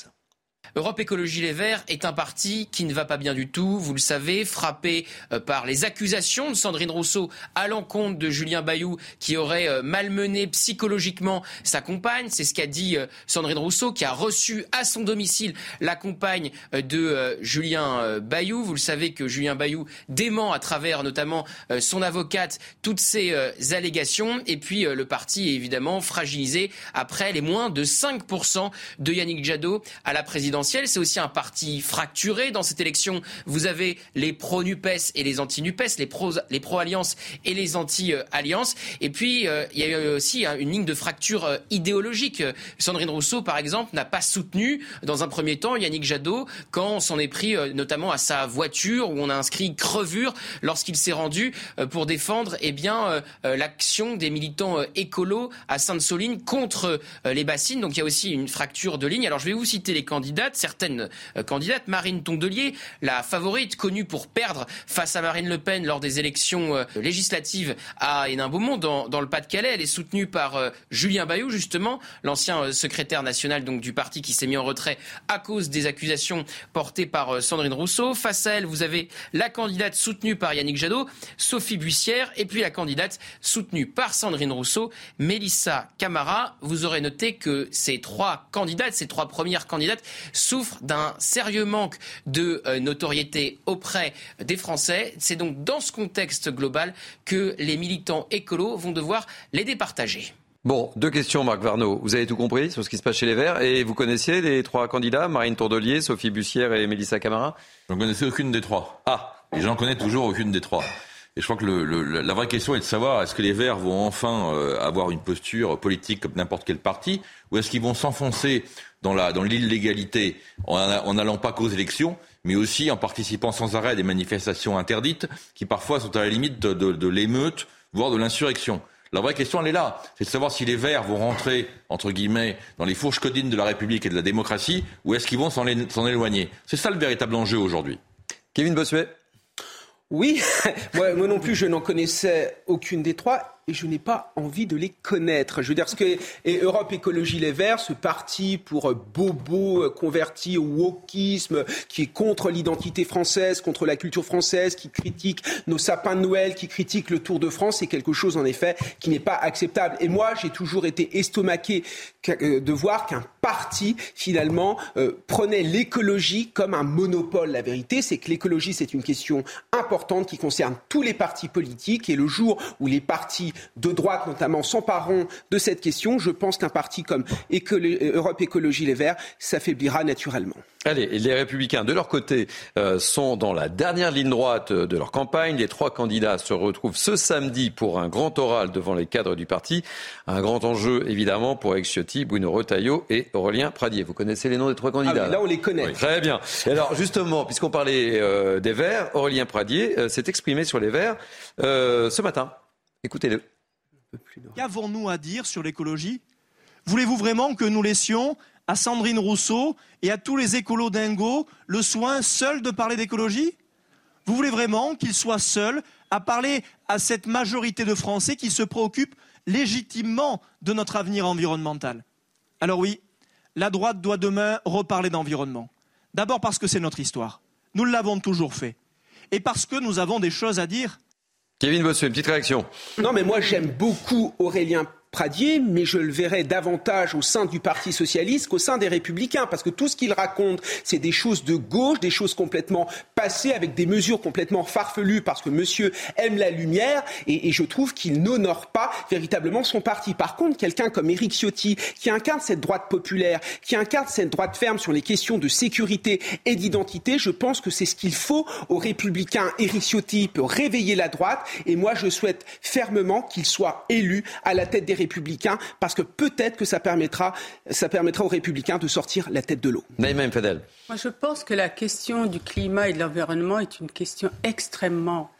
Europe Écologie Les Verts est un parti qui ne va pas bien du tout, vous le savez, frappé euh, par les accusations de Sandrine Rousseau à l'encontre de Julien Bayou qui aurait euh, malmené psychologiquement sa compagne. C'est ce qu'a dit euh, Sandrine Rousseau qui a reçu à son domicile la compagne de Julien Bayou. Vous le savez que Julien Bayou dément à travers notamment son avocate toutes ces allégations. Et puis le parti est évidemment fragilisé après les moins de 5% de Yannick Jadot à la présidence c'est aussi un parti fracturé dans cette élection. Vous avez les pro-NUPES et les anti-NUPES, les pro-alliance les pro et les anti-alliance. Et puis, euh, il y a eu aussi hein, une ligne de fracture euh, idéologique. Sandrine Rousseau, par exemple, n'a pas soutenu, dans un premier temps, Yannick Jadot quand on s'en est pris euh, notamment à sa voiture, où on a inscrit crevure lorsqu'il s'est rendu pour défendre eh bien, l'action des militants écolos à Sainte-Soline contre les bassines. Donc il y a aussi une fracture de ligne. Alors je vais vous citer les candidats certaines euh, candidates. Marine Tondelier, la favorite, connue pour perdre face à Marine Le Pen lors des élections euh, législatives à Hénin-Beaumont, dans, le Pas-de-Calais. Elle est soutenue par euh, Julien Bayou, justement, l'ancien secrétaire national donc, du parti qui s'est mis en retrait à cause des accusations portées par Sandrine Rousseau. Face à elle, vous avez la candidate soutenue par Yannick Jadot, Sophie Bussière, et puis la candidate soutenue par Sandrine Rousseau, Mélissa Camara. Vous aurez noté que ces trois candidates, ces trois premières candidates, souffre d'un sérieux manque de euh, notoriété auprès des Français. C'est donc dans ce contexte global que les militants écolos vont devoir les départager. Bon, deux questions, Marc Varnaud. Vous avez tout compris sur ce qui se passe chez les Verts et vous connaissiez les trois candidats, Marine Tourdelier, Sophie Bussière et Mélissa Camara? Je ne connaissais aucune des trois. Ah Et j'en connais toujours aucune des trois. Et je crois que le, le, la vraie question est de savoir est-ce que les Verts vont enfin euh, avoir une posture politique comme n'importe quel parti, ou est-ce qu'ils vont s'enfoncer dans la dans l'illégalité en n'allant pas qu'aux élections, mais aussi en participant sans arrêt à des manifestations interdites qui parfois sont à la limite de, de, de l'émeute, voire de l'insurrection. La vraie question, elle est là. C'est de savoir si les Verts vont rentrer, entre guillemets, dans les fourches codines de la République et de la démocratie, ou est-ce qu'ils vont s'en éloigner. C'est ça le véritable enjeu aujourd'hui. Kevin Bossuet. Oui, (laughs) moi, non plus, je n'en connaissais aucune des trois et je n'ai pas envie de les connaître. Je veux dire, ce que et Europe Écologie Les Verts, ce parti pour bobo converti au wokisme, qui est contre l'identité française, contre la culture française, qui critique nos sapins de Noël, qui critique le Tour de France, c'est quelque chose en effet qui n'est pas acceptable. Et moi, j'ai toujours été estomaqué de voir qu'un parti finalement euh, prenait l'écologie comme un monopole. La vérité, c'est que l'écologie, c'est une question importante qui concerne tous les partis politiques. Et le jour où les partis de droite notamment s'empareront de cette question, je pense qu'un parti comme Europe Écologie Les Verts s'affaiblira naturellement. Allez, les Républicains, de leur côté, euh, sont dans la dernière ligne droite de leur campagne. Les trois candidats se retrouvent ce samedi pour un grand oral devant les cadres du parti. Un grand enjeu, évidemment, pour Eric Ciotti, Bruno Retailleau et Aurélien Pradier. Vous connaissez les noms des trois candidats ah Là, on les connaît. très bien. alors, justement, puisqu'on parlait euh, des Verts, Aurélien Pradier euh, s'est exprimé sur les Verts ce matin. Écoutez-le. Qu'avons-nous à dire sur l'écologie? Voulez-vous vraiment que nous laissions à Sandrine Rousseau et à tous les écolos dingos le soin seul de parler d'écologie? Vous voulez vraiment qu'ils soient seuls à parler à cette majorité de Français qui se préoccupent légitimement de notre avenir environnemental? Alors oui, la droite doit demain reparler d'environnement. D'abord parce que c'est notre histoire. Nous l'avons toujours fait. Et parce que nous avons des choses à dire. Kevin Bossuet, une petite réaction. Non, mais moi j'aime beaucoup Aurélien Mais je le verrai davantage au sein du Parti socialiste qu'au sein des Républicains, parce que tout ce qu'il raconte, c'est des choses de gauche, des choses complètement passées, avec des mesures complètement farfelues, parce que Monsieur aime la lumière, et, je trouve qu'il n'honore pas véritablement son parti. Par contre, quelqu'un comme Éric Ciotti, qui incarne cette droite populaire, qui incarne cette droite ferme sur les questions de sécurité et d'identité, je pense que c'est ce qu'il faut aux Républicains. Éric Ciotti peut réveiller la droite, et moi je souhaite fermement qu'il soit élu à la tête des républicains, parce que peut-être que ça permettra, ça permettra aux républicains de sortir la tête de l'eau. Naïma Fadel. Moi, je pense que la question du climat et de l'environnement est une question extrêmement,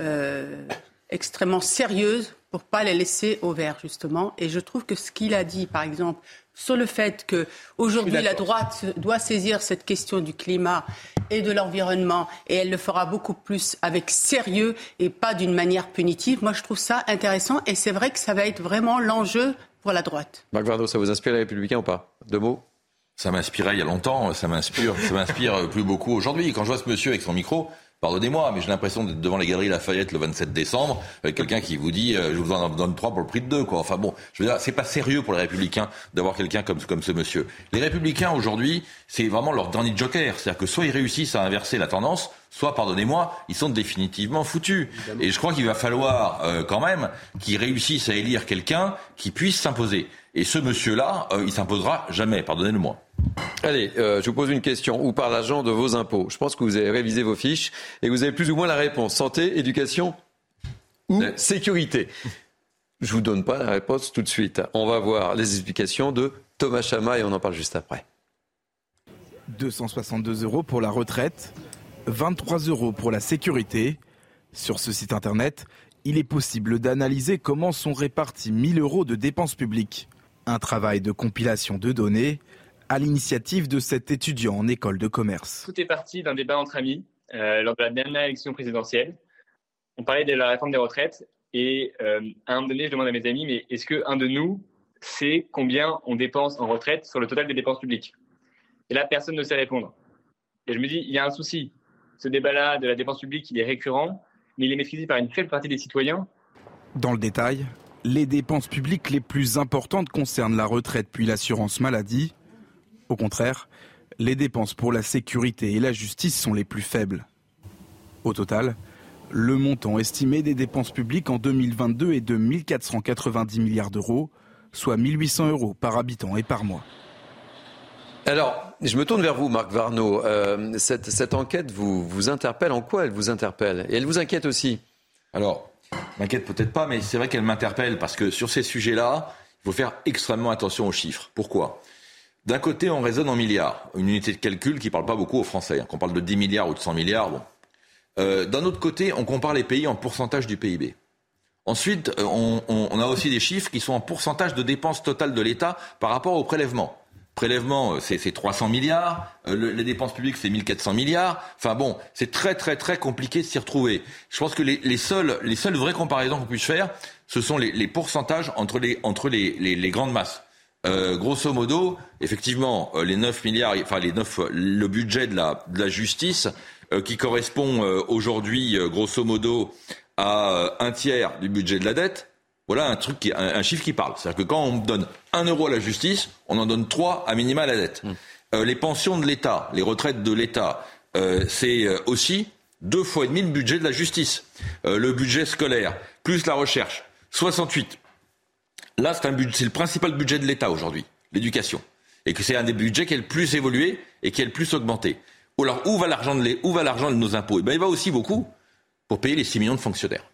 euh, extrêmement sérieuse pour pas les laisser au vert, justement. Et je trouve que ce qu'il a dit, par exemple, sur le fait qu'aujourd'hui la droite doit saisir cette question du climat et de l'environnement et elle le fera beaucoup plus avec sérieux et pas d'une manière punitive. Moi, je trouve ça intéressant et c'est vrai que ça va être vraiment l'enjeu pour la droite. Marc Vardo, ça vous inspire les Républicains ou pas? Deux mots? Ça m'inspirait il y a longtemps, ça m'inspire, ça m'inspire plus beaucoup aujourd'hui. Quand je vois ce monsieur avec son micro, Pardonnez-moi, mais j'ai l'impression d'être devant les galeries Lafayette le 27 décembre, avec quelqu'un qui vous dit euh, je vous en donne trois pour le prix de deux. Quoi. Enfin bon, je veux dire, c'est pas sérieux pour les Républicains d'avoir quelqu'un comme, comme ce monsieur. Les Républicains aujourd'hui, c'est vraiment leur dernier joker. C'est-à-dire que soit ils réussissent à inverser la tendance, soit, pardonnez-moi, ils sont définitivement foutus. Et je crois qu'il va falloir euh, quand même qu'ils réussissent à élire quelqu'un qui puisse s'imposer. Et ce monsieur-là, euh, il s'imposera jamais, pardonnez-le-moi. Allez, euh, je vous pose une question. Où par l'agent de vos impôts? Je pense que vous avez révisé vos fiches et vous avez plus ou moins la réponse. Santé, éducation ou sécurité Je vous donne pas la réponse tout de suite. On va voir les explications de Thomas Chama et on en parle juste après. 262 euros pour la retraite, 23 euros pour la sécurité. Sur ce site internet, il est possible d'analyser comment sont répartis 1000 euros de dépenses publiques. Un travail de compilation de données à l'initiative de cet étudiant en école de commerce. Tout est parti d'un débat entre amis euh, lors de la dernière élection présidentielle. On parlait de la réforme des retraites et euh, à un moment donné, je demande à mes amis, mais est-ce qu'un de nous sait combien on dépense en retraite sur le total des dépenses publiques? Et là, personne ne sait répondre. Et je me dis, il y a un souci. Ce débat-là de la dépense publique, il est récurrent, mais il est maîtrisé par une faible partie des citoyens. Dans le détail, les dépenses publiques les plus importantes concernent la retraite puis l'assurance maladie. Au contraire, les dépenses pour la sécurité et la justice sont les plus faibles. Au total, le montant estimé des dépenses publiques en 2022 est de 1490 milliards d'euros, soit 1800 euros par habitant et par mois. Alors, je me tourne vers vous, Marc Varnaud. Euh, cette, cette, enquête vous, vous interpelle. En quoi elle vous interpelle? Et elle vous inquiète aussi? Alors, m'inquiète peut-être pas, mais c'est vrai qu'elle m'interpelle parce que sur ces sujets-là, il faut faire extrêmement attention aux chiffres. Pourquoi? D'un côté, on raisonne en milliards, une unité de calcul qui ne parle pas beaucoup aux Français. Hein. Qu'on parle de 10 milliards ou de 100 milliards, bon. Euh, d'un autre côté, on compare les pays en pourcentage du PIB. Ensuite, euh, on, a aussi des chiffres qui sont en pourcentage de dépenses totales de l'État par rapport au prélèvement. Prélèvement, euh, c'est 300 milliards, les dépenses publiques, c'est 1400 milliards. Enfin bon, c'est très très très compliqué de s'y retrouver. Je pense que les, seules, les seules vraies comparaisons qu'on puisse faire, ce sont les, pourcentages les, entre les grandes masses. Euh, grosso modo, effectivement, euh, les 9 milliards, enfin les 9, le budget de la, de la justice, euh, qui correspond aujourd'hui, grosso modo, à un tiers du budget de la dette. Voilà un truc, qui, un, chiffre qui parle. C'est-à-dire que quand on donne 1 euro à la justice, on en donne 3 à minima à la dette. Mmh. les pensions de l'État, les retraites de l'État, c'est aussi deux fois et demi le budget de la justice. le budget scolaire, plus la recherche, 68. Là, c'est, le principal budget de l'État aujourd'hui, l'éducation. Et que c'est un des budgets qui est le plus évolué et qui est le plus augmenté. Alors, où va l'argent de, de nos impôts? Eh ben, Il va aussi beaucoup pour payer les 6 millions de fonctionnaires.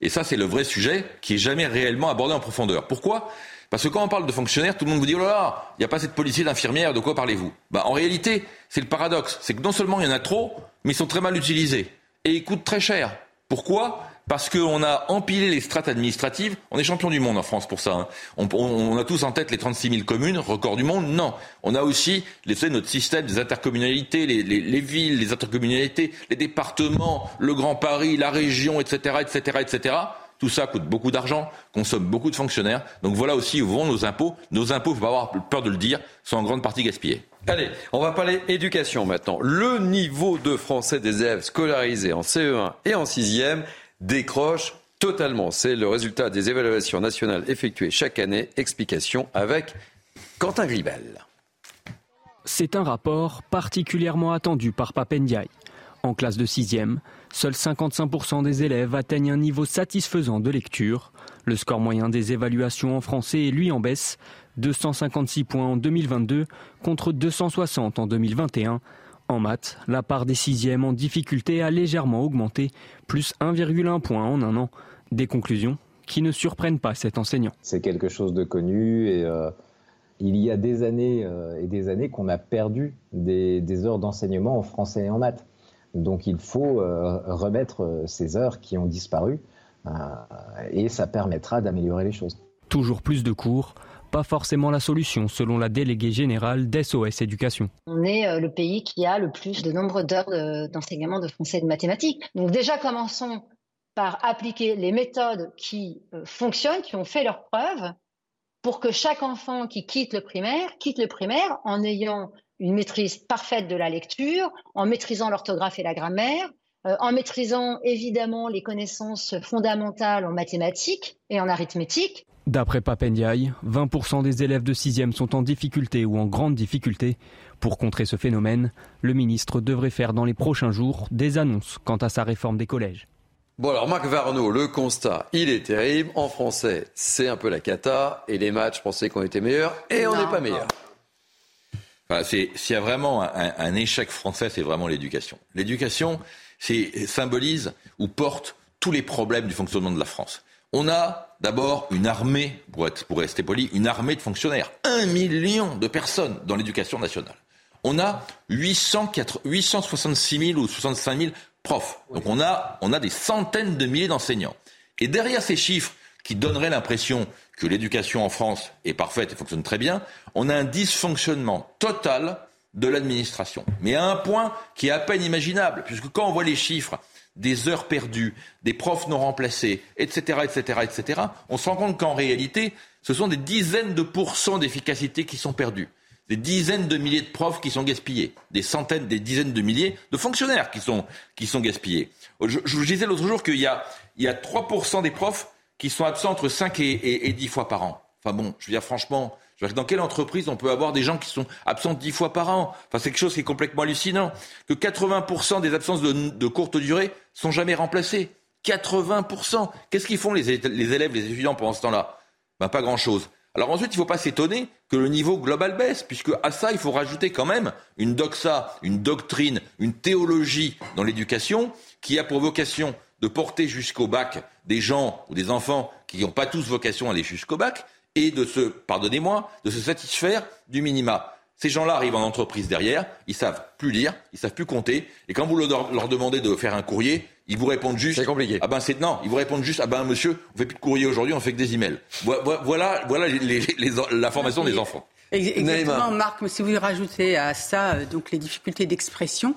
Et ça, c'est le vrai sujet qui est jamais réellement abordé en profondeur. Pourquoi? Parce que quand on parle de fonctionnaires, tout le monde vous dit, oh là là, il n'y a pas assez de policiers, d'infirmières, de quoi parlez-vous? Bah, En réalité, c'est le paradoxe. C'est que non seulement il y en a trop, mais ils sont très mal utilisés. Et ils coûtent très cher. Pourquoi? Parce qu'on a empilé les strates administratives. On est champion du monde en France pour ça. Hein. On, a tous en tête les 36 000 communes, record du monde. Non, on a aussi les, notre système des intercommunalités, les, les, villes, les intercommunalités, les départements, le Grand Paris, la région, etc., etc., etc. Tout ça coûte beaucoup d'argent, consomme beaucoup de fonctionnaires. Donc voilà aussi où vont nos impôts. Nos impôts, faut pas avoir peur de le dire, sont en grande partie gaspillés. Allez, on va parler éducation maintenant. Le niveau de français des élèves scolarisés en CE1 et en 6e décroche totalement. C'est le résultat des évaluations nationales effectuées chaque année. Explication avec Quentin Gribel. C'est un rapport particulièrement attendu par Papendiaï. En classe de 6e, seuls 55% des élèves atteignent un niveau satisfaisant de lecture. Le score moyen des évaluations en français est lui en baisse, 256 points en 2022 contre 260 en 2021. En maths, la part des sixièmes en difficulté a légèrement augmenté, plus 1,1 point en un an. Des conclusions qui ne surprennent pas cet enseignant. C'est quelque chose de connu et euh, il y a des années euh, et des années qu'on a perdu des, heures d'enseignement en français et en maths. Donc il faut euh, remettre ces heures qui ont disparu et ça permettra d'améliorer les choses. Toujours plus de cours, pas forcément la solution, selon la déléguée générale d'SOS Éducation. On est euh, le pays qui a le plus de nombre d'heures d'enseignement de français et de mathématiques. Donc déjà, commençons par appliquer les méthodes qui euh, fonctionnent, qui ont fait leurs preuves, pour que chaque enfant qui quitte le primaire quitte le primaire en ayant une maîtrise parfaite de la lecture, en maîtrisant l'orthographe et la grammaire, euh, en maîtrisant évidemment les connaissances fondamentales en mathématiques et en arithmétique, D'après Papendiaï, 20% des élèves de 6e sont en difficulté ou en grande difficulté. Pour contrer ce phénomène, le ministre devrait faire dans les prochains jours des annonces quant à sa réforme des collèges. Bon alors Marc Varno, le constat, il est terrible. En français, c'est un peu la cata. Et les matchs, je pensais qu'on était meilleurs. Et on n'est pas meilleurs. s'il y a vraiment un, un échec français, c'est vraiment l'éducation. L'éducation symbolise ou porte tous les problèmes du fonctionnement de la France. On a d'abord une armée, pour, rester poli, une armée de fonctionnaires. Un million de personnes dans l'éducation nationale. On a 804, 866 000 ou 65 000 profs. Donc on a, on a des centaines de milliers d'enseignants. Et derrière ces chiffres qui donneraient l'impression que l'éducation en France est parfaite et fonctionne très bien, on a un dysfonctionnement total de l'administration. Mais à un point qui est à peine imaginable, puisque quand on voit les chiffres des heures perdues, des profs non remplacés, etc., etc., etc., on se rend compte qu'en réalité, ce sont des dizaines de pourcents d'efficacité qui sont perdus. Des dizaines de milliers de profs qui sont gaspillés. Des centaines, des dizaines de milliers de fonctionnaires qui sont, qui sont gaspillés. Je, vous disais l'autre jour qu'il y a, il y a 3% des profs qui sont absents entre 5 et, et 10 fois par an. Enfin bon, je veux dire franchement, dans quelle entreprise on peut avoir des gens qui sont absents dix fois par an Enfin, c'est quelque chose qui est complètement hallucinant. Que 80% des absences de, courte durée sont jamais remplacées. 80%. Qu'est-ce qu'ils font les, élèves, les étudiants pendant ce temps-là? Ben, Pas grand-chose. Alors ensuite, il ne faut pas s'étonner que le niveau global baisse, puisque à ça, il faut rajouter quand même une doxa, une doctrine, une théologie dans l'éducation qui a pour vocation de porter jusqu'au bac des gens ou des enfants qui n'ont pas tous vocation à aller jusqu'au bac, et de se, pardonnez-moi, de se satisfaire du minima. Ces gens-là arrivent en entreprise derrière, ils savent plus lire, ils savent plus compter, et quand vous leur demandez de faire un courrier, ils vous répondent juste. C'est compliqué. Ah ben c'est non, ils vous répondent juste. Ah ben monsieur, on fait plus de courrier aujourd'hui, on fait que des emails. Voilà, voilà la formation des enfants. Exactement, Marc. Mais si vous rajoutez à ça euh, donc les difficultés d'expression,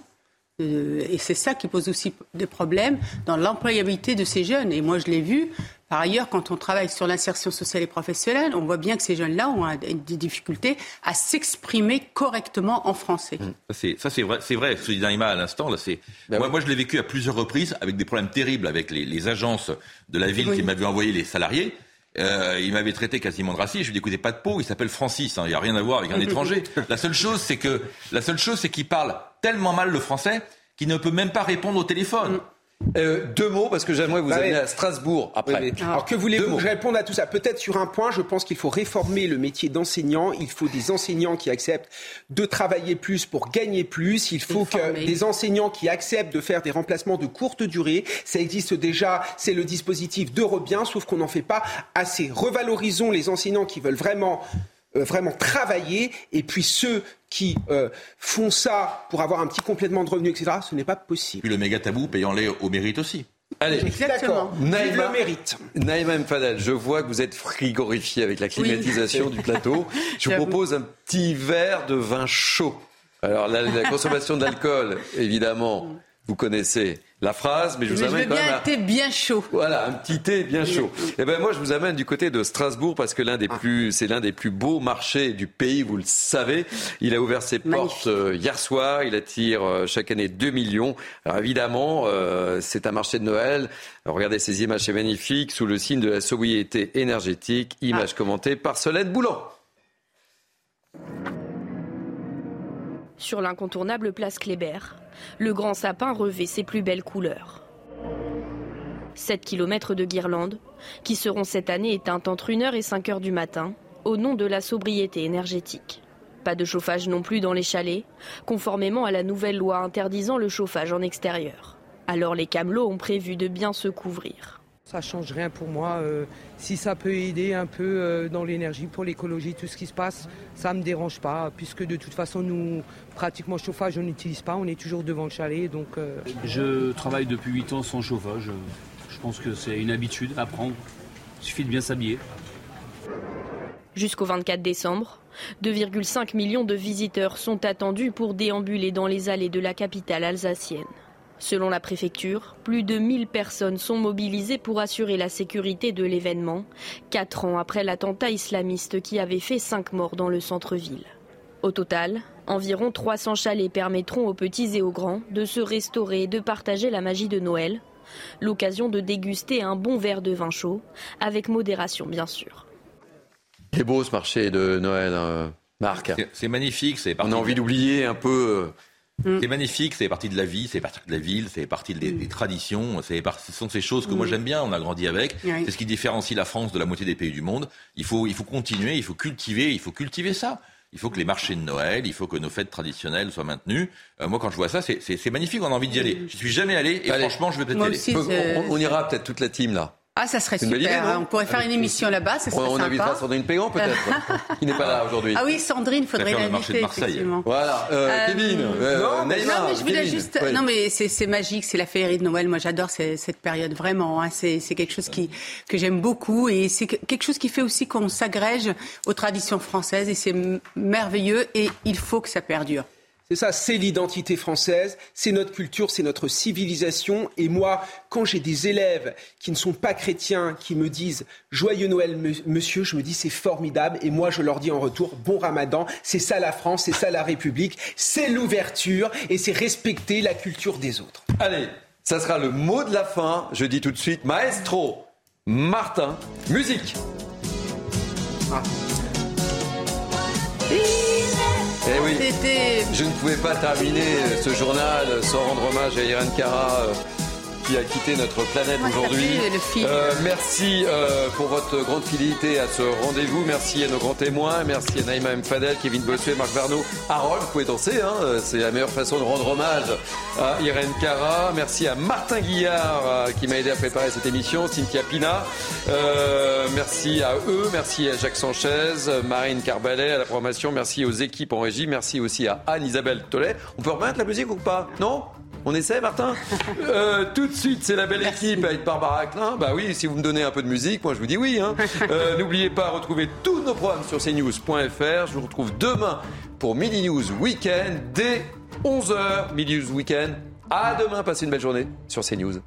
euh, et c'est ça qui pose aussi des problèmes dans l'employabilité de ces jeunes. Et moi, je l'ai vu. Par ailleurs, quand on travaille sur l'insertion sociale et professionnelle, on voit bien que ces jeunes-là ont des difficultés à s'exprimer correctement en français. Mmh. Ça, c'est vrai, c'est vrai. Ce que dit Naïma à l'instant, là, c'est. Ben moi, moi, je l'ai vécu à plusieurs reprises avec des problèmes terribles avec les, agences de la ville qui m'avaient envoyé les salariés. Euh, il m'avait traité quasiment de raciste. Je lui ai dit, écoutez, pas de peau, il s'appelle Francis. Hein, il n'y a rien à voir avec un (laughs) étranger. La seule chose, c'est que la seule chose, c'est qu'il parle tellement mal le français qu'il ne peut même pas répondre au téléphone. Euh, deux mots, parce que j'aimerais vous Bah amener oui. à Strasbourg après. Oui, oui. Alors que voulez-vous mots. que je réponde à tout ça Peut-être sur un point, je pense qu'il faut réformer le métier d'enseignant. Il faut des enseignants qui acceptent de travailler plus pour gagner plus. Il faut que former. des enseignants qui acceptent de faire des remplacements de courte durée. Ça existe déjà, c'est le dispositif d'Eurobien, sauf qu'on n'en fait pas assez. Revalorisons les enseignants qui veulent vraiment vraiment travailler et puis ceux qui euh, font ça pour avoir un petit complément de revenu, etc., ce n'est pas possible. Puis le méga tabou, payons-les au mérite aussi. Allez, D'accord. Vive Naïma, le mérite. Naïma M. Fadel, je vois que vous êtes frigorifié avec la climatisation du plateau. (laughs) Je vous propose un petit verre de vin chaud. Alors, la, la consommation d'alcool, évidemment, vous connaissez la phrase, mais je vous Mais je veux amène quand bien même un à... thé bien chaud. Voilà, un petit thé bien chaud. Et ben moi, je vous amène du côté de Strasbourg parce que l'un des plus, c'est l'un des plus beaux marchés du pays, vous le savez. Il a ouvert ses portes euh, hier soir. Il attire euh, chaque année 2 millions. Alors évidemment, euh, c'est un marché de Noël. Alors, regardez ces images, c'est magnifique, sous le signe de la sobriété énergétique. Images commentées par Solène Boulan. Sur l'incontournable place Kléber, le grand sapin revêt ses plus belles couleurs. 7 km de guirlandes, qui seront cette année éteintes entre 1h et 5h du matin, au nom de la sobriété énergétique. Pas de chauffage non plus dans les chalets, conformément à la nouvelle loi interdisant le chauffage en extérieur. Alors les camelots ont prévu de bien se couvrir. Ça change rien pour moi. euh, si ça peut aider un peu euh, dans l'énergie, pour l'écologie, tout ce qui se passe, ça me dérange pas, puisque de toute façon, nous, pratiquement chauffage, on n'utilise pas, on est toujours devant le chalet, donc. euh, Je travaille depuis 8 ans sans chauffage. Je pense que c'est une habitude à prendre. Il suffit de bien s'habiller. Jusqu'au 24 décembre, 2,5 millions de visiteurs sont attendus pour déambuler dans les allées de la capitale alsacienne. Selon la préfecture, plus de 1000 personnes sont mobilisées pour assurer la sécurité de l'événement, quatre ans après l'attentat islamiste qui avait fait cinq morts dans le centre-ville. Au total, environ 300 chalets permettront aux petits et aux grands de se restaurer et de partager la magie de Noël, l'occasion de déguster un bon verre de vin chaud, avec modération bien sûr. Il est beau ce marché de Noël, euh, Marc. C'est magnifique. C'est On a envie d'oublier un peu. Euh, C'est magnifique, c'est partie de la vie, c'est partie de la ville, c'est partie des, des traditions, par- ce sont ces choses que moi Mm. j'aime bien, on a grandi avec, c'est ce qui différencie la France de la moitié des pays du monde. Il faut, il faut continuer, il faut cultiver, il faut cultiver ça. Il faut que les marchés de Noël, il faut que nos fêtes traditionnelles soient maintenues. Euh, moi, quand je vois ça, c'est- c'est c'est magnifique, on a envie d'y aller. Je suis jamais allé et Allez. franchement, je vais peut-être y aller. aussi, on- on ira peut-être toute la team là. Ah, ça serait super. idée, non on pourrait faire une émission là-bas, ça serait On, on sympa. invitera Sandrine Pégan peut-être, (laughs) qui n'est pas là aujourd'hui. Ah oui, Sandrine, faudrait marché de l'inviter, Marseille. effectivement. Voilà, euh, Euh, Kevin, euh, non, mais, Neymar, non, mais je voulais Kevin. juste. Oui. Non, mais c'est magique, c'est la féerie de Noël. Moi, j'adore cette période vraiment. hein. C'est quelque chose qui que j'aime beaucoup et c'est que- quelque chose qui fait aussi qu'on s'agrège aux traditions françaises et c'est merveilleux et il faut que ça perdure. C'est ça, c'est l'identité française, c'est notre culture, c'est notre civilisation. Et moi, quand j'ai des élèves qui ne sont pas chrétiens, qui me disent Joyeux Noël, monsieur, je me dis c'est formidable. Et moi, je leur dis en retour Bon Ramadan. C'est ça la France, c'est ça la République, c'est l'ouverture et c'est respecter la culture des autres. Allez, ça sera le mot de la fin. Je dis tout de suite, maestro, Martin, musique. Eh oui. Je ne pouvais pas terminer ce journal sans rendre hommage à Irène Cara. Qui a quitté notre planète aujourd'hui. Euh, merci euh, pour votre grande fidélité à ce rendez-vous. Merci à nos grands témoins. Merci à Naïma M. Fadel, Kevin Bossuet, Marc Varno. Harold, vous pouvez danser. Hein, c'est la meilleure façon de rendre hommage à Irène Cara. Merci à Martin Guillard euh, qui m'a aidé à préparer cette émission. Cynthia Pina. Merci à eux. Merci à Jacques Sanchez, Marine Carbalet à la programmation. Merci aux équipes en régie. Merci aussi à Anne-Isabelle Tollet. On peut remettre la musique ou pas? Non? On essaie, Martin (laughs) Euh, Tout de suite, c'est la belle équipe avec Barbara Klein. Bah oui, si vous me donnez un peu de musique, moi je vous dis oui. hein. (laughs) Euh, N'oubliez pas, retrouvez tous nos programmes sur cnews.fr. Je vous retrouve demain pour Midi News Weekend dès 11h. Midi News Weekend. À demain, passez une belle journée sur CNews.